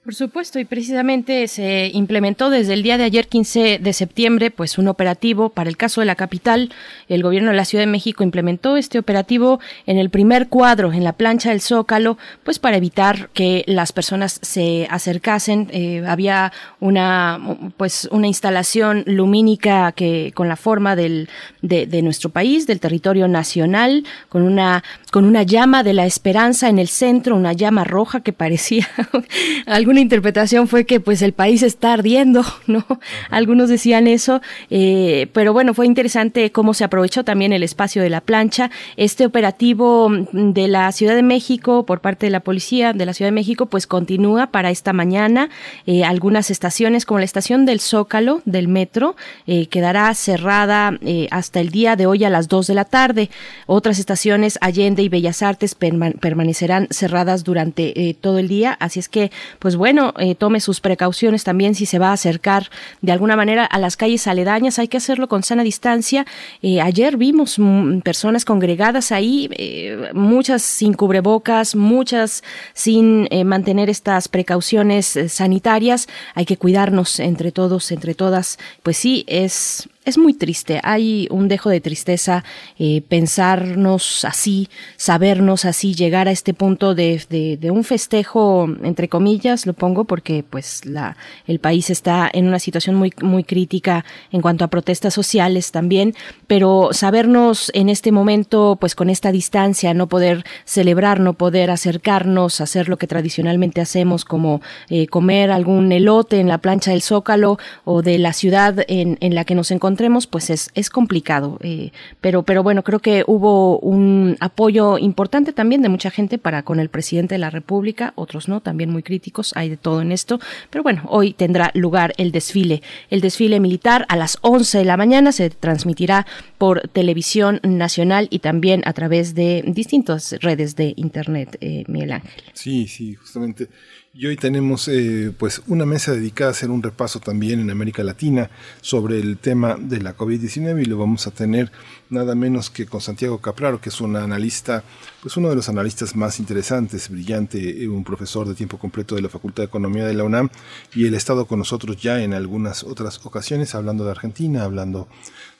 Por supuesto, y precisamente se implementó desde el día de ayer, 15 de septiembre, pues un operativo para el caso de la capital. El gobierno de la Ciudad de México implementó este operativo en el primer cuadro, en la plancha del Zócalo, pues para evitar que las personas se acercasen. Eh, había una, pues una instalación lumínica que con la forma del, de, de nuestro país, del territorio nacional, con una, con una llama de la esperanza en el centro, una llama roja que parecía algo una interpretación fue que pues el país está ardiendo, ¿no? Algunos decían eso, eh, pero bueno, fue interesante cómo se aprovechó también el espacio de la plancha. Este operativo de la Ciudad de México por parte de la policía de la Ciudad de México pues continúa para esta mañana. Eh, algunas estaciones como la estación del Zócalo del metro eh, quedará cerrada hasta el día de hoy a las 2 de la tarde. Otras estaciones Allende y Bellas Artes perma permanecerán cerradas durante todo el día, así es que pues bueno, eh, tome sus precauciones también si se va a acercar de alguna manera a las calles aledañas, hay que hacerlo con sana distancia. Eh, ayer vimos mm, personas congregadas ahí, eh, muchas sin cubrebocas, muchas sin mantener estas precauciones sanitarias. Hay que cuidarnos entre todos, entre todas. Pues sí, es es muy triste. Hay un dejo de tristeza eh, pensarnos así, sabernos así, llegar a este punto de, de, un festejo, entre comillas, lo pongo porque pues la, el país está en una situación muy, muy crítica en cuanto a protestas sociales también, pero sabernos en este momento, pues con esta distancia, no poder celebrar, no poder acercarnos, hacer lo que tradicionalmente hacemos, como eh, comer algún elote en la plancha del Zócalo o de la ciudad en, en la que nos encontramos encontremos, pues es, es complicado. Eh, pero, pero bueno, creo que hubo un apoyo importante también de mucha gente para con el presidente de la República, otros no, también muy críticos, hay de todo en esto. Pero bueno, hoy tendrá lugar el desfile. El desfile militar a las 11 de la mañana se transmitirá por televisión nacional y también a través de distintas redes de Internet, eh, Miguel Ángel. Sí, sí, justamente. Y hoy tenemos eh, pues una mesa dedicada a hacer un repaso también en América Latina sobre el tema de la COVID-19 y lo vamos a tener nada menos que con Santiago Capraro, que es un analista, pues uno de los analistas más interesantes, brillante, eh, un profesor de tiempo completo de la Facultad de Economía de la UNAM y él ha estado con nosotros ya en algunas otras ocasiones hablando de Argentina, hablando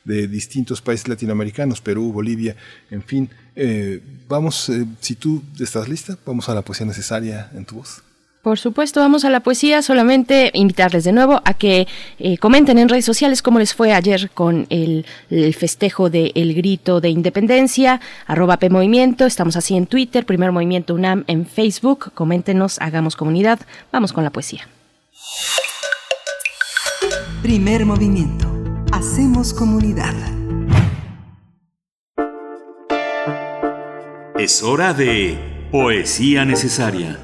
de distintos países latinoamericanos, Perú, Bolivia, en fin. Eh, vamos, si tú estás lista, vamos a la poesía necesaria en tu voz. Por supuesto, vamos a la poesía. Solamente invitarles de nuevo a que eh, comenten en redes sociales cómo les fue ayer con el, el festejo del el grito de independencia. Arroba P Movimiento. Estamos así en Twitter. Primer Movimiento UNAM en Facebook. Coméntenos, hagamos comunidad. Vamos con la poesía. Primer movimiento. Hacemos comunidad. Es hora de poesía necesaria.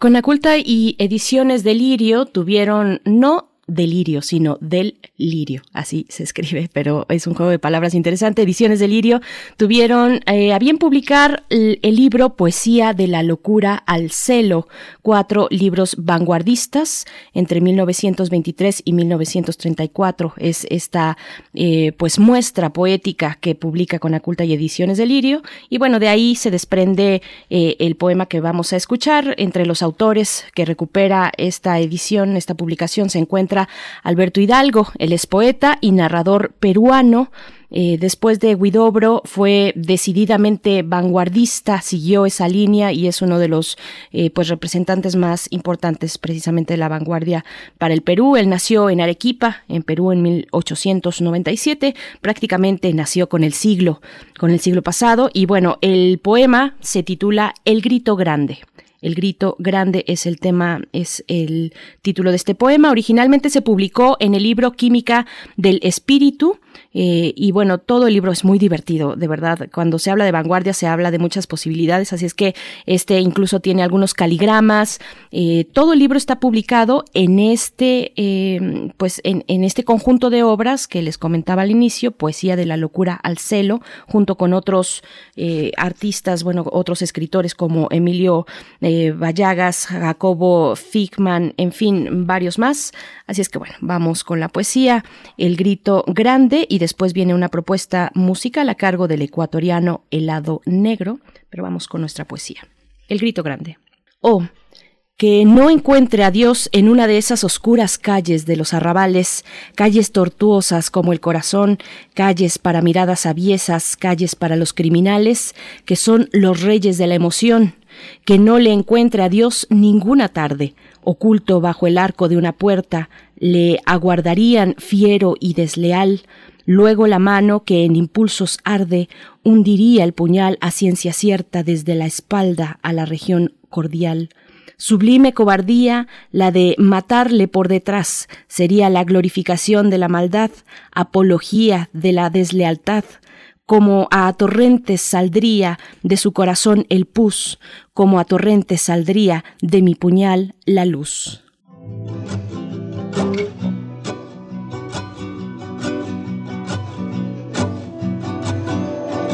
Conaculta y Ediciones Delirio tuvieron no delirio, sino del lirio, así se escribe, pero es un juego de palabras interesante. Ediciones del lirio tuvieron eh, a bien publicar el, libro Poesía de la locura al celo, cuatro libros vanguardistas entre 1923 y 1934. Es esta eh, pues muestra poética que publica con Aculta y Ediciones del lirio y bueno de ahí se desprende eh, el poema que vamos a escuchar. Entre los autores que recupera esta edición, esta publicación se encuentra Alberto Hidalgo, él es poeta y narrador peruano. Eh, después de Guidobro fue decididamente vanguardista, siguió esa línea y es uno de los eh, pues representantes más importantes precisamente de la vanguardia para el Perú. Él nació en Arequipa, en Perú en 1897, prácticamente nació con el siglo, con el siglo pasado y bueno, el poema se titula El grito grande. El grito grande es el tema, es el título de este poema. Originalmente se publicó en el libro Química del Espíritu, eh, y bueno, todo el libro es muy divertido, de verdad. Cuando se habla de vanguardia se habla de muchas posibilidades, así es que este incluso tiene algunos caligramas. Eh, todo el libro está publicado en este, eh, pues en, en, este conjunto de obras que les comentaba al inicio, Poesía de la locura al celo, junto con otros eh, artistas, bueno, otros escritores como Emilio Vallagas, Jacobo Fickman, en fin, varios más. Así es que bueno, vamos con la poesía, El grito grande y después viene una propuesta musical a cargo del ecuatoriano Helado Negro, pero vamos con nuestra poesía. El grito grande. Oh, que no encuentre a Dios en una de esas oscuras calles de los arrabales, calles tortuosas como el corazón, calles para miradas aviesas, calles para los criminales, que son los reyes de la emoción, que no le encuentre a Dios ninguna tarde, oculto bajo el arco de una puerta, le aguardarían fiero y desleal, Luego la mano que en impulsos arde hundiría el puñal a ciencia cierta desde la espalda a la región cordial. Sublime cobardía la de matarle por detrás sería la glorificación de la maldad, apología de la deslealtad, como a torrentes saldría de su corazón el pus, como a torrentes saldría de mi puñal la luz.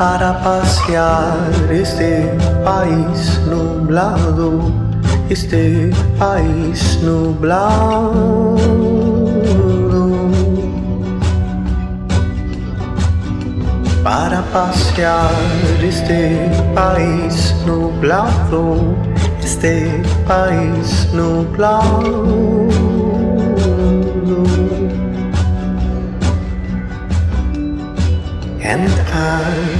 para pasear este país nublado, este país nublado. Para pasear este país nublado, este país nublado. And I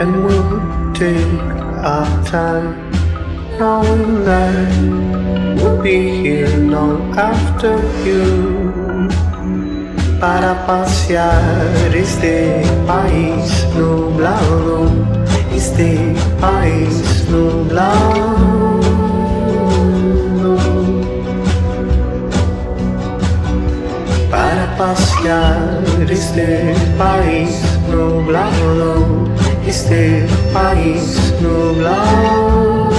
and we'll take our time, knowing that we'll be here long after you. Para pasear este país nublado, este país nublado. Para pasear este país nublado, este país nublado.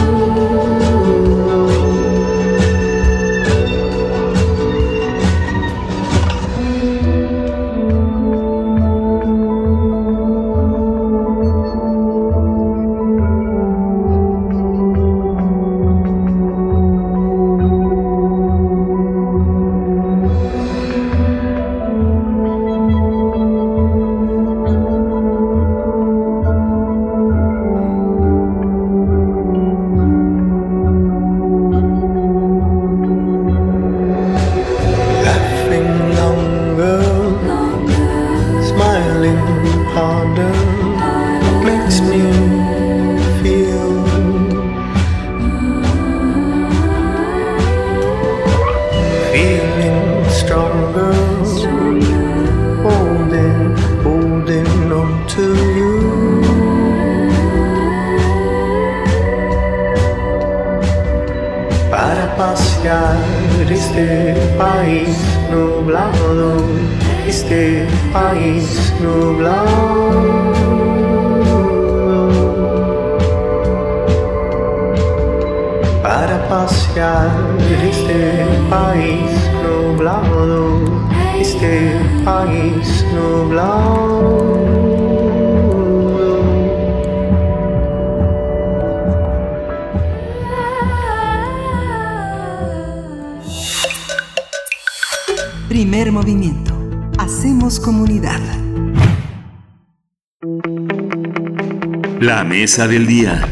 Del día.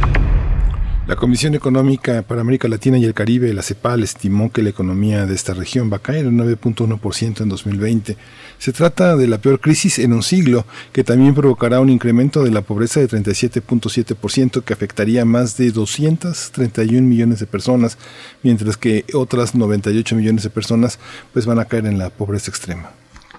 La Comisión Económica para América Latina y el Caribe, la CEPAL, estimó que la economía de esta región va a caer un 9.1% en 2020. Se trata de la peor crisis en un siglo, que también provocará un incremento de la pobreza de 37.7% que afectaría a más de 231 millones de personas, mientras que otras 98 millones de personas pues van a caer en la pobreza extrema.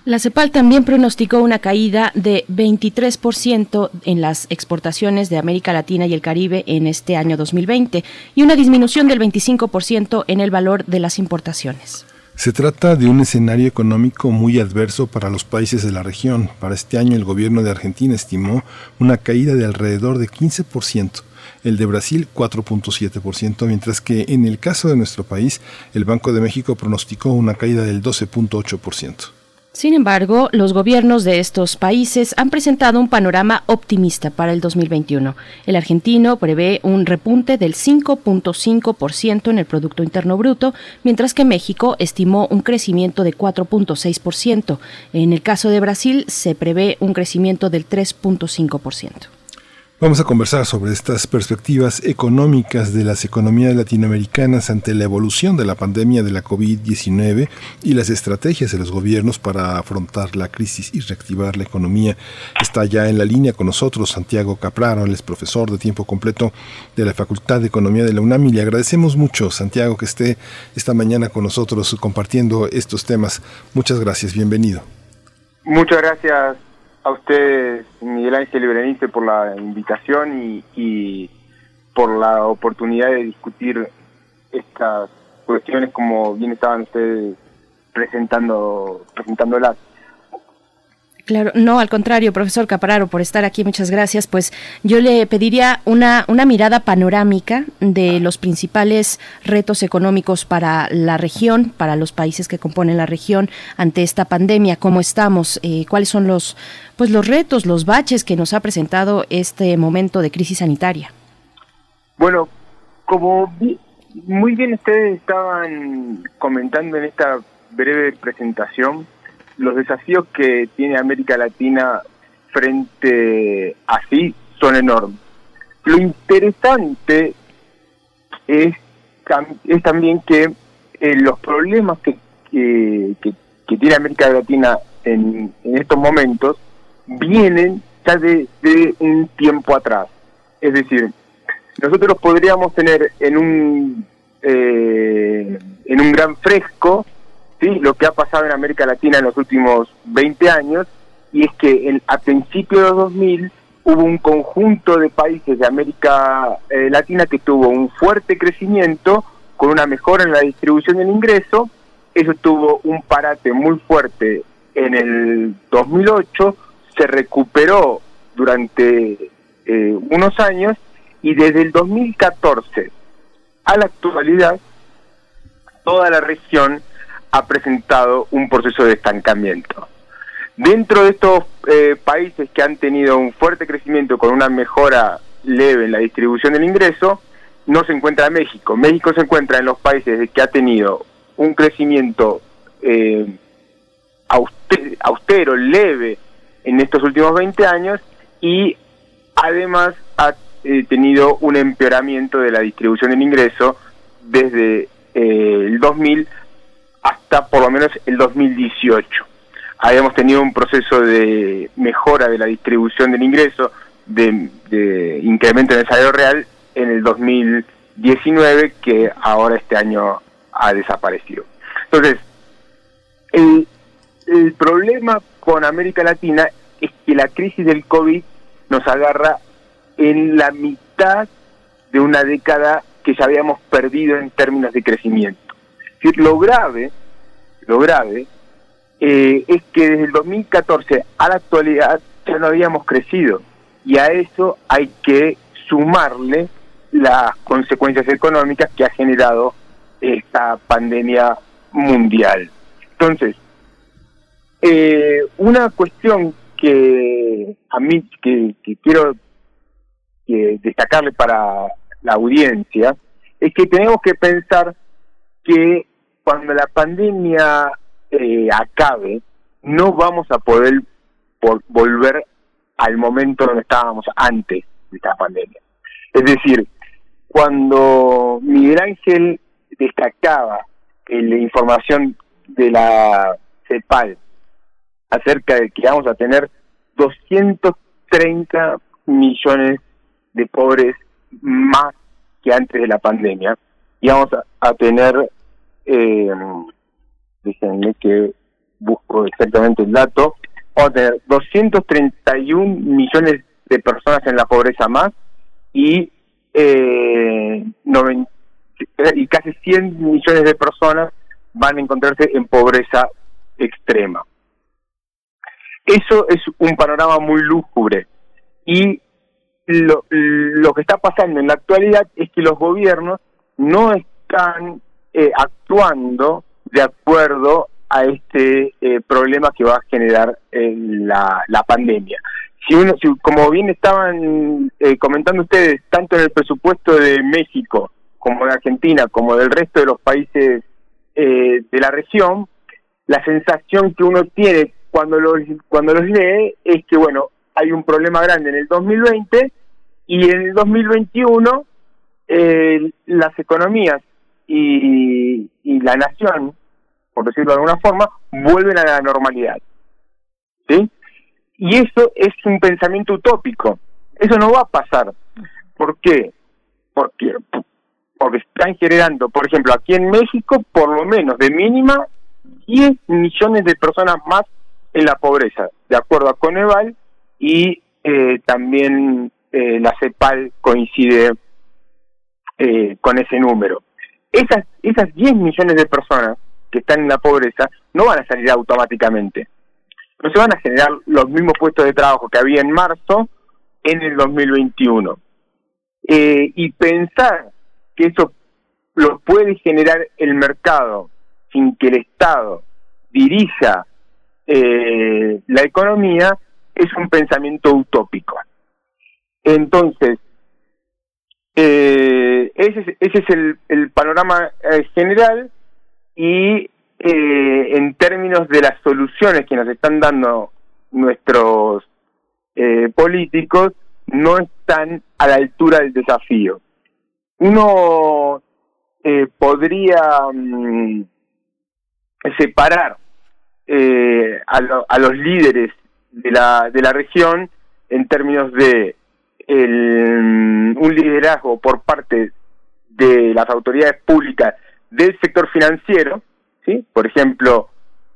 La CEPAL también pronosticó una caída de 23% en las exportaciones de América Latina y el Caribe en este año 2020 y una disminución del 25% en el valor de las importaciones. Se trata de un escenario económico muy adverso para los países de la región. Para este año el gobierno de Argentina estimó una caída de alrededor de 15%, el de Brasil 4.7%, mientras que en el caso de nuestro país el Banco de México pronosticó una caída del 12.8%. Sin embargo, los gobiernos de estos países han presentado un panorama optimista para el 2021. El argentino prevé un repunte del 5.5% en el Producto Interno Bruto, mientras que México estimó un crecimiento de 4.6%. En el caso de Brasil, se prevé un crecimiento del 3.5%. Vamos a conversar sobre estas perspectivas económicas de las economías latinoamericanas ante la evolución de la pandemia de la COVID-19 y las estrategias de los gobiernos para afrontar la crisis y reactivar la economía. Está ya en la línea con nosotros Santiago Capraro, él es profesor de tiempo completo de la Facultad de Economía de la UNAM y le agradecemos mucho, Santiago, que esté esta mañana con nosotros compartiendo estos temas. Muchas gracias, bienvenido. Muchas gracias a usted, Miguel Ángel y por la invitación y, y por la oportunidad de discutir estas cuestiones como bien estaban ustedes presentando, presentándolas. Claro, no, al contrario, profesor Capararo, por estar aquí, muchas gracias. Pues yo le pediría una, una mirada panorámica de los principales retos económicos para la región, para los países que componen la región ante esta pandemia. ¿Cómo estamos? Eh, ¿Cuáles son los, pues, los retos, los baches que nos ha presentado este momento de crisis sanitaria? Bueno, como muy bien ustedes estaban comentando en esta breve presentación, los desafíos que tiene América Latina frente a sí son enormes. Lo interesante es, tam- es también que eh, los problemas que, tiene América Latina en, en estos momentos vienen ya de, de un tiempo atrás. Es decir, nosotros podríamos tener en un eh, en un gran fresco sí lo que ha pasado en América Latina en los últimos 20 años y es que en- a principios de los 2000 hubo un conjunto de países de América eh, Latina que tuvo un fuerte crecimiento con una mejora en la distribución del ingreso. Eso tuvo un parate muy fuerte en el 2008 se recuperó durante eh, unos años y desde el 2014 a la actualidad toda la región ha presentado un proceso de estancamiento. Dentro de estos eh, países que han tenido un fuerte crecimiento con una mejora leve en la distribución del ingreso, no se encuentra México. México se encuentra en los países que ha tenido un crecimiento eh, auste- austero, leve en estos últimos 20 años y además ha eh, tenido un empeoramiento de la distribución del ingreso desde eh, el 2000 hasta por lo menos el 2018. Habíamos tenido un proceso de mejora de la distribución del ingreso, de, incremento en el salario real en el 2019 que ahora este año ha desaparecido. Entonces, el, el problema con América Latina es que la crisis del COVID nos agarra en la mitad de una década que ya habíamos perdido en términos de crecimiento. Lo grave, lo grave, eh, es que desde el 2014 a la actualidad ya no habíamos crecido y a eso hay que sumarle las consecuencias económicas que ha generado esta pandemia mundial. Entonces, eh, una cuestión que a mí que, que quiero que destacarle para la audiencia es que tenemos que pensar que cuando la pandemia eh, acabe no vamos a poder por- volver al momento donde estábamos antes de esta pandemia. Es decir, cuando Miguel Ángel destacaba la información de la CEPAL acerca de que vamos a tener 230 millones de pobres más que antes de la pandemia y vamos a tener, eh, déjenme que busco exactamente el dato, vamos a tener 231 millones de personas en la pobreza más y eh, noven- y casi 100 millones de personas van a encontrarse en pobreza extrema. Eso es un panorama muy lúgubre y lo, lo que está pasando en la actualidad es que los gobiernos no están eh, actuando de acuerdo a este eh, problema que va a generar eh, la, la pandemia. Si uno, si, como bien estaban eh, comentando ustedes, tanto en el presupuesto de México como de Argentina, como del resto de los países eh, de la región, la sensación que uno tiene cuando los, cuando los lee es que, bueno, hay un problema grande en el 2020 y en el 2021 eh, las economías y, y la nación, por decirlo de alguna forma, vuelven a la normalidad. ¿Sí? Y eso es un pensamiento utópico. Eso no va a pasar. ¿Por qué? Porque, porque están generando, por ejemplo, aquí en México, por lo menos de mínima, 10 millones de personas más en la pobreza, de acuerdo a Coneval, y eh, también eh, la CEPAL coincide eh, con ese número. Esas, esas 10 millones de personas que están en la pobreza no van a salir automáticamente. No se van a generar los mismos puestos de trabajo que había en marzo en el 2021. Eh, y pensar que eso lo puede generar el mercado sin que el Estado dirija eh, la economía es un pensamiento utópico. Entonces, eh, ese, es- ese es el, panorama eh, general y eh, en términos de las soluciones que nos están dando nuestros eh, políticos, no están a la altura del desafío. uno podría mm, separar a, lo- a los líderes de la, de la región en términos de mm, un liderazgo por parte de las autoridades públicas del sector financiero, ¿sí? por ejemplo,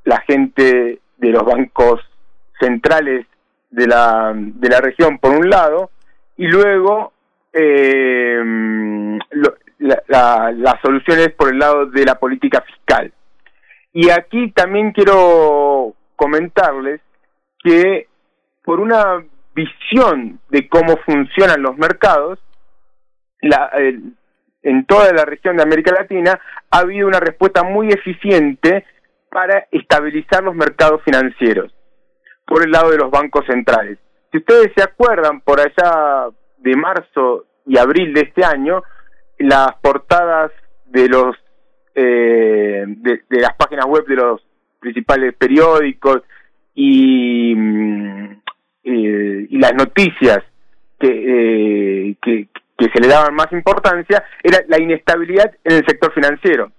la gente de los bancos centrales de la, de la región por un lado, y luego eh, la- las soluciones por el lado de la política fiscal. Y aquí también quiero comentarles que por una visión de cómo funcionan los mercados, la, en toda la región de América Latina ha habido una respuesta muy eficiente para estabilizar los mercados financieros por el lado de los bancos centrales. Si ustedes se acuerdan, por allá de marzo y abril de este año, las portadas de los eh, de, de las páginas web de los principales periódicos y, mm, eh, y las noticias que, eh, que, se le daban más importancia era la inestabilidad en el sector financiero.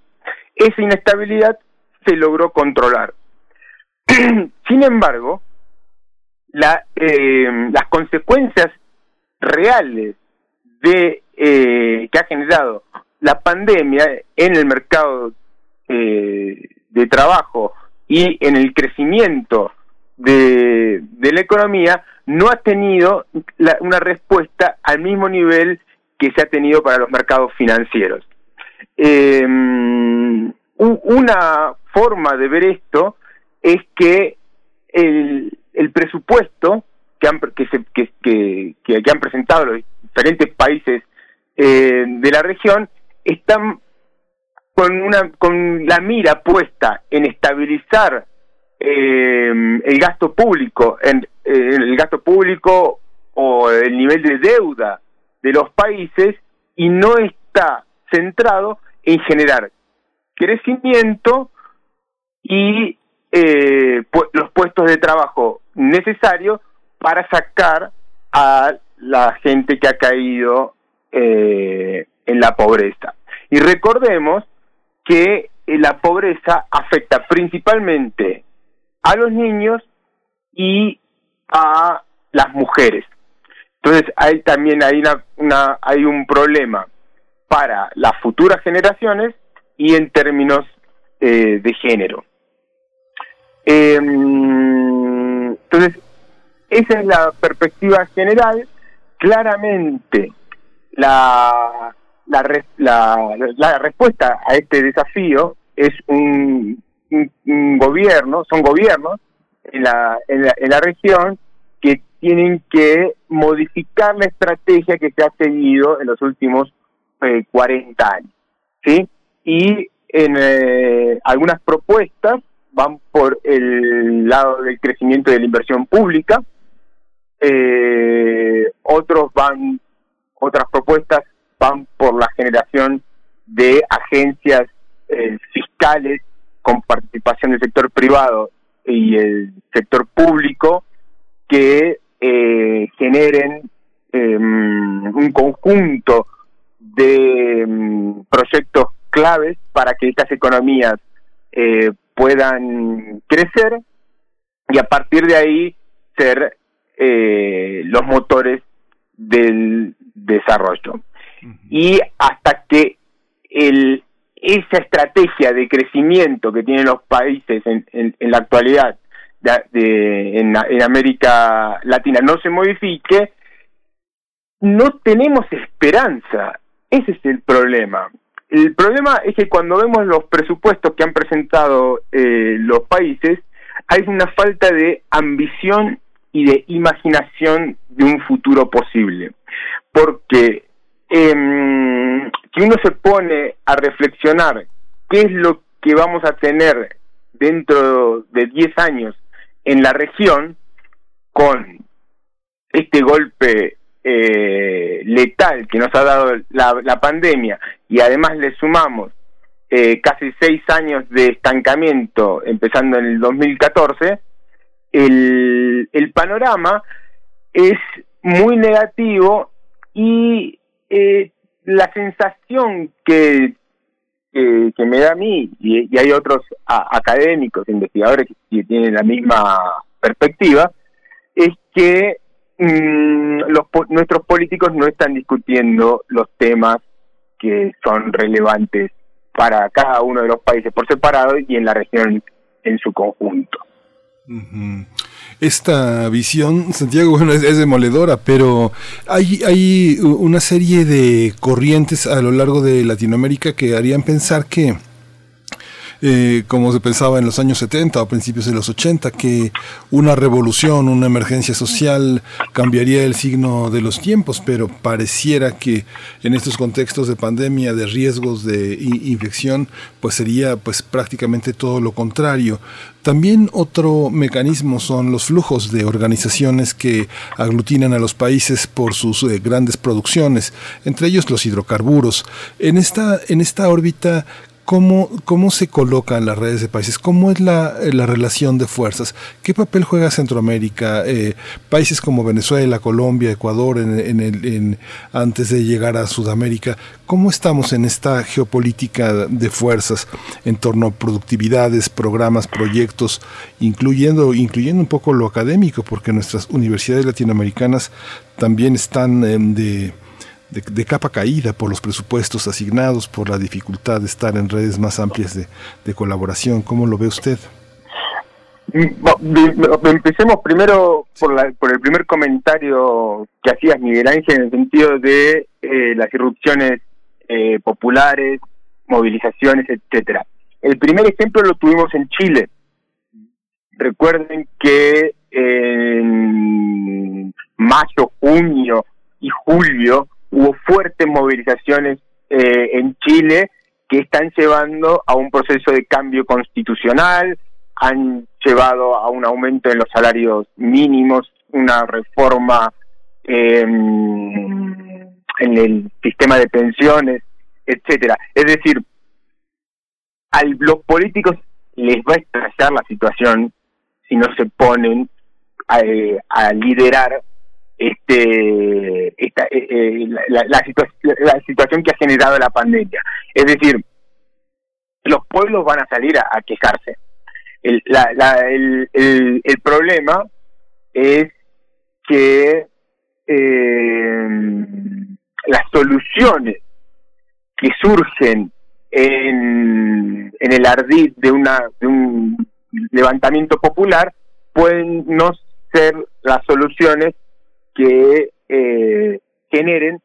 Esa inestabilidad se logró controlar. Sin embargo, la, eh, las consecuencias reales de eh, que ha generado la pandemia en el mercado eh, de trabajo y en el crecimiento de, la economía no ha tenido la- una respuesta al mismo nivel que se ha tenido para los mercados financieros. U- una forma de ver esto es que el, el presupuesto que han, que, se- que- que- que han presentado los diferentes países eh, de la región están con una con la mira puesta en estabilizar eh, el gasto público eh, el gasto público o el nivel de deuda de los países y no está centrado en generar crecimiento y eh, los puestos de trabajo necesarios para sacar a la gente que ha caído eh, en la pobreza. Y recordemos que eh, la pobreza afecta principalmente a los niños y a las mujeres. Entonces hay también hay una, hay un problema para las futuras generaciones y en términos eh, de género. Em, entonces, esa es la perspectiva general. Claramente, la, la, la, la respuesta a este desafío es un, un- gobierno, son gobiernos en la, en la, en la región que tienen que modificar la estrategia que se ha seguido en los últimos eh, 40 años. ¿sí? Y en eh, algunas propuestas van por el lado del crecimiento de la inversión pública, eh, otros van, otras propuestas van por la generación de agencias eh, fiscales con participación del sector privado y el sector público que eh, generen eh, un conjunto de mm, proyectos claves para que estas economías eh, puedan crecer y a partir de ahí ser eh, los motores del desarrollo. Y hasta que el, esa estrategia de crecimiento que tienen los países en, en- la actualidad de- en, en América Latina no se modifique, no tenemos esperanza. Ese es el problema. El problema es que cuando vemos los presupuestos que han presentado eh, los países, hay una falta de ambición y de imaginación de un futuro posible. Porque em, si uno se pone a reflexionar qué es lo que vamos a tener dentro de 10 años en la región con este golpe eh, letal que nos ha dado la, la pandemia y además le sumamos eh, casi seis años de estancamiento empezando en el 2014, el, el panorama es muy negativo y eh, la sensación que, que, me da a mí, y, hay otros académicos, investigadores que, tienen la misma perspectiva, es que mm, los, nuestros políticos no están discutiendo los temas que son relevantes para cada uno de los países por separado y en la región en su conjunto. Ujú. Esta visión, Santiago, bueno, es, demoledora, pero hay, hay una serie de corrientes a lo largo de Latinoamérica que harían pensar que, eh, como se pensaba en los años 70 o principios de los 80, que una revolución, una emergencia social cambiaría el signo de los tiempos, pero pareciera que en estos contextos de pandemia, de riesgos de infección, pues sería pues prácticamente todo lo contrario. También otro mecanismo son los flujos de organizaciones que aglutinan a los países por sus eh, grandes producciones, entre ellos los hidrocarburos. En esta, en esta órbita, ¿Cómo, ¿Cómo se colocan las redes de países? ¿Cómo es la, eh, la relación de fuerzas? ¿Qué papel juega Centroamérica? Eh, países como Venezuela, Colombia, Ecuador, en, en el, antes de llegar a Sudamérica. ¿Cómo estamos en esta geopolítica de fuerzas en torno a productividades, programas, proyectos, incluyendo, incluyendo un poco lo académico? Porque nuestras universidades latinoamericanas también están em, de de, de capa caída por los presupuestos asignados, por la dificultad de estar en redes más amplias de, de colaboración. ¿Cómo lo ve usted? Mm, Empecemos primero por, la- por el primer comentario que hacías, Miguel Ángel, en el sentido de eh, las irrupciones eh, populares, movilizaciones, etcétera. El primer ejemplo lo tuvimos en Chile. Recuerden que en mayo, junio y julio hubo fuertes movilizaciones eh, en Chile que están llevando a un proceso de cambio constitucional, han llevado a un aumento en los salarios mínimos, una reforma eh, en el sistema de pensiones, etcétera. Es decir, a los políticos les va a estrellar la situación si no se ponen a, eh, a liderar este esta, eh, eh, la, la- la situa- la situación que ha generado la pandemia. Es decir, los pueblos van a salir a, quejarse. El, el, el- el problema es que eh, las soluciones que surgen en, en el ardid de una de un levantamiento popular pueden no ser las soluciones que eh, generen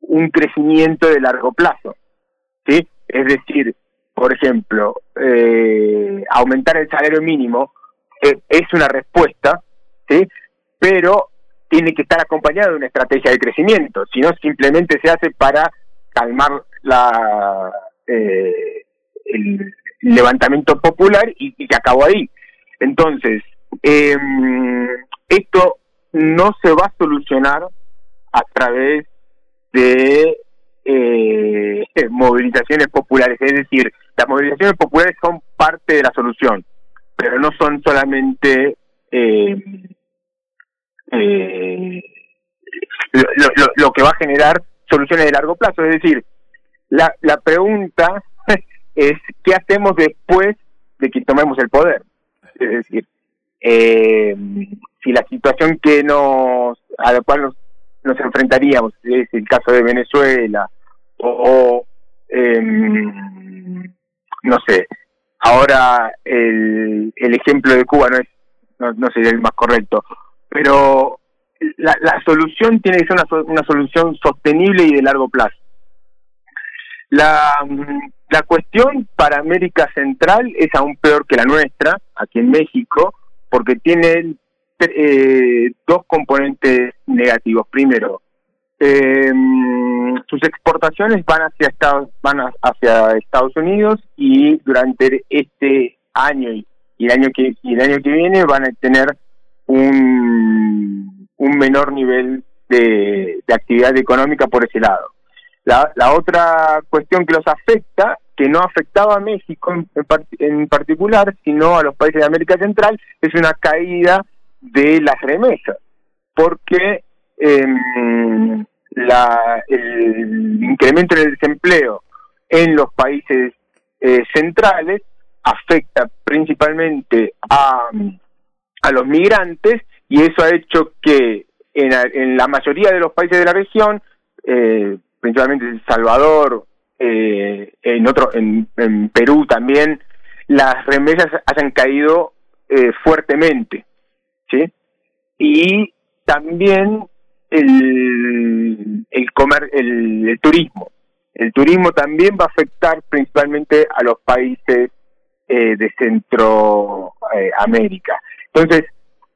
un crecimiento de largo plazo sí es decir por ejemplo eh, aumentar el salario mínimo eh, es una respuesta sí pero tiene que estar acompañado de una estrategia de crecimiento si no simplemente se hace para calmar la eh, el levantamiento popular y, y se acabó ahí. Entonces eh, esto no se va a solucionar a través de eh, movilizaciones populares, es decir, las movilizaciones populares son parte de la solución, pero no son solamente eh, eh, lo, que va a generar soluciones de largo plazo, es decir, la, la pregunta es qué hacemos después de que tomemos el poder, es decir, eh, si la situación que nos a la cual nos, nos enfrentaríamos es el caso de Venezuela o, em, no sé ahora el, el ejemplo de Cuba no es no, no sería el más correcto pero la, la solución tiene que ser una, una solución sostenible y de largo plazo. La, la cuestión para América Central es aún peor que la nuestra, aquí en México, porque tiene eh, dos componentes negativos. Primero, eh, sus exportaciones van hacia Estados, van hacia Estados Unidos y durante este año y, el año que el año que viene van a tener un, un menor nivel de, de actividad económica por ese lado. La, la otra cuestión que los afecta, que no afectaba a México en, en particular, sino a los países de América Central, es una caída de las remesas, porque em, la, el incremento en el desempleo en los países eh, centrales afecta principalmente a, a los migrantes y eso ha hecho que en, en la mayoría de los países de la región, eh, principalmente en Salvador, eh, en otro, en, en Perú también, las remesas hayan caído eh, fuertemente, ¿sí? Y también el, el, comer, el, turismo. El turismo también va a afectar principalmente a los países eh, de Centroamérica. Entonces,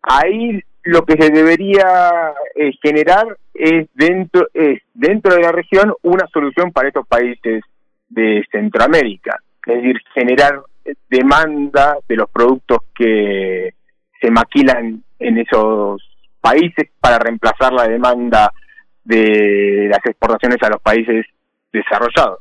ahí lo que se debería eh, generar es dentro, es dentro de la región una solución para estos países de Centroamérica, es decir, generar demanda de los productos que se maquilan en esos países para reemplazar la demanda de las exportaciones a los países desarrollados.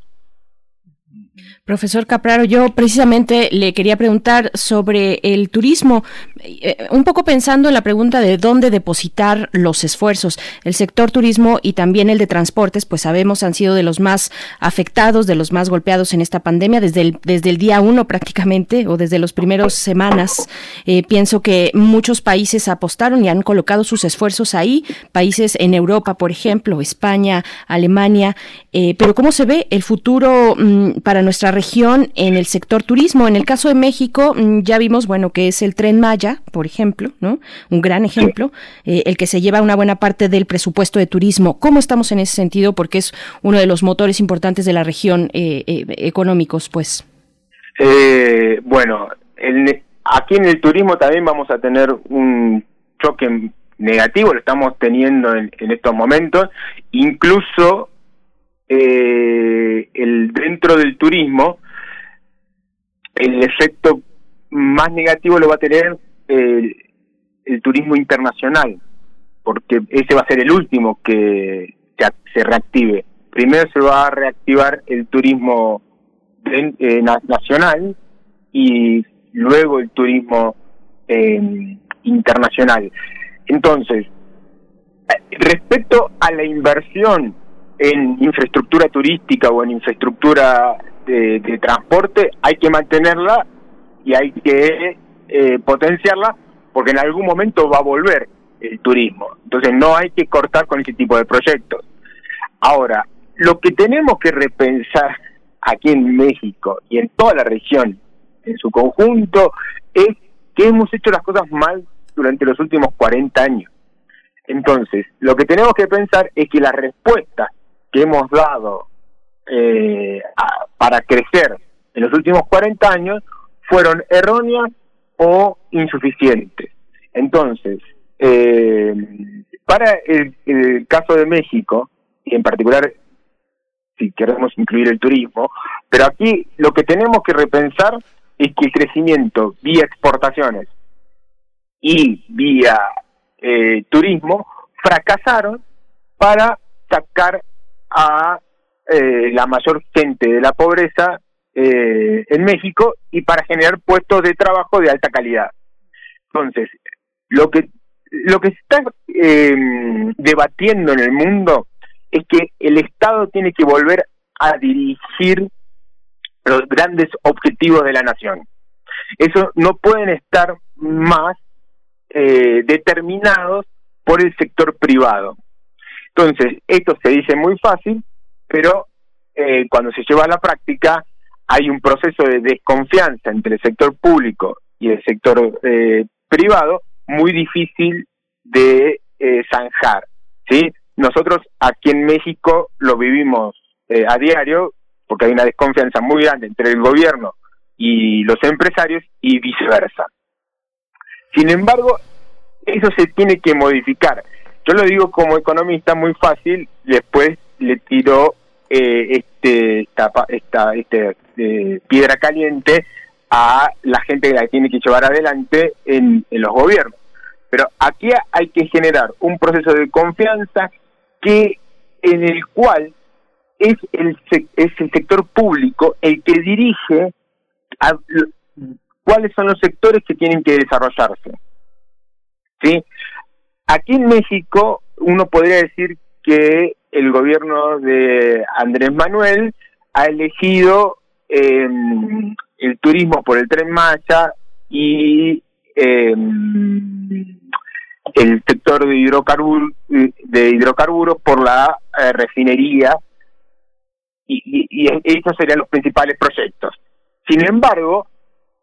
Profesor Capraro, yo precisamente le quería preguntar sobre el turismo, eh, un poco pensando en la pregunta de dónde depositar los esfuerzos. El sector turismo y también el de transportes, pues sabemos, han sido de los más afectados, de los más golpeados en esta pandemia desde el, desde el día uno prácticamente o desde las primeras semanas. Eh, pienso que muchos países apostaron y han colocado sus esfuerzos ahí, países en Europa, por ejemplo, España, Alemania. Eh, pero ¿cómo se ve el futuro mm, para nuestra región en el sector turismo. En el caso de México, mm, ya vimos, bueno, que es el tren Maya, por ejemplo, ¿no? Un gran ejemplo, eh, el que se lleva una buena parte del presupuesto de turismo. ¿Cómo estamos en ese sentido? Porque es uno de los motores importantes de la región eh, eh, económicos, pues. bueno, aquí en el turismo también vamos a tener un choque negativo, lo estamos teniendo en, en estos momentos, incluso eh, el dentro del turismo el efecto más negativo lo va a tener el, el turismo internacional porque ese va a ser el último que se, reactive. Primero se va a reactivar el turismo eh, nacional y luego el turismo eh, internacional. Entonces respecto a la inversión en infraestructura turística o en infraestructura de, transporte, hay que mantenerla y hay que eh, potenciarla porque en algún momento va a volver el turismo. Entonces no hay que cortar con ese tipo de proyectos. Ahora, lo que tenemos que repensar aquí en México y en toda la región en su conjunto es que hemos hecho las cosas mal durante los últimos 40 años. Entonces, lo que tenemos que pensar es que las respuestas que hemos dado eh, para crecer en los últimos 40 años fueron erróneas o insuficientes. Entonces, eh, para el, el, caso de México, y en particular si queremos incluir el turismo, pero aquí lo que tenemos que repensar es que el crecimiento vía exportaciones y vía eh, turismo fracasaron para sacar a eh, la mayor gente de la pobreza eh, en México y para generar puestos de trabajo de alta calidad. Entonces, lo que lo que se está eh, debatiendo en el mundo es que el Estado tiene que volver a dirigir los grandes objetivos de la nación. Eso no pueden estar más eh, determinados por el sector privado. Entonces, esto se dice muy fácil, pero eh, cuando se lleva a la práctica hay un proceso de desconfianza entre el sector público y el sector eh, privado muy difícil de eh, zanjar. ¿sí? Nosotros aquí en México lo vivimos eh, a diario porque hay una desconfianza muy grande entre el gobierno y los empresarios y viceversa. Sin embargo, eso se tiene que modificar. Yo lo digo como economista muy fácil, después le tiro eh, este, esta, esta este, eh, piedra caliente a la gente que la tiene que llevar adelante en, los gobiernos. Pero aquí hay que generar un proceso de confianza que en el cual es el, es el sector público el que dirige a, cuáles son los sectores que tienen que desarrollarse. ¿Sí? Aquí en México uno podría decir que el gobierno de Andrés Manuel ha elegido eh, el turismo por el tren Maya y eh, el sector de, hidrocarburos de hidrocarburos por la eh, refinería y, y, y esos serían los principales proyectos. Sin embargo,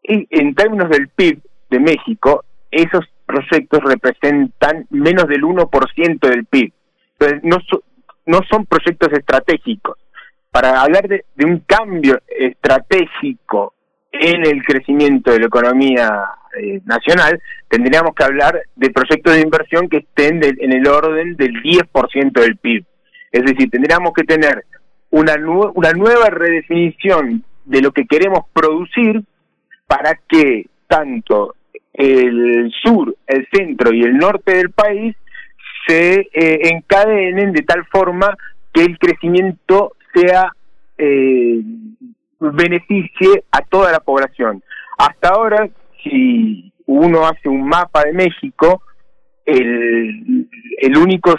en términos del PIB de México, esos proyectos representan menos del 1% del PIB. Entonces, no, so- no son proyectos estratégicos. Para hablar de, un cambio estratégico en el crecimiento de la economía eh, nacional, tendríamos que hablar de proyectos de inversión que estén de- en el orden del 10% del PIB. Es decir, tendríamos que tener una, una nueva redefinición de lo que queremos producir para que tanto el sur, el centro y el norte del país se eh, encadenen de tal forma que el crecimiento sea eh, beneficie a toda la población. Hasta ahora, si uno hace un mapa de México, el, el único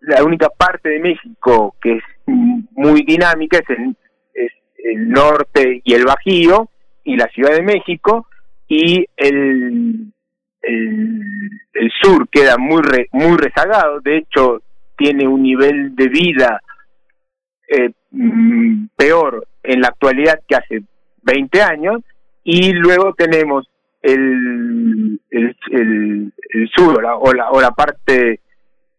la única parte de México que es muy dinámica es el, es el norte y el Bajío y la Ciudad de México y el, el, sur queda muy re- muy rezagado, de hecho tiene un nivel de vida eh, mm, peor en la actualidad que hace 20 años y luego tenemos el, el, el, el sur o la, o la, o la parte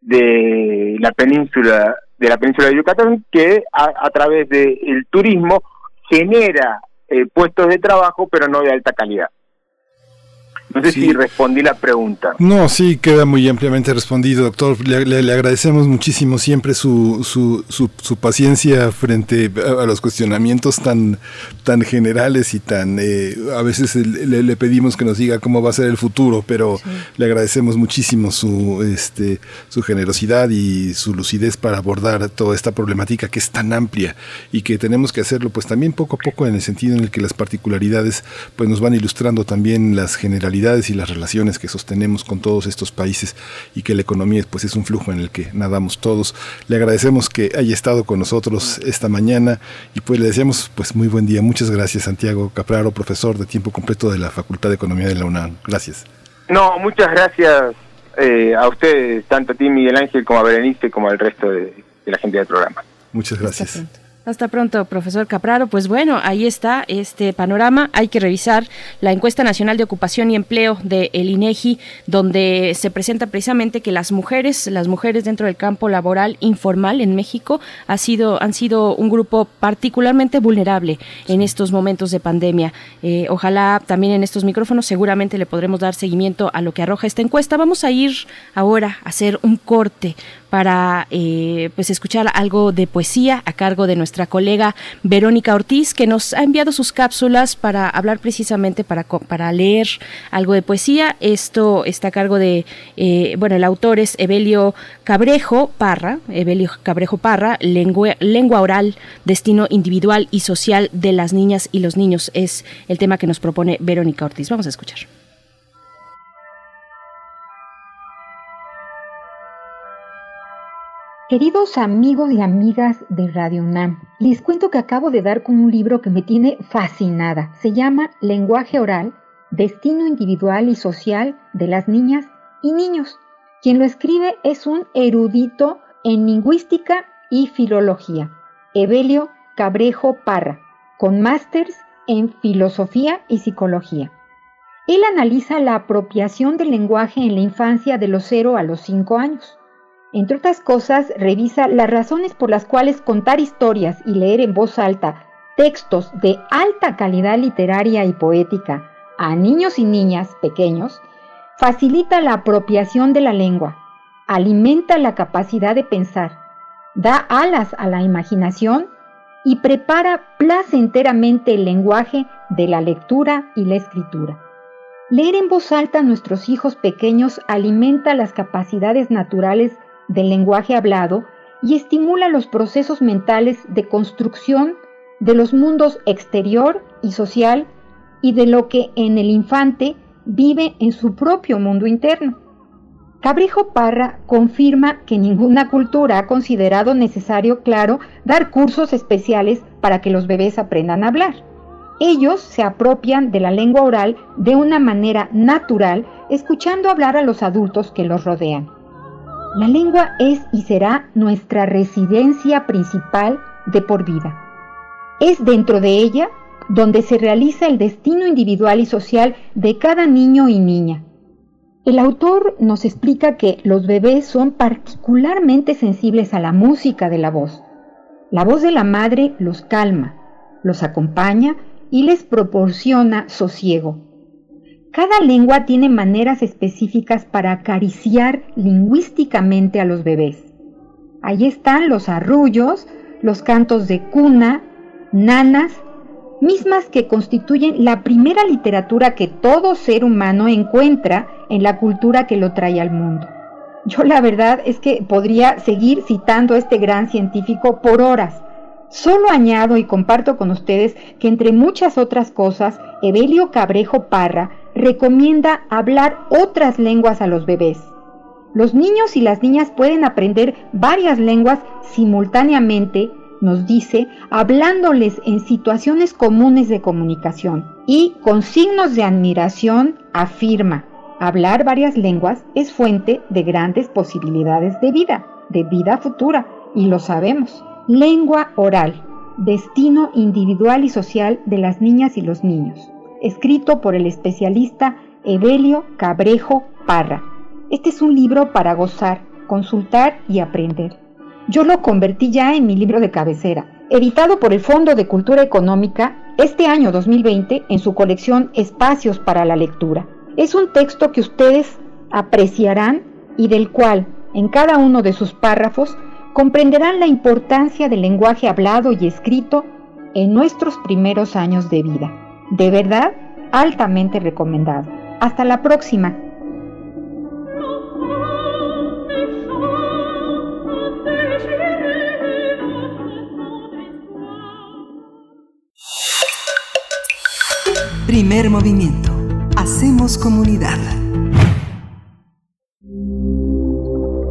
de la península de la península de Yucatán que a, a través del turismo genera eh, puestos de trabajo pero no de alta calidad. No sé si respondí la pregunta. No, sí, queda muy ampliamente respondido, doctor. Le, le- le agradecemos muchísimo siempre su, su, su, su paciencia frente a, a los cuestionamientos tan, tan generales y tan... eh, a veces le, le pedimos que nos diga cómo va a ser el futuro, pero le agradecemos muchísimo su, este, su generosidad y su lucidez para abordar toda esta problemática que es tan amplia y que tenemos que hacerlo pues también poco a poco en el sentido en el que las particularidades pues nos van ilustrando también las generalidades y las relaciones que sostenemos con todos estos países y que la economía pues es un flujo en el que nadamos todos. Le agradecemos que haya estado con nosotros esta mañana y pues le deseamos pues muy buen día. Muchas gracias Santiago Capraro, profesor de tiempo completo de la Facultad de Economía de la UNAM. Gracias. No, muchas gracias eh, a ustedes, tanto a ti Miguel Ángel como a Berenice como al resto de, de la gente del programa. Muchas gracias. Hasta pronto, profesor Capraro. Pues bueno, ahí está este panorama. Hay que revisar la encuesta nacional de ocupación y empleo de el INEGI, donde se presenta precisamente que las mujeres, las mujeres dentro del campo laboral informal en México, ha sido, han sido un grupo particularmente vulnerable en estos momentos de pandemia. Eh, ojalá también en estos micrófonos seguramente le podremos dar seguimiento a lo que arroja esta encuesta. Vamos a ir ahora a hacer un corte para eh, pues escuchar algo de poesía a cargo de nuestra colega Verónica Ortiz que nos ha enviado sus cápsulas para hablar precisamente para, para leer algo de poesía. Esto está a cargo de eh, bueno el autor es Evelio Cabrejo Parra Evelio Cabrejo Parra lengua, lengua oral destino individual y social de las niñas y los niños. Es el tema que nos propone Verónica Ortiz. Vamos a escuchar Queridos amigos y amigas de Radio UNAM, les cuento que acabo de dar con un libro que me tiene fascinada. Se llama Lenguaje Oral, Destino Individual y Social de las Niñas y Niños. Quien lo escribe es un erudito en lingüística y filología, Evelio Cabrejo Parra, con másters en filosofía y psicología. Él analiza la apropiación del lenguaje en la infancia de los 0 a los 5 años. Entre otras cosas, revisa las razones por las cuales contar historias y leer en voz alta textos de alta calidad literaria y poética a niños y niñas pequeños facilita la apropiación de la lengua, alimenta la capacidad de pensar, da alas a la imaginación y prepara placenteramente el lenguaje de la lectura y la escritura. Leer en voz alta a nuestros hijos pequeños alimenta las capacidades naturales del lenguaje hablado y estimula los procesos mentales de construcción de los mundos exterior y social y de lo que en el infante vive en su propio mundo interno. Cabrejo Parra confirma que ninguna cultura ha considerado necesario, claro, dar cursos especiales para que los bebés aprendan a hablar. Ellos se apropian de la lengua oral de una manera natural, escuchando hablar a los adultos que los rodean. La lengua es y será nuestra residencia principal de por vida. Es dentro de ella donde se realiza el destino individual y social de cada niño y niña. El autor nos explica que los bebés son particularmente sensibles a la música de la voz. La voz de la madre los calma, los acompaña y les proporciona sosiego. Cada lengua tiene maneras específicas para acariciar lingüísticamente a los bebés. Ahí están los arrullos, los cantos de cuna, nanas, mismas que constituyen la primera literatura que todo ser humano encuentra en la cultura que lo trae al mundo. Yo la verdad es que podría seguir citando a este gran científico por horas. Solo añado y comparto con ustedes que entre muchas otras cosas, Evelio Cabrejo Parra recomienda hablar otras lenguas a los bebés. Los niños y las niñas pueden aprender varias lenguas simultáneamente, nos dice, hablándoles en situaciones comunes de comunicación. Y con signos de admiración afirma, hablar varias lenguas es fuente de grandes posibilidades de vida, de vida futura, y lo sabemos. Lengua oral, destino individual y social de las niñas y los niños escrito por el especialista Evelio Cabrejo Parra. Este es un libro para gozar, consultar y aprender. Yo lo convertí ya en mi libro de cabecera, editado por el Fondo de Cultura Económica este año 2020 en su colección Espacios para la Lectura. Es un texto que ustedes apreciarán y del cual, en cada uno de sus párrafos, comprenderán la importancia del lenguaje hablado y escrito en nuestros primeros años de vida. De verdad, altamente recomendado. Hasta la próxima. Primer movimiento. Hacemos comunidad.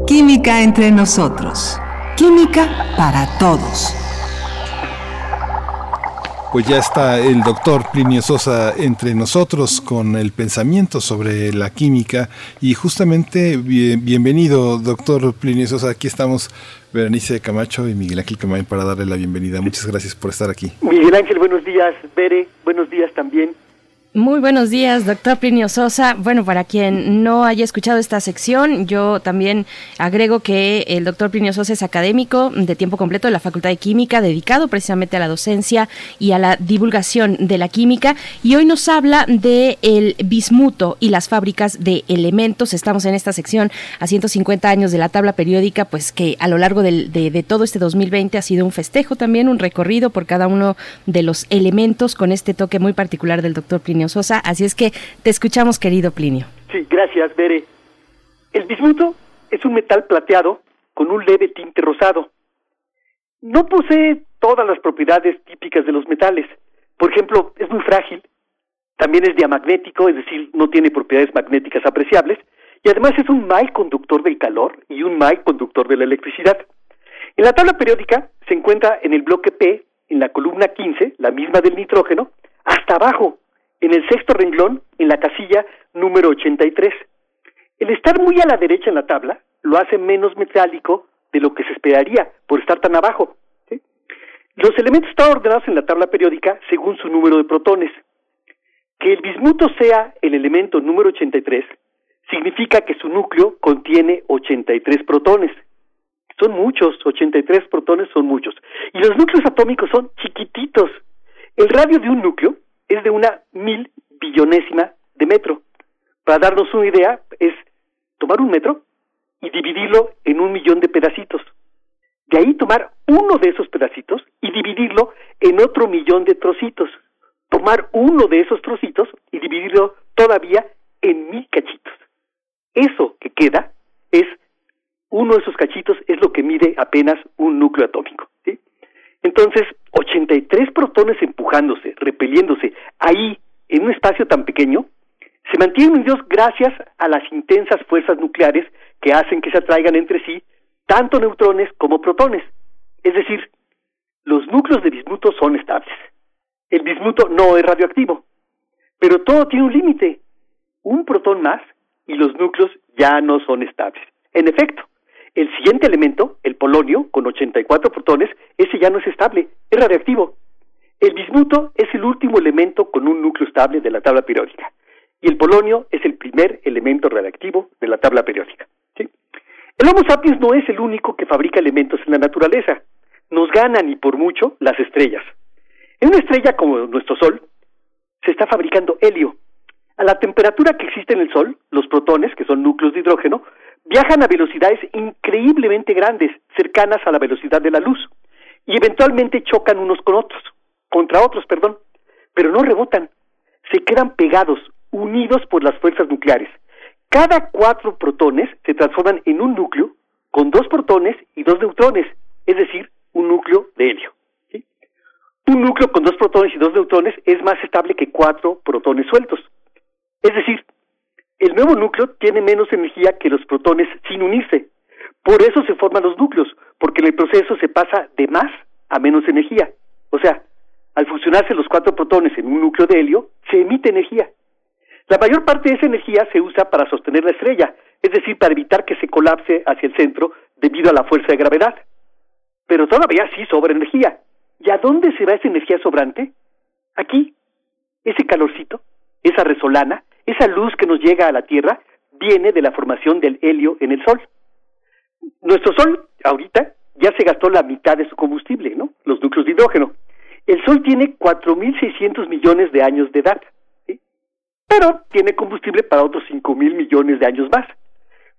Química entre nosotros. Química para todos. Pues ya está el doctor Plinio Sosa entre nosotros con el pensamiento sobre la química y justamente bienvenido doctor Plinio Sosa, aquí estamos Berenice Camacho y Miguel Ángel Camacho para darle la bienvenida. Muchas gracias por estar aquí. Miguel Ángel, buenos días. Bere, buenos días también. Muy buenos días, doctor Plinio Sosa. Bueno, para quien no haya escuchado esta sección, yo también agrego que el doctor Plinio Sosa es académico de tiempo completo de la Facultad de Química, dedicado precisamente a la docencia y a la divulgación de la química. Y hoy nos habla de el bismuto y las fábricas de elementos. Estamos en esta sección a 150 años de la tabla periódica, pues que a lo largo de, todo este 2020 ha sido un festejo también, un recorrido por cada uno de los elementos con este toque muy particular del doctor Plinio Sosa. Así es que te escuchamos, querido Plinio. Sí, gracias, Bere. El bismuto es un metal plateado con un leve tinte rosado. No posee todas las propiedades típicas de los metales. Por ejemplo, es muy frágil, también es diamagnético, es decir, no tiene propiedades magnéticas apreciables, y además es un mal conductor del calor y un mal conductor de la electricidad. En la tabla periódica se encuentra en el bloque P, en la columna 15, la misma del nitrógeno, hasta abajo, en el sexto renglón, en la casilla número 83. El estar muy a la derecha en la tabla lo hace menos metálico de lo que se esperaría por estar tan abajo. Los elementos están ordenados en la tabla periódica según su número de protones. Que el bismuto sea el elemento número 83 significa que su núcleo contiene 83 protones. Son muchos, 83 protones son muchos. Y los núcleos atómicos son chiquititos. El radio de un núcleo es de una mil billonésima de metro. Para darnos una idea, es tomar un metro y dividirlo en un millón de pedacitos. De ahí tomar uno de esos pedacitos y dividirlo en otro millón de trocitos. Tomar uno de esos trocitos y dividirlo todavía en mil cachitos. Eso que queda es uno de esos cachitos es lo que mide apenas un núcleo atómico. ¿sí? Entonces, 83 protones empujándose, repeliéndose, ahí, en un espacio tan pequeño, Se mantienen unidos gracias a las intensas fuerzas nucleares que hacen que se atraigan entre sí tanto neutrones como protones. Es decir, los núcleos de bismuto son estables. El bismuto no es radioactivo, pero todo tiene un límite. Un protón más y los núcleos ya no son estables. En efecto, el siguiente elemento, el polonio, con 84 protones, ese ya no es estable, es radioactivo. El bismuto es el último elemento con un núcleo estable de la tabla periódica y el polonio es el primer elemento radioactivo de la tabla periódica. El Homo sapiens no es el único que fabrica elementos en la naturaleza. Nos ganan y por mucho las estrellas. En una estrella como nuestro Sol se está fabricando helio. A la temperatura que existe en el Sol, los protones, que son núcleos de hidrógeno, viajan a velocidades increíblemente grandes, cercanas a la velocidad de la luz, y eventualmente chocan unos con otros, contra otros, perdón, pero no rebotan, se quedan pegados, unidos por las fuerzas nucleares. Cada cuatro protones se transforman en un núcleo con dos protones y dos neutrones, es decir, un núcleo de helio. Un núcleo con dos protones y dos neutrones es más estable que cuatro protones sueltos. Es decir, el nuevo núcleo tiene menos energía que los protones sin unirse. Por eso se forman los núcleos, porque en el proceso se pasa de más a menos energía. O sea, al fusionarse los cuatro protones en un núcleo de helio, se emite energía. La mayor parte de esa energía se usa para sostener la estrella, es decir, para evitar que se colapse hacia el centro debido a la fuerza de gravedad. Pero todavía sí sobra energía. ¿Y a dónde se va esa energía sobrante? Aquí. Ese calorcito, esa resolana, esa luz que nos llega a la Tierra, viene de la formación del helio en el Sol. Nuestro Sol, ahorita, ya se gastó la mitad de su combustible, ¿no? Los núcleos de hidrógeno. El Sol tiene 4.600 millones de años de edad, ¿sí? pero tiene combustible para otros 5.000 millones de años más.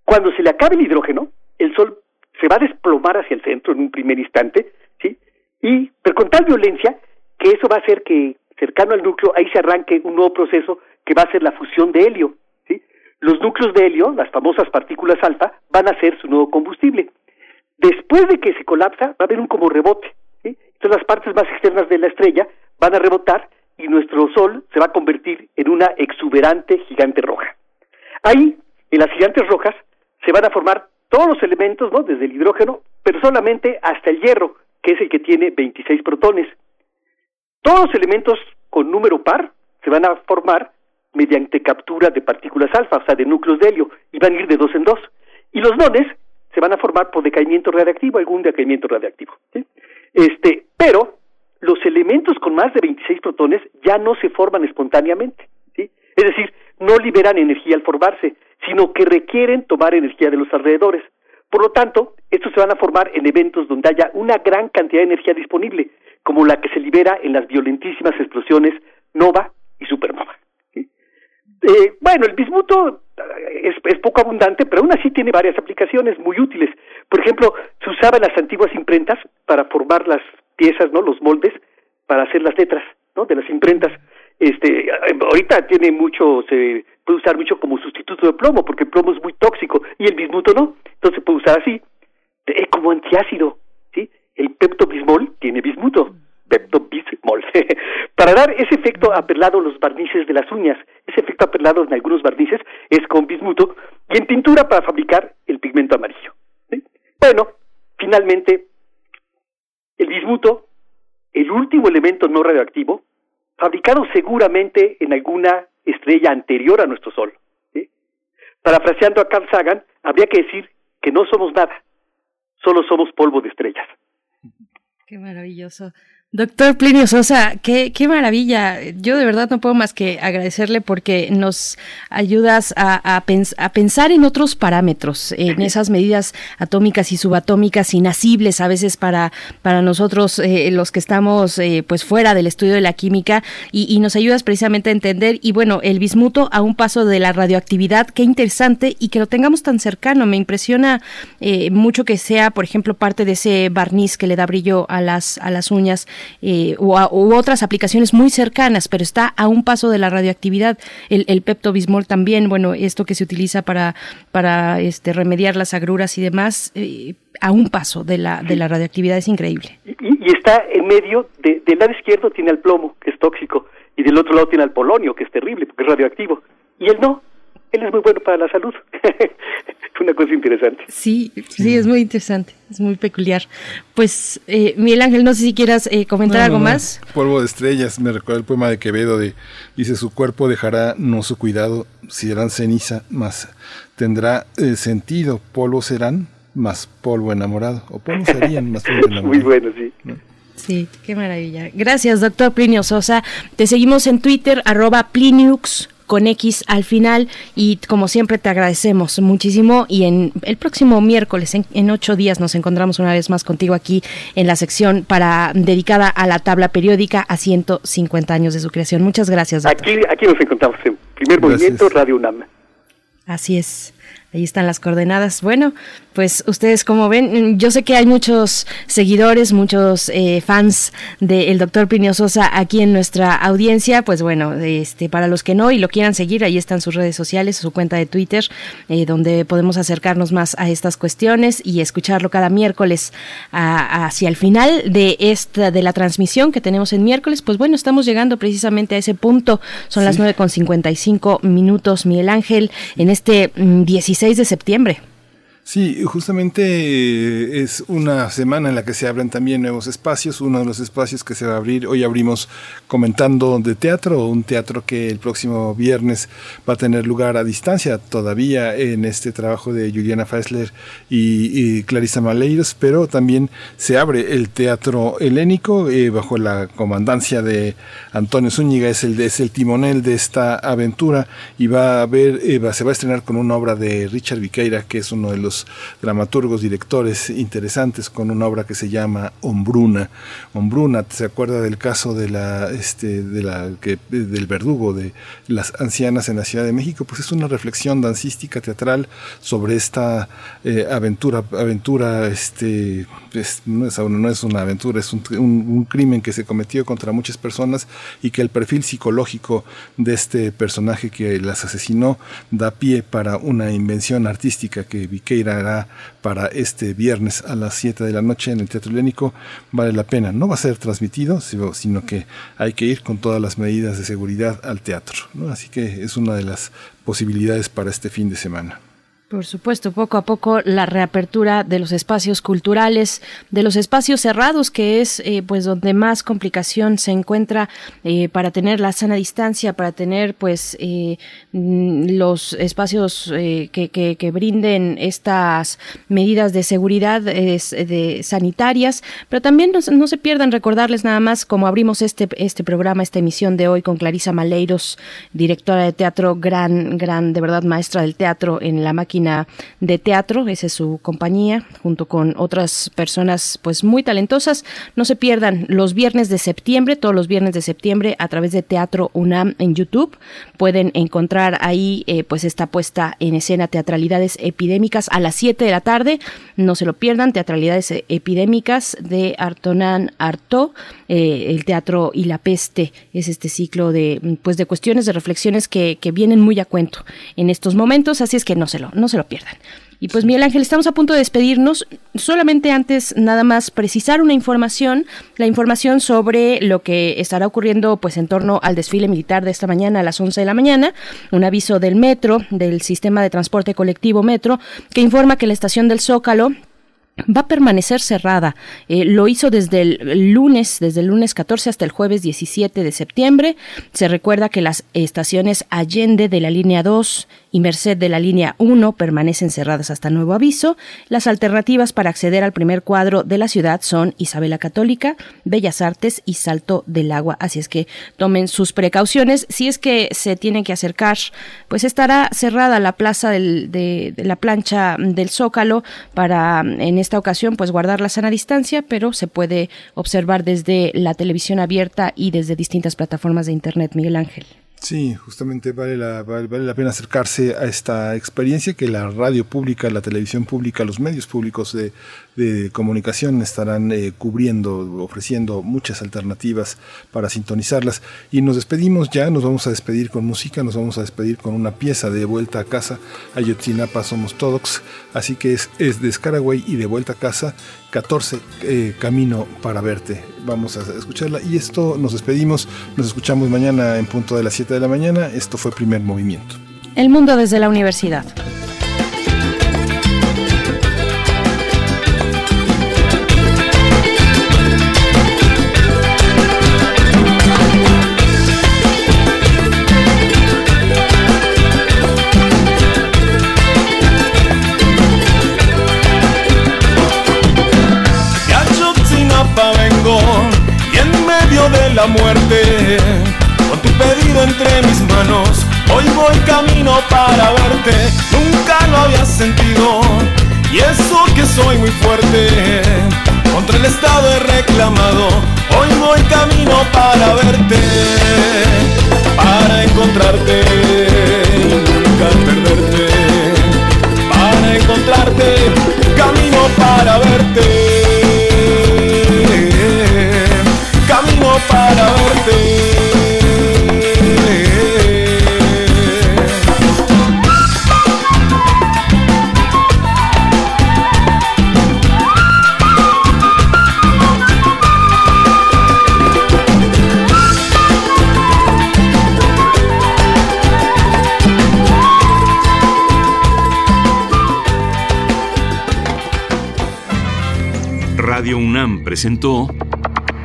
Cuando se le acabe el hidrógeno, el Sol se va a desplomar hacia el centro en un primer instante, ¿sí? Y, pero con tal violencia que eso va a hacer que, cercano al núcleo, ahí se arranque un nuevo proceso que va a ser la fusión de helio. Los núcleos de helio, las famosas partículas alfa, van a ser su nuevo combustible. Después de que se colapsa, va a haber un como rebote. Entonces las partes más externas de la estrella van a rebotar y nuestro Sol se va a convertir en una exuberante gigante roja. Ahí, en las gigantes rojas, se van a formar todos los elementos, ¿no? Desde el hidrógeno, pero solamente hasta el hierro, que es el que tiene 26 protones. Todos los elementos con número par se van a formar mediante captura de partículas alfa, o sea, de núcleos de helio, y van a ir de dos en dos. Y los nones se van a formar por decaimiento radiactivo, algún decaimiento radiactivo. Este, pero los elementos con más de 26 protones ya no se forman espontáneamente. Es decir, no liberan energía al formarse, sino que requieren tomar energía de los alrededores. Por lo tanto, estos se van a formar en eventos donde haya una gran cantidad de energía disponible, como la que se libera en las violentísimas explosiones nova y supernova. Eh, bueno, el bismuto es, es, poco abundante, pero aún así tiene varias aplicaciones muy útiles. Por ejemplo, se usaba en las antiguas imprentas para formar las piezas, ¿no? Los moldes para hacer las letras, ¿no? De las imprentas. Este, ahorita tiene mucho, se puede usar mucho como sustituto de plomo, porque el plomo es muy tóxico y el bismuto no. Entonces se puede usar así, eh, como antiácido. El peptobismol tiene bismuto, peptobismol, para dar ese efecto aperlado en los barnices de las uñas. Ese efecto aperlado en algunos barnices es con bismuto y en pintura para fabricar el pigmento amarillo. ¿sí? Bueno, finalmente, el bismuto, el último elemento no radioactivo, fabricado seguramente en alguna estrella anterior a nuestro Sol. ¿sí? Parafraseando a Carl Sagan, habría que decir que no somos nada, solo somos polvo de estrellas. Qué maravilloso. Doctor Plinio Sosa, qué, qué maravilla. Yo de verdad no puedo más que agradecerle porque nos ayudas a, a, pens a pensar en otros parámetros, en esas medidas atómicas y subatómicas inacibles a veces para, para nosotros eh, los que estamos eh, pues fuera del estudio de la química y, y, nos ayudas precisamente a entender y bueno, el bismuto a un paso de la radioactividad, qué interesante y que lo tengamos tan cercano. Me impresiona eh, mucho que sea, por ejemplo, parte de ese barniz que le da brillo a las, a las uñas eh, a, u, otras aplicaciones muy cercanas, pero está a un paso de la radioactividad. El, el peptobismol también, bueno, esto que se utiliza para, para este, remediar las agruras y demás, eh, a un paso de la, de la radioactividad es increíble. Y, y está en medio, de, del lado izquierdo tiene el plomo, que es tóxico, y del otro lado tiene el polonio, que es terrible, porque es radioactivo. y él no. Él es muy bueno para la salud. Una cosa interesante. Sí, sí, es muy interesante, es muy peculiar. Pues, eh, Miguel Ángel, no sé si quieras eh, comentar No, algo no, no. más. Polvo de estrellas, me recuerda el poema de Quevedo de dice su cuerpo dejará no su cuidado, si serán ceniza, más tendrá eh, sentido, polvo serán, más polvo enamorado, o polvo serían, más polvo enamorado. Muy bueno, sí. Sí, qué maravilla. Gracias, doctor Plinio Sosa. Te seguimos en Twitter, arroba Pliniux con X al final y como siempre te agradecemos muchísimo y en el próximo miércoles en, en ocho días nos encontramos una vez más contigo aquí en la sección para dedicada a la tabla periódica a 150 años de su creación. Muchas gracias. doctor. Aquí, aquí nos encontramos en Primer Movimiento Radio UNAM. Así es. Ahí están las coordenadas. Bueno, pues ustedes como ven, yo sé que hay muchos seguidores, muchos eh, fans del doctor Plinio Sosa aquí en nuestra audiencia. Pues bueno, este, para los que no y lo quieran seguir, ahí están sus redes sociales, su cuenta de Twitter, eh, donde podemos acercarnos más a estas cuestiones y escucharlo cada miércoles a- hacia el final de esta de la transmisión que tenemos en miércoles. Pues bueno, estamos llegando precisamente a ese punto. Son las 9 con 55 minutos, Miguel Ángel, en este mm, 16 de septiembre. Sí, justamente eh, es una semana en la que se abren también nuevos espacios. Uno de los espacios que se va a abrir, hoy abrimos comentando de teatro, un teatro que el próximo viernes va a tener lugar a distancia todavía en este trabajo de Juliana Feisler y, y Clarisa Maleiros, pero también se abre el teatro helénico eh, bajo la comandancia de Antonio Zúñiga, es el, es el timonel de esta aventura y va a haber, eh, va- se va a estrenar con una obra de Richard Viqueira, que es uno de los dramaturgos, directores interesantes, con una obra que se llama Hombruna. Hombruna, ¿se acuerda del caso de la, este, de la, que, del verdugo de las ancianas en la Ciudad de México? Pues es una reflexión dancística, teatral, sobre esta eh, aventura, aventura, este, es- no, es, no es una aventura, es un, un- un crimen que se cometió contra muchas personas y que el perfil psicológico de este personaje que las asesinó da pie para una invención artística que Viqueira para este viernes a las 7 de la noche en el Teatro Helénico. Vale la pena. No va a ser transmitido, sino que hay que ir con todas las medidas de seguridad al teatro. ¿no? Así que es una de las posibilidades para este fin de semana. Por supuesto, poco a poco la reapertura de los espacios culturales, de los espacios cerrados, que es eh, pues donde más complicación se encuentra eh, para tener la sana distancia, para tener pues eh, mm, los espacios que, que- brinden estas medidas de seguridad de sanitarias, pero también no, no se pierdan recordarles nada más como abrimos este este programa, esta emisión de hoy con Clarisa Maleiros, directora de teatro, gran gran de verdad maestra del teatro en la máquina de teatro, esa es su compañía, junto con otras personas pues muy talentosas. No se pierdan los viernes de septiembre, todos los viernes de septiembre a través de Teatro UNAM en YouTube. Pueden encontrar ahí eh, pues esta puesta en escena Teatralidades Epidémicas a las 7 de la tarde. No se lo pierdan, Teatralidades Epidémicas de Artonan Artaud, eh, el teatro y la peste es este ciclo de pues de cuestiones de reflexiones que, que vienen muy a cuento en estos momentos así es que no se lo se lo pierdan y pues Miguel Ángel, estamos a punto de despedirnos. Solamente antes nada más precisar una información, la información sobre lo que estará ocurriendo pues en torno al desfile militar de esta mañana a las 11 de la mañana. Un aviso del metro, del sistema de transporte colectivo metro, que informa que la estación del Zócalo va a permanecer cerrada. Eh, lo hizo desde el lunes, desde el lunes 14 hasta el jueves 17 de septiembre. Se recuerda que las estaciones Allende de la línea 2 y Merced de la línea 1 permanecen cerradas hasta nuevo aviso. Las alternativas para acceder al primer cuadro de la ciudad son Isabela Católica, Bellas Artes y Salto del Agua. Así es que tomen sus precauciones. Si es que se tienen que acercar, pues estará cerrada la plaza del- de, de la plancha del Zócalo para en esta ocasión pues guardar la sana distancia, pero se puede observar desde la televisión abierta y desde distintas plataformas de internet, Miguel Ángel. Sí, justamente vale la, vale, vale la pena acercarse a esta experiencia que la radio pública, la televisión pública, los medios públicos de, de comunicación estarán eh, cubriendo, ofreciendo muchas alternativas para sintonizarlas. Y nos despedimos ya, nos vamos a despedir con música, nos vamos a despedir con una pieza de vuelta a casa. Ayotzinapa somos todos, así que es, es de Scaragüey y de vuelta a casa. 14 eh, Camino para verte. Vamos a escucharla y esto nos despedimos. Nos escuchamos mañana en punto de las 7 de la mañana. Esto fue primer movimiento. El mundo desde la universidad. Muerte, con tu pedido entre mis manos, hoy voy camino para verte. Nunca lo había sentido y eso que soy muy fuerte. Contra el Estado he reclamado, hoy voy camino para verte, para encontrarte nunca perderte. Para encontrarte, camino para verte. Para. Radio UNAM presentó